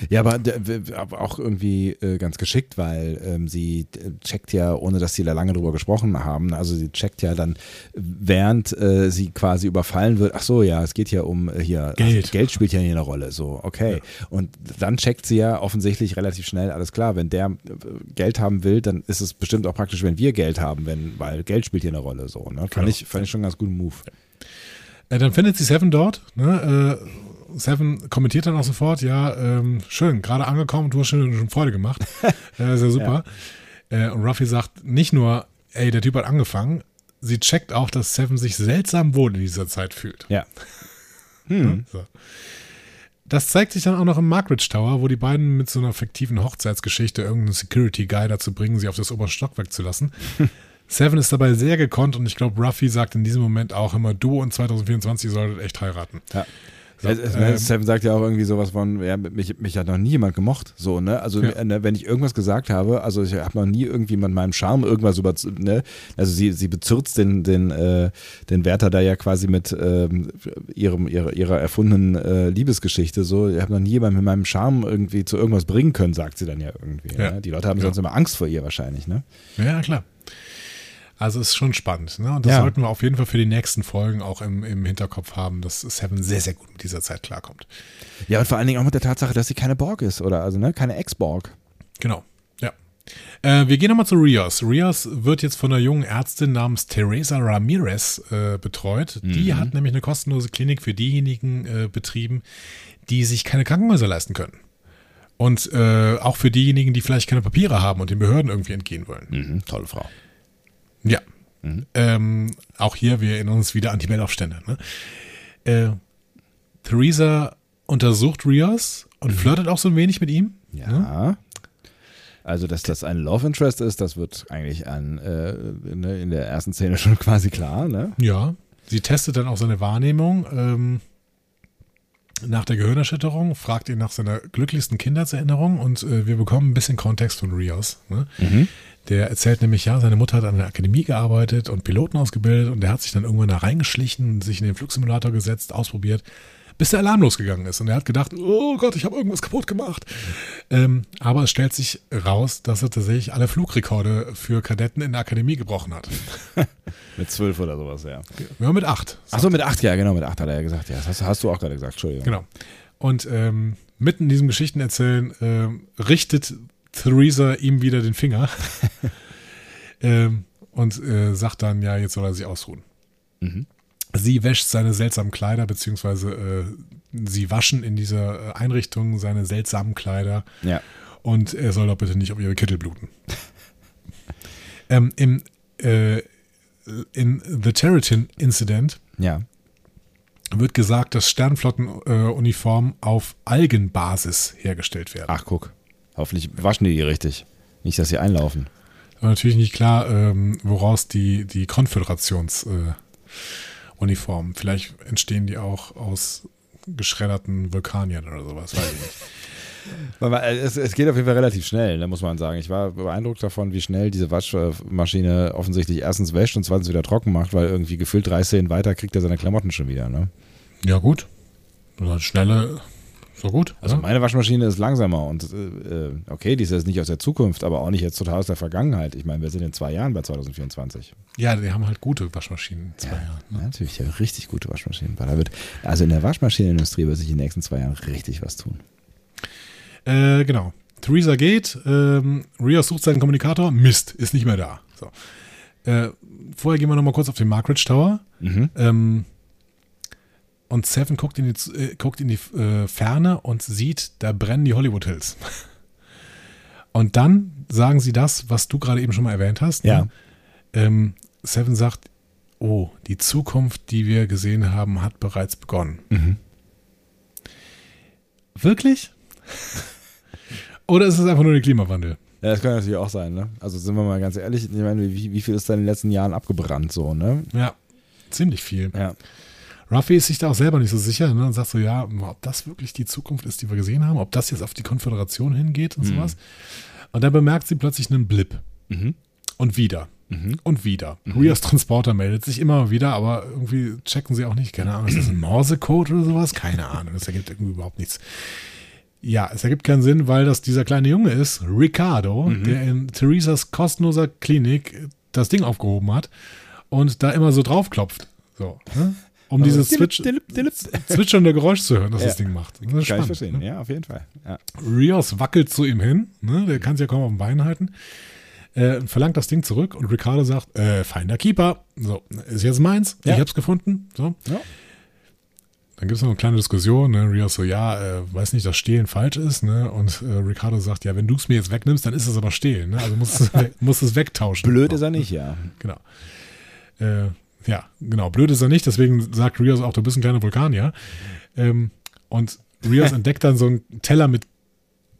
Ja, aber auch irgendwie äh, ganz geschickt, weil ähm, sie checkt ja, ohne dass sie da lange drüber gesprochen haben, also sie checkt ja dann, während äh, sie quasi überfallen wird, ach so, ja, es geht ja um äh, hier, Geld. Ach, Geld spielt ja hier eine Rolle, so, okay. Und dann checkt sie ja offensichtlich relativ schnell, alles klar, wenn der äh, Geld haben will, dann ist es bestimmt auch praktisch, wenn wir Geld haben, wenn, weil Geld spielt hier eine Rolle, so, ne? Fand, Genau. ich, fand ich schon einen ganz guten Move. Äh, dann findet sie Seven dort. Ne? Äh, Seven kommentiert dann auch sofort, ja, ähm, schön, gerade angekommen, du hast schon, schon Freude gemacht. äh, sehr super. Äh, und Ruffy sagt nicht nur, ey, der Typ hat angefangen, sie checkt auch, dass Seven sich seltsam wohl in dieser Zeit fühlt. Ja. Hm. So. Das zeigt sich dann auch noch im Markridge Tower, wo die beiden mit so einer fiktiven Hochzeitsgeschichte irgendeinen Security Guy dazu bringen, sie auf das oberste Stockwerk zu lassen. Seven ist dabei sehr gekonnt und ich glaube, Ruffy sagt in diesem Moment auch immer, du und 2024 solltet echt heiraten. Ja. So, es, es, ähm, Seven sagt ja auch irgendwie sowas von, ja, mich, mich hat noch nie jemand gemocht, so, ne? Also, Ja. ne, wenn ich irgendwas gesagt habe, also ich habe noch nie irgendwie mit meinem Charme irgendwas über, ne? Also sie, sie bezürzt den, den, äh, den Wärter da ja quasi mit ähm, ihrem, ihrer, ihrer erfundenen äh, Liebesgeschichte, so, ich habe noch nie jemand mit meinem Charme irgendwie zu irgendwas bringen können, sagt sie dann ja irgendwie. Ja. Ne? Die Leute haben Ja. sonst immer Angst vor ihr wahrscheinlich, ne? Ja, klar. Also ist schon spannend. Ne? Und das Ja. sollten wir auf jeden Fall für die nächsten Folgen auch im, im Hinterkopf haben, dass Seven sehr, sehr gut mit dieser Zeit klarkommt. Ja, und vor allen Dingen auch mit der Tatsache, dass sie keine Borg ist, oder? Also, ne? Keine Ex-Borg. Genau. Ja. Äh, wir gehen nochmal zu Rios. Rios wird jetzt von einer jungen Ärztin namens Teresa Ramirez äh, betreut. Die hat nämlich eine kostenlose Klinik für diejenigen äh, betrieben, die sich keine Krankenhäuser leisten können. Und äh, auch für diejenigen, die vielleicht keine Papiere haben und den Behörden irgendwie entgehen wollen. Mhm, tolle Frau. Ja. Ähm, auch hier, wir erinnern uns wieder an die Meldaufstände. Ne? Äh, Theresa untersucht Rios und flirtet auch so ein wenig mit ihm. Ja. Ne? Also, dass das ein Love Interest ist, das wird eigentlich an, äh, in der ersten Szene schon quasi klar, ne? Ja. Sie testet dann auch seine Wahrnehmung ähm, nach der Gehirnerschütterung, fragt ihn nach seiner glücklichsten Kindheitserinnerung und äh, wir bekommen ein bisschen Kontext von Rios. Ne? Der erzählt nämlich, ja, seine Mutter hat an der Akademie gearbeitet und Piloten ausgebildet und der hat sich dann irgendwann da reingeschlichen, sich in den Flugsimulator gesetzt, ausprobiert, bis der Alarm losgegangen ist. Und er hat gedacht, oh Gott, ich habe irgendwas kaputt gemacht. Ähm, aber es stellt sich raus, dass er tatsächlich alle Flugrekorde für Kadetten in der Akademie gebrochen hat. Mit zwölf oder sowas, ja. Ja, mit acht. Achso, mit acht, ja, genau, mit acht hat er ja gesagt. Ja, das hast, hast du auch gerade gesagt, Entschuldigung. Genau. Und ähm, mitten in diesem Geschichtenerzählen ähm, richtet Theresa ihm wieder den Finger ähm, und äh, sagt dann, ja, jetzt soll er sich ausruhen. Sie wäscht seine seltsamen Kleider, beziehungsweise äh, sie waschen in dieser äh, Einrichtung seine seltsamen Kleider Ja. und er soll doch bitte nicht auf ihre Kittel bluten. ähm, Im äh, in The Territon Incident Ja. wird gesagt, dass Sternflottenuniformen auf Algenbasis hergestellt werden. Ach, guck. Hoffentlich waschen die die richtig. Nicht, dass sie einlaufen. Aber natürlich nicht klar, ähm, woraus die, die Konföderationsuniformen. Äh. Vielleicht entstehen die auch aus geschredderten Vulkaniern oder sowas, weiß ich nicht. Aber Es, es geht auf jeden Fall relativ schnell, ne, muss man sagen. Ich war beeindruckt davon, wie schnell diese Waschmaschine offensichtlich erstens wäscht und zweitens wieder trocken macht, weil irgendwie gefühlt drei Szenen weiter kriegt er seine Klamotten schon wieder. Ne? Ja, gut. So Schnelle, so gut. Also ja. meine Waschmaschine ist langsamer und äh, okay, die ist jetzt nicht aus der Zukunft, aber auch nicht jetzt total aus der Vergangenheit. Ich meine, wir sind in zwei Jahren bei 2024. ja, die haben halt gute Waschmaschinen in zwei Jahren. Ja, natürlich, ja, richtig gute Waschmaschinen. Weil da wird, also in der Waschmaschinenindustrie wird sich in den nächsten zwei Jahren richtig was tun. Äh, genau. Theresa geht, ähm, Rios sucht seinen Kommunikator, Mist, ist nicht mehr da. So. Äh, vorher gehen wir nochmal kurz auf den Markridge Tower. Ähm, und Seven guckt in die, äh, guckt in die äh, Ferne und sieht, da brennen die Hollywood Hills. Und dann sagen sie das, was du gerade eben schon mal erwähnt hast. ne? Ja. Ähm, Seven sagt, oh, die Zukunft, die wir gesehen haben, hat bereits begonnen. Wirklich? Oder ist es einfach nur der Klimawandel? Ja, das kann natürlich auch sein, ne? Also sind wir mal ganz ehrlich, ich meine, wie, wie viel ist da in den letzten Jahren abgebrannt so, ne? Ja, ziemlich viel. Ja. Ruffy ist sich da auch selber nicht so sicher ne? und sagt so, ja, ob das wirklich die Zukunft ist, die wir gesehen haben, ob das jetzt auf die Konföderation hingeht und sowas. Und dann bemerkt sie plötzlich einen Blip. Und wieder. Und wieder. Rias Transporter meldet sich immer wieder, aber irgendwie checken sie auch nicht. Keine Ahnung, ist das ein Morse-Code oder sowas? Keine Ahnung. Das ergibt irgendwie überhaupt nichts. Ja, es ergibt keinen Sinn, weil das dieser kleine Junge ist, Ricardo, der in Theresas kostenloser Klinik das Ding aufgehoben hat und da immer so draufklopft. So, ne? Um dieses Switch, zwitschernde Geräusch zu hören, das das Ding macht. Das ist Kann ich verstehen, ja, auf jeden Fall. Ja. Rios wackelt zu ihm hin, ne? der kann sich ja kaum auf den Beinen halten, äh, verlangt das Ding zurück und Ricardo sagt, äh, feiner Keeper, so, ist jetzt meins, Ja. ich hab's gefunden, so. Ja. Dann gibt es noch eine kleine Diskussion, ne? Rios so, ja, äh, weiß nicht, dass Stehlen falsch ist, ne? Und äh, Ricardo sagt, ja, wenn du es mir jetzt wegnimmst, dann ist es aber Stehlen, ne? Also musst du es es wegtauschen. Blöd ist er nicht, ja. Genau. Äh, ja, genau. Blöd ist er nicht, deswegen sagt Rios auch, du bist ein kleiner Vulkanier. Ähm, und Rios entdeckt dann so einen Teller mit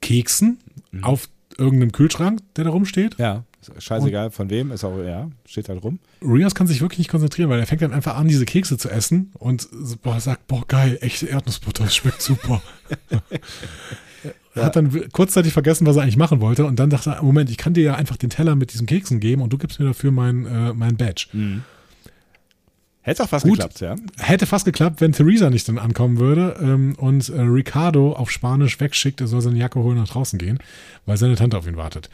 Keksen auf irgendeinem Kühlschrank, der da rumsteht. Ja, scheißegal von wem, ist auch, ja, steht halt rum. Rios kann sich wirklich nicht konzentrieren, weil er fängt dann einfach an, diese Kekse zu essen und boah, sagt, boah, geil, echte Erdnussbutter, das schmeckt super. Er hat dann kurzzeitig vergessen, was er eigentlich machen wollte und dann dachte er, Moment, ich kann dir ja einfach den Teller mit diesen Keksen geben und du gibst mir dafür mein, äh, mein Badge. Hätte auch fast Gut. geklappt, ja. Hätte fast geklappt, wenn Theresa nicht dann ankommen würde ähm, und äh, Ricardo auf Spanisch wegschickt, er soll seine Jacke holen nach draußen gehen, weil seine Tante auf ihn wartet.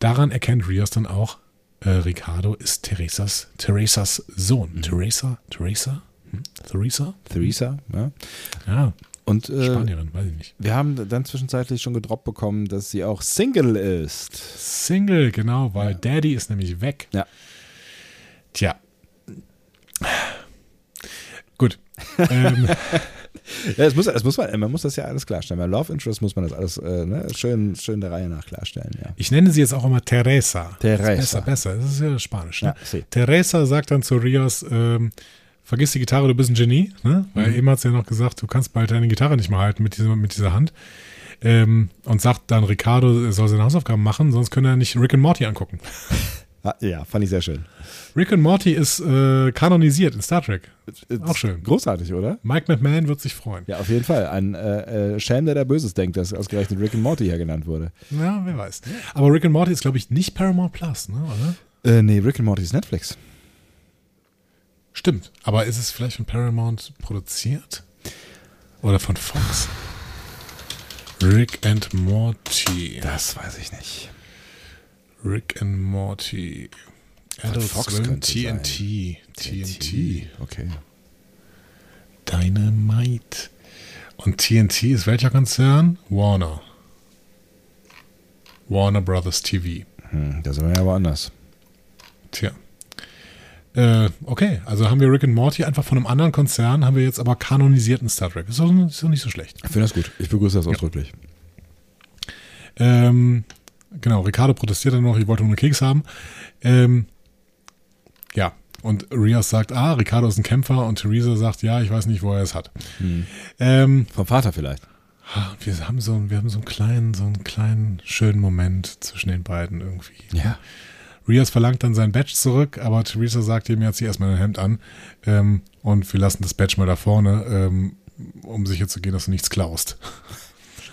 Daran erkennt Rios dann auch, äh, Ricardo ist Theresas, Theresas Sohn. Teresa? Teresa? Hm? Theresa? Theresa, ja. Ja. Und äh, Spanierin, weiß ich nicht. wir haben dann zwischenzeitlich schon gedroppt bekommen, dass sie auch Single ist. Single, genau, weil Daddy ist nämlich weg. Ja. Tja. Gut. ähm, Ja, es muss, es muss man, man muss das ja alles klarstellen. Bei Love Interest muss man das alles äh, ne, schön, schön der Reihe nach klarstellen. Ja. ich nenne sie jetzt auch immer Teresa. Teresa. Besser, besser. Das ist ja Spanisch. Ne? Ja, sí. Teresa sagt dann zu Rios, ähm, vergiss die Gitarre, du bist ein Genie. Ne? Weil Mhm. eben hat sie ja noch gesagt, du kannst bald deine Gitarre nicht mehr halten mit dieser, mit dieser Hand. Ähm, und sagt dann, Ricardo er soll seine Hausaufgaben machen, sonst können er nicht Rick and Morty angucken. Ah, ja, fand ich sehr schön. Rick and Morty ist äh, kanonisiert in Star Trek. Auch schön. Großartig, oder? Mike McMahon wird sich freuen. Ja, auf jeden Fall. Ein äh, äh, Schelm, der da Böses denkt, dass ausgerechnet Rick and Morty hier genannt wurde. Ja, wer weiß. Aber Rick and Morty ist, glaube ich, nicht Paramount Plus, ne? oder? Äh, nee, Rick and Morty ist Netflix. Stimmt. Aber ist es vielleicht von Paramount produziert? Oder von Fox? Rick and Morty. Das weiß ich nicht. Rick and Morty. Adult Fox Swim, könnte TNT. TNT. Okay. Dynamite. Und TNT ist welcher Konzern? Warner. Warner Brothers TV. Hm, da sind wir ja woanders. Tja. Äh, okay, also haben wir Rick and Morty einfach von einem anderen Konzern, haben wir jetzt aber kanonisierten Star Trek. Ist doch, ist doch nicht so schlecht. Ich finde das gut. Ich begrüße das ausdrücklich. Ähm, genau, Ricardo protestiert dann noch, ich wollte nur Keks haben. Ähm, ja, und Rios sagt, ah, Ricardo ist ein Kämpfer und Theresa sagt, ja, ich weiß nicht, wo er es hat. Ähm, Vom Vater vielleicht. wir haben so, wir haben so einen kleinen, so einen kleinen schönen Moment zwischen den beiden irgendwie. Ja. Rios verlangt dann sein Badge zurück, aber Theresa sagt ihm, jetzt zieh erstmal ein Hemd an ähm, und wir lassen das Badge mal da vorne, ähm, um sicher zu gehen, dass du nichts klaust.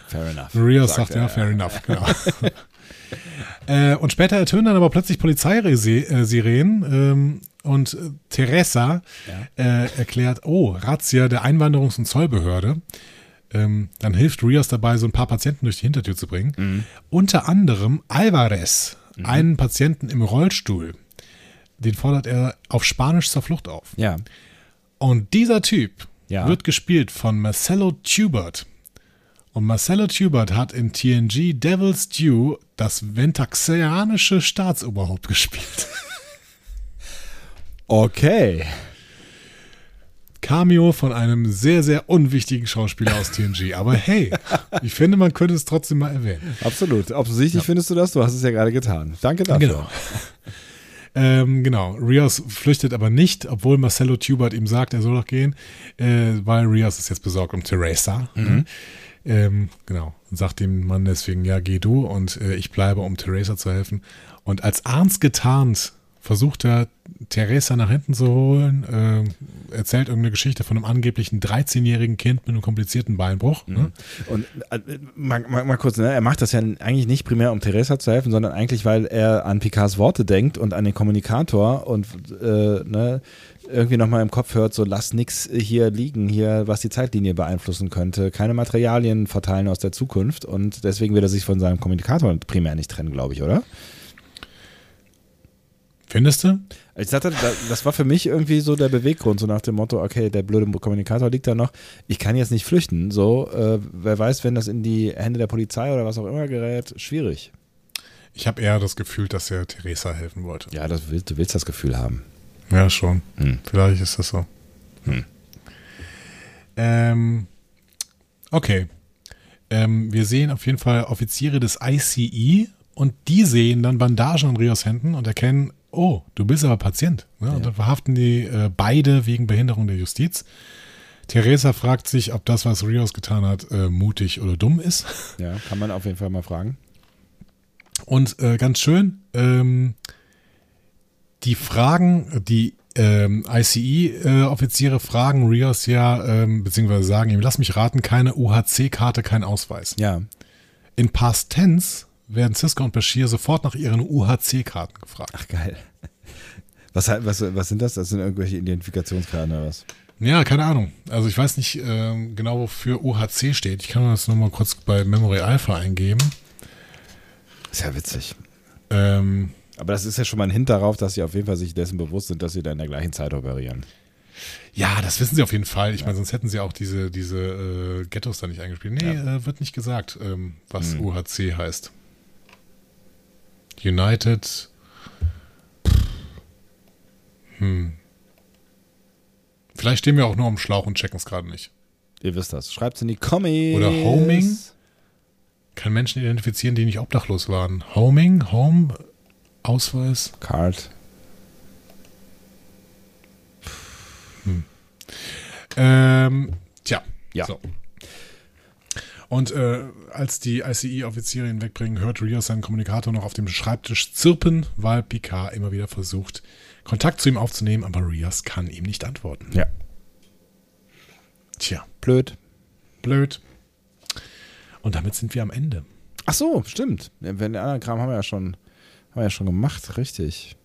Fair enough. Rios sagt, ja, fair enough, genau. äh, und später ertönen dann aber plötzlich Polizeisirenen ähm, und äh, Teresa äh, erklärt, oh, Razzia der Einwanderungs- und Zollbehörde. Ähm, dann hilft Rios dabei, so ein paar Patienten durch die Hintertür zu bringen. Unter anderem Alvarez, einen Patienten im Rollstuhl. Den fordert er auf Spanisch zur Flucht auf. Ja. Und dieser Typ Ja. wird gespielt von Marcelo Tubert. Und Marcelo Tubert hat in TNG Devil's Due das ventaxianische Staatsoberhaupt gespielt. Okay. Cameo von einem sehr, sehr unwichtigen Schauspieler aus TNG. Aber hey, ich finde, man könnte es trotzdem mal erwähnen. Absolut. Offensichtlich findest du das. Du hast es ja gerade getan. Danke dafür. Genau. Ähm, genau. Rios flüchtet aber nicht, obwohl Marcelo Tubert ihm sagt, er soll doch gehen, äh, weil Rios ist jetzt besorgt um Teresa. Ne? Ähm, genau. Und sagt dem Mann deswegen, ja, geh du und äh, ich bleibe, um Teresa zu helfen. Und als Arns getarnt versucht er, Teresa nach hinten zu holen, äh, erzählt irgendeine Geschichte von einem angeblichen 13-jährigen Kind mit einem komplizierten Beinbruch. Ne? Und äh, mal, mal, mal kurz, ne? er macht das ja eigentlich nicht primär, um Theresa zu helfen, sondern eigentlich, weil er an Picards Worte denkt und an den Kommunikator und äh, ne, irgendwie nochmal im Kopf hört, so lass nix hier liegen, hier, was die Zeitlinie beeinflussen könnte. Keine Materialien verteilen aus der Zukunft und deswegen will er sich von seinem Kommunikator primär nicht trennen, glaube ich, oder? Findest du? Ich sagte, da- das war für mich irgendwie so der Beweggrund, so nach dem Motto, okay, der blöde Kommunikator liegt da noch, ich kann jetzt nicht flüchten. So, äh, wer weiß, wenn das in die Hände der Polizei oder was auch immer gerät, schwierig. Ich habe eher das Gefühl, dass er Teresa helfen wollte. Ja, das willst, du willst das Gefühl haben. Ja, schon. Hm. Vielleicht ist das so. Hm. Ähm, okay. Ähm, wir sehen auf jeden Fall Offiziere des ICE und die sehen dann Bandagen an Rios Händen und erkennen, oh, du bist aber Patient. Ne? Und dann verhaften die äh, beide wegen Behinderung der Justiz. Teresa fragt sich, ob das, was Rios getan hat, äh, mutig oder dumm ist. Ja, kann man auf jeden Fall mal fragen. Und äh, ganz schön, ähm, die Fragen, die ähm, ICE-Offiziere fragen Rios ja, ähm, beziehungsweise sagen ihm, lass mich raten, keine UHC-Karte, kein Ausweis. Ja. In Past Tense werden Cisco und Bashir sofort nach ihren UHC-Karten gefragt. Ach, geil. Was, was, was sind das? Das sind irgendwelche Identifikationskarten oder was? Ja, keine Ahnung. Also ich weiß nicht ähm, genau, wofür UHC steht. Ich kann das nochmal kurz bei Memory Alpha eingeben. Ist ja witzig. Ähm, Aber das ist ja schon mal ein Hint darauf, dass sie auf jeden Fall sich dessen bewusst sind, dass sie da in der gleichen Zeit operieren. Ja, das wissen sie auf jeden Fall. Ich meine, sonst hätten sie auch diese, diese äh, Ghettos da nicht eingespielt. Nee, äh, wird nicht gesagt, ähm, was Hm. UHC heißt. United. Hm. Vielleicht stehen wir auch nur am Schlauch und checken es gerade nicht. Ihr wisst das. Schreibt's in die Kommis. Oder Homing? Kann Menschen identifizieren, die nicht obdachlos waren. Homing, Home, Ausweis. Card. Ähm, tja. Ja. So. Und äh, als die ICE-Offiziere ihn wegbringen, hört Rios seinen Kommunikator noch auf dem Schreibtisch zirpen, weil Picard immer wieder versucht, Kontakt zu ihm aufzunehmen, aber Rios kann ihm nicht antworten. Ja. Tja, Blöd. blöd. Und damit sind wir am Ende. Ach so, stimmt. Ja, wenn den anderen Kram haben wir ja schon, haben wir ja schon gemacht, richtig.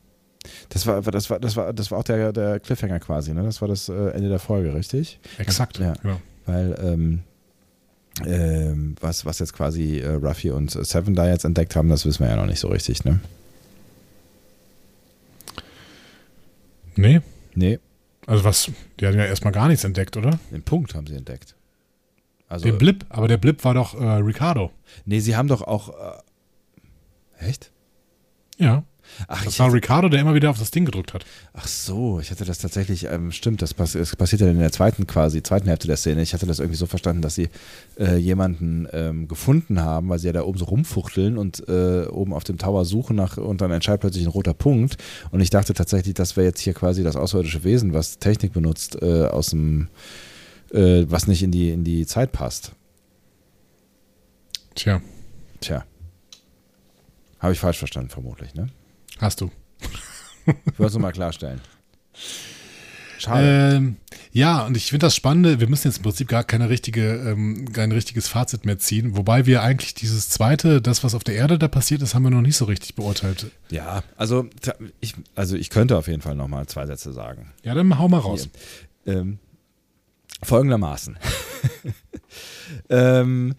Das war, das war, das war, das war auch der, der Cliffhanger quasi, ne? Das war das äh, Ende der Folge, richtig? Exakt. Ja. Genau. Weil, ähm, ähm, was, was jetzt quasi äh, Ruffy und äh, Seven da jetzt entdeckt haben, das wissen wir ja noch nicht so richtig, ne? Nee, Nee, also was, die hatten ja erstmal gar nichts entdeckt, oder? den Punkt haben sie entdeckt. Also, Den Blip, aber der Blip war doch äh, Ricardo. nee, sie haben doch auch. Äh, echt? Ja. Ach, Das war Ricardo, der immer wieder auf das Ding gedrückt hat. Ach so, ich hatte das tatsächlich, ähm, stimmt, das, pass das passiert ja in der zweiten quasi, zweiten Hälfte der Szene. Ich hatte das irgendwie so verstanden, dass sie äh, jemanden ähm, gefunden haben, weil sie ja da oben so rumfuchteln und äh, oben auf dem Tower suchen nach und dann entscheidet plötzlich ein roter Punkt. Und ich dachte tatsächlich, das wäre jetzt hier quasi das außerirdische Wesen, was Technik benutzt, äh, aus dem, äh, was nicht in die, in die Zeit passt. Tja, Tja. Habe ich falsch verstanden, vermutlich, ne? Hast du. Ich wollte es nur mal klarstellen. Schade. Ähm, ja, und ich finde das Spannende, wir müssen jetzt im Prinzip gar keine richtige, ähm, kein richtiges Fazit mehr ziehen, wobei wir eigentlich dieses zweite, das, was auf der Erde da passiert ist, haben wir noch nicht so richtig beurteilt. Ja, also ich, also ich könnte auf jeden Fall nochmal zwei Sätze sagen. Ja, dann hau mal raus. Ähm, folgendermaßen. ähm,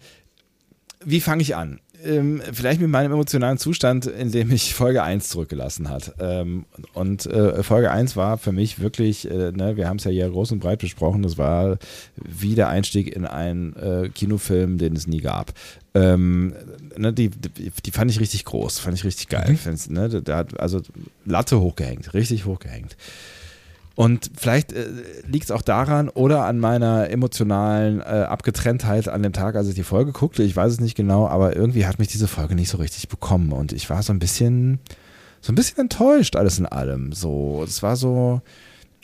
wie fange ich an? Ähm, vielleicht mit meinem emotionalen Zustand, in dem mich Folge 1 zurückgelassen hat. Ähm, und äh, Folge 1 war für mich wirklich, äh, ne, wir haben es ja hier groß und breit besprochen, das war wie der Einstieg in einen äh, Kinofilm, den es nie gab. Ähm, ne, die, die, die fand ich richtig groß, fand ich richtig geil. Mhm. Ne, da- also Latte hochgehängt, richtig hochgehängt. Und vielleicht äh, liegt es auch daran oder an meiner emotionalen äh, Abgetrenntheit an dem Tag, als ich die Folge guckte. Ich weiß es nicht genau, aber irgendwie hat mich diese Folge nicht so richtig bekommen. Und ich war so ein bisschen, so ein bisschen enttäuscht, alles in allem. So, es war so.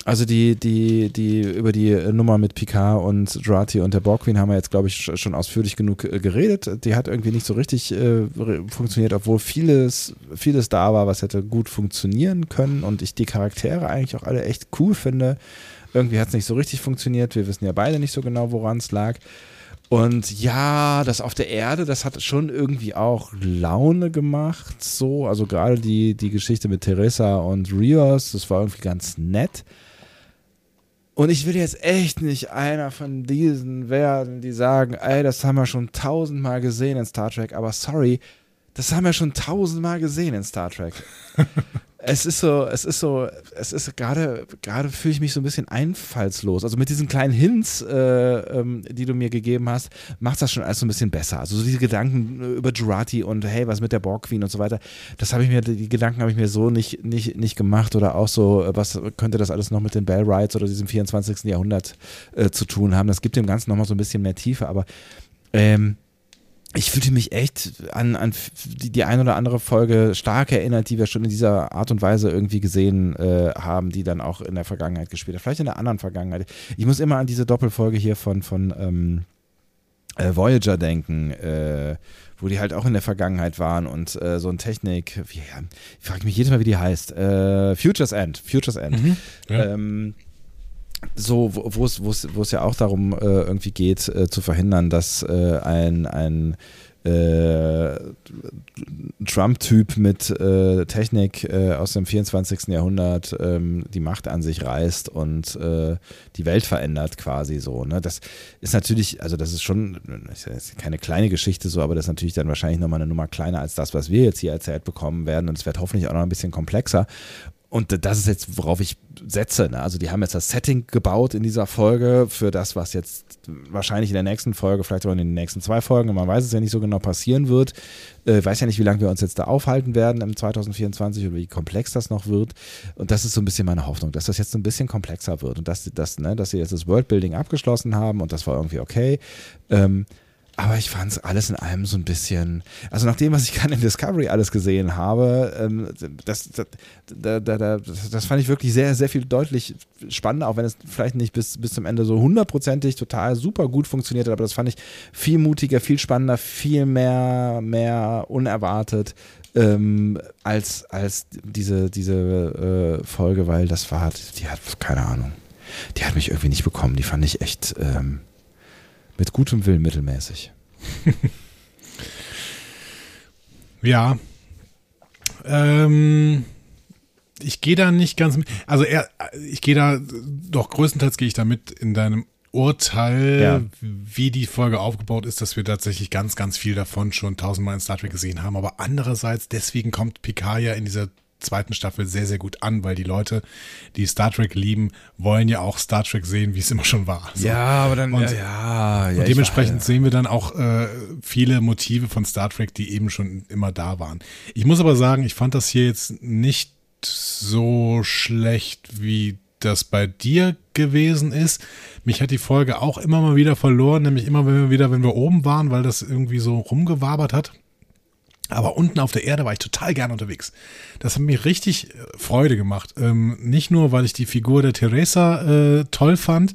Also die, die, die, über die Nummer mit Picard und Jurati und der Borg Queen haben wir jetzt, glaube ich, sch- schon ausführlich genug äh, geredet. Die hat irgendwie nicht so richtig äh, funktioniert, obwohl vieles, vieles da war, was hätte gut funktionieren können und ich die Charaktere eigentlich auch alle echt cool finde. Irgendwie hat es nicht so richtig funktioniert. Wir wissen ja beide nicht so genau, woran es lag. Und ja, das auf der Erde, das hat schon irgendwie auch Laune gemacht, so. Also gerade die, die Geschichte mit Teresa und Rios, das war irgendwie ganz nett. Und ich will jetzt echt nicht einer von diesen werden, die sagen, ey, das haben wir schon tausendmal gesehen in Star Trek, aber sorry, das haben wir schon tausendmal gesehen in Star Trek. es ist so, es ist so, es ist gerade, gerade fühle ich mich so ein bisschen einfallslos. Also mit diesen kleinen Hints, äh, ähm, die du mir gegeben hast, macht das schon alles so ein bisschen besser. Also so diese Gedanken äh, über Jurati und hey, was mit der Borg Queen und so weiter, das habe ich mir, die Gedanken habe ich mir so nicht, nicht, nicht gemacht oder auch so, äh, was könnte das alles noch mit den Bell Rides oder diesem 24. Jahrhundert äh, zu tun haben. Das gibt dem Ganzen nochmal so ein bisschen mehr Tiefe, aber ähm, ich fühlte mich echt an, an die, die ein oder andere Folge stark erinnert, die wir schon in dieser Art und Weise irgendwie gesehen äh, haben, die dann auch in der Vergangenheit gespielt hat. Vielleicht in der anderen Vergangenheit. Ich muss immer an diese Doppelfolge hier von, von ähm, äh, Voyager denken, äh, wo die halt auch in der Vergangenheit waren und äh, so ein Technik, wie, ja, ich frage mich jedes Mal, wie die heißt. Äh, Futures End. Futures End. Mhm. Ja. Ähm, so, wo es, ja auch darum äh, irgendwie geht, äh, zu verhindern, dass äh, ein, ein äh, Trump-Typ mit äh, Technik äh, aus dem 24. Jahrhundert ähm, die Macht an sich reißt und die Welt verändert quasi so. Ne? Das ist natürlich, also das ist schon ist keine kleine Geschichte so, aber das ist natürlich dann wahrscheinlich nochmal eine Nummer kleiner als das, was wir jetzt hier erzählt bekommen werden und es wird hoffentlich auch noch ein bisschen komplexer. Und das ist jetzt, worauf ich setze. Ne? Also die haben jetzt das Setting gebaut in dieser Folge für das, was jetzt wahrscheinlich in der nächsten Folge, vielleicht auch in den nächsten zwei Folgen, man weiß es ja nicht so genau, passieren wird. Äh, weiß ja nicht, wie lange wir uns jetzt da aufhalten werden im 2024 oder wie komplex das noch wird. Und das ist so ein bisschen meine Hoffnung, dass das jetzt so ein bisschen komplexer wird und dass, dass, ne, dass sie jetzt das Worldbuilding abgeschlossen haben und das war irgendwie okay. Ähm, aber ich fand es alles in allem so ein bisschen, also nach dem, was ich gerade in Discovery alles gesehen habe, ähm, das, das, das, das, fand ich wirklich sehr, sehr viel deutlich spannender, auch wenn es vielleicht nicht bis, bis zum Ende so hundertprozentig total super gut funktioniert hat, aber das fand ich viel mutiger, viel spannender, viel mehr, mehr unerwartet. Ähm, als, als diese, diese äh, Folge, weil das war, die hat, keine Ahnung, die hat mich irgendwie nicht bekommen. Die fand ich echt, ähm, mit gutem Willen mittelmäßig. ja. Ähm, ich gehe da nicht ganz mit. Also er, ich gehe da, doch größtenteils gehe ich da mit in deinem Urteil, ja. wie die Folge aufgebaut ist, dass wir tatsächlich ganz, ganz viel davon schon tausendmal in Star Trek gesehen haben. Aber andererseits, deswegen kommt Picard ja in dieser zweiten Staffel sehr, sehr gut an, weil die Leute, die Star Trek lieben, wollen ja auch Star Trek sehen, wie es immer schon war. So. Ja, aber dann, und, ja, ja, und dementsprechend war, ja. sehen wir dann auch äh, viele Motive von Star Trek, die eben schon immer da waren. Ich muss aber sagen, ich fand das hier jetzt nicht so schlecht, wie das bei dir gewesen ist. Mich hat die Folge auch immer mal wieder verloren, nämlich immer wenn wir wieder, wenn wir oben waren, weil das irgendwie so rumgewabert hat. Aber unten auf der Erde war ich total gern unterwegs. Das hat mir richtig äh, Freude gemacht. Ähm, nicht nur, weil ich die Figur der Theresa äh, toll fand,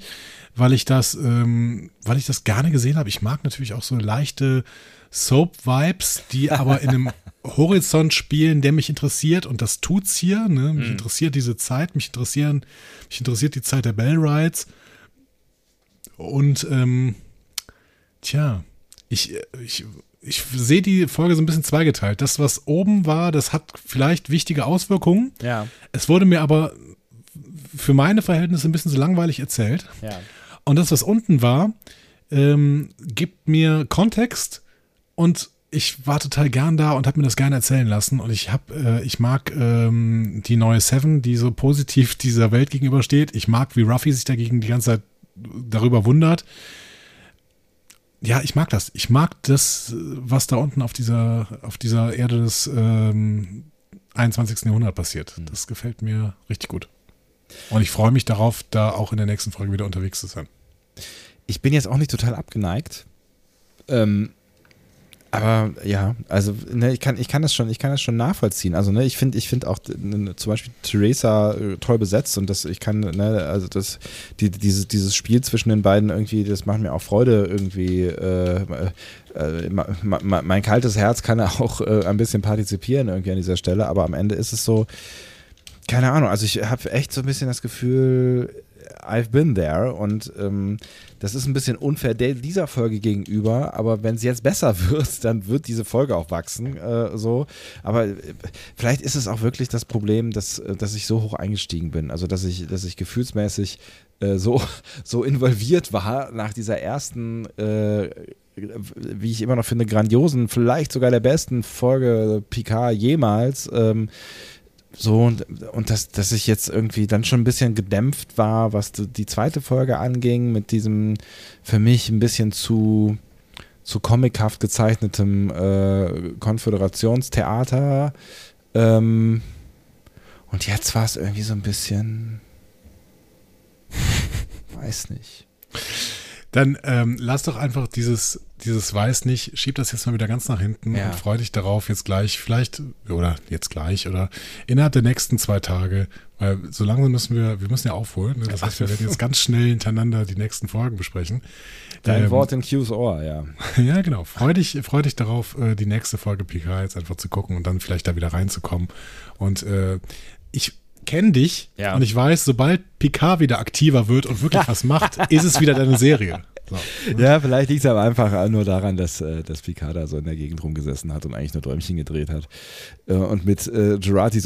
weil ich das, ähm, weil ich das gerne gesehen habe. Ich mag natürlich auch so leichte Soap-Vibes, die aber in einem Horizont spielen, der mich interessiert und das tut's hier. Ne? Mich mhm. interessiert diese Zeit, mich interessieren, mich interessiert die Zeit der Bell Rides. Und ähm, tja, ich, äh, ich ich sehe die Folge so ein bisschen zweigeteilt. Das, was oben war, das hat vielleicht wichtige Auswirkungen. Ja. Es wurde mir aber für meine Verhältnisse ein bisschen so langweilig erzählt. Ja. Und das, was unten war, ähm, gibt mir Kontext und ich war total gern da und habe mir das gerne erzählen lassen. Und ich habe, äh, ich mag ähm, die neue Seven, die so positiv dieser Welt gegenübersteht. Ich mag, wie Ruffy sich dagegen die ganze Zeit darüber wundert ja, ich mag das. Ich mag das, was da unten auf dieser, auf dieser Erde des ähm, 21. Jahrhunderts passiert. Mhm. Das gefällt mir richtig gut. Und ich freue mich darauf, da auch in der nächsten Folge wieder unterwegs zu sein. Ich bin jetzt auch nicht total abgeneigt. Ähm, aber ja, also ne, ich kann, ich kann das schon, ich kann das schon nachvollziehen. Also ne, ich finde, ich finde auch ne, zum Beispiel Theresa äh, toll besetzt und das, ich kann, ne, also das, die, dieses, dieses Spiel zwischen den beiden irgendwie, das macht mir auch Freude irgendwie. Äh, äh, mein kaltes Herz kann auch äh, ein bisschen partizipieren irgendwie an dieser Stelle, aber am Ende ist es so, keine Ahnung. Also ich habe echt so ein bisschen das Gefühl, I've been there und ähm, das ist ein bisschen unfair dieser Folge gegenüber, aber wenn es jetzt besser wird, dann wird diese Folge auch wachsen. Äh, so. Aber äh, vielleicht ist es auch wirklich das Problem, dass, äh, dass ich so hoch eingestiegen bin. Also dass ich, dass ich gefühlsmäßig äh, so, so involviert war nach dieser ersten äh, wie ich immer noch finde, grandiosen, vielleicht sogar der besten Folge Picard jemals. Ähm, so und, und dass, dass ich jetzt irgendwie dann schon ein bisschen gedämpft war, was die zweite Folge anging, mit diesem für mich ein bisschen zu, zu comichaft gezeichnetem äh, Konföderationstheater. Ähm, und jetzt war es irgendwie so ein bisschen. weiß nicht. Dann ähm, lass doch einfach dieses, dieses Weiß nicht, schieb das jetzt mal wieder ganz nach hinten ja. und freu dich darauf, jetzt gleich, vielleicht, oder jetzt gleich, oder innerhalb der nächsten zwei Tage, weil so langsam müssen wir, wir müssen ja aufholen. Ne? Das heißt, wir werden jetzt ganz schnell hintereinander die nächsten Folgen besprechen. Dein ähm, Wort in Q's Ohr, ja. ja, genau. Freu dich, freu dich darauf, äh, die nächste Folge PK jetzt einfach zu gucken und dann vielleicht da wieder reinzukommen. Und äh, ich kenne dich ja. und ich weiß, sobald Picard wieder aktiver wird und wirklich was macht, ist es wieder deine Serie. So. Ja, vielleicht liegt es aber einfach nur daran, dass, äh, dass Picard da so in der Gegend rumgesessen hat und eigentlich nur Däumchen gedreht hat äh, und mit äh,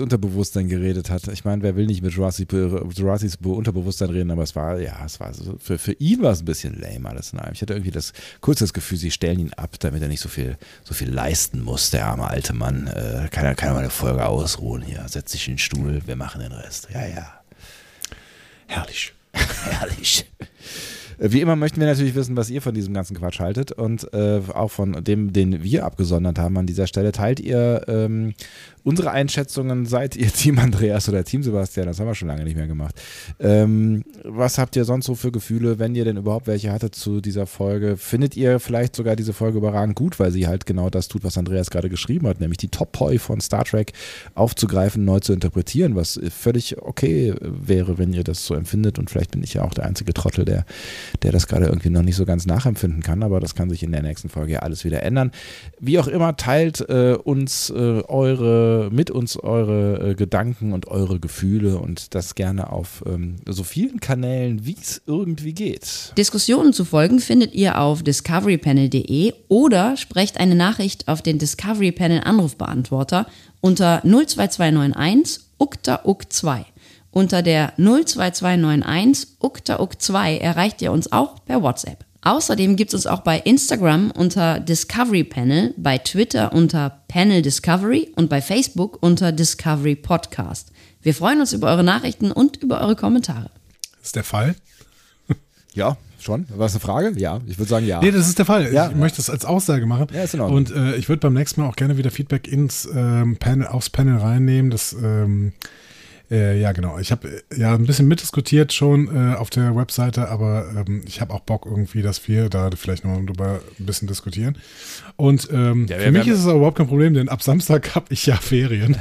Unterbewusstsein geredet hat. Ich meine, wer will nicht mit Juratis Unterbewusstsein reden, aber es war, ja, es war so, für, für ihn war es ein bisschen lame alles in allem. Ich hatte irgendwie das kurz das Gefühl, sie stellen ihn ab, damit er nicht so viel, so viel leisten muss, der arme alte Mann. Äh, kann, er, kann er mal eine Folge ausruhen hier, setzt sich in den Stuhl, wir machen den Rest. Ja, ja. Herrlich. Herrlich. Wie immer möchten wir natürlich wissen, was ihr von diesem ganzen Quatsch haltet und äh, auch von dem, den wir abgesondert haben an dieser Stelle. Teilt ihr ähm, unsere Einschätzungen, seid ihr Team Andreas oder Team Sebastian? Das haben wir schon lange nicht mehr gemacht. Ähm, was habt ihr sonst so für Gefühle, wenn ihr denn überhaupt welche hattet zu dieser Folge? Findet ihr vielleicht sogar diese Folge überragend gut, weil sie halt genau das tut, was Andreas gerade geschrieben hat, nämlich die Top-Poi von Star Trek aufzugreifen, neu zu interpretieren, was völlig okay wäre, wenn ihr das so empfindet und vielleicht bin ich ja auch der einzige Trottel, der der das gerade irgendwie noch nicht so ganz nachempfinden kann, aber das kann sich in der nächsten Folge ja alles wieder ändern. Wie auch immer, teilt äh, uns äh, eure, mit uns eure äh, Gedanken und eure Gefühle und das gerne auf ähm, so vielen Kanälen, wie es irgendwie geht. Diskussionen zu folgen findet ihr auf discoverypanel.de oder sprecht eine Nachricht auf den Discovery Panel Anrufbeantworter unter 02291 ukta uk 2 unter der 02291 uktauk2 erreicht ihr uns auch per WhatsApp. Außerdem gibt es uns auch bei Instagram unter Discovery Panel, bei Twitter unter Panel Discovery und bei Facebook unter Discovery Podcast. Wir freuen uns über eure Nachrichten und über eure Kommentare. Ist der Fall? Ja, schon. War das eine Frage? Ja, ich würde sagen ja. Nee, das ist der Fall. Ja, ich ja. möchte das als Aussage machen. Ja, ist in Ordnung. Und äh, ich würde beim nächsten Mal auch gerne wieder Feedback ins ähm, Panel, aufs Panel reinnehmen. Das ähm, äh, ja, genau. Ich habe äh, ja ein bisschen mitdiskutiert schon äh, auf der Webseite, aber ähm, ich habe auch Bock irgendwie, dass wir da vielleicht noch drüber ein bisschen diskutieren. Und ähm, ja, für mich ist es aber überhaupt kein Problem, denn ab Samstag habe ich ja Ferien.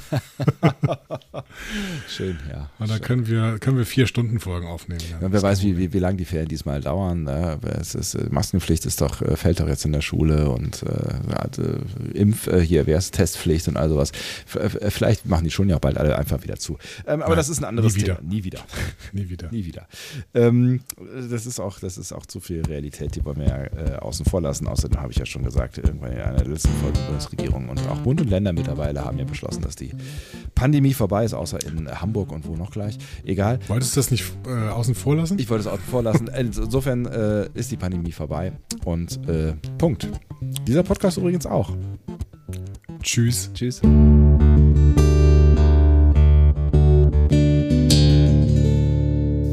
schön, ja. Und da können wir, können wir vier Stunden Folgen aufnehmen. Ja, wer weiß, wie, wie, wie lange die Ferien diesmal dauern. Ne? Es ist, äh, Maskenpflicht ist doch, fällt doch jetzt in der Schule und äh, Impf, äh, hier, wer ist Testpflicht und all sowas. Vielleicht machen die Schulen ja auch bald alle einfach wieder zu. Ähm, aber Nein, das ist ein anderes nie Thema. Nie wieder. nie wieder. nie wieder. Ähm, das, ist auch, das ist auch zu viel Realität, die wollen wir ja äh, außen vor lassen. Außerdem habe ich ja schon gesagt, irgendwann in einer der letzten Folgen Bundesregierung und auch Bund und Länder mittlerweile haben ja beschlossen, dass die Pandemie vorbei ist, außer in Hamburg und wo noch gleich. Egal. Wolltest du das nicht äh, außen vor lassen? Ich wollte es außen vor lassen. Insofern äh, ist die Pandemie vorbei und äh, Punkt. Dieser Podcast übrigens auch. Tschüss. Tschüss.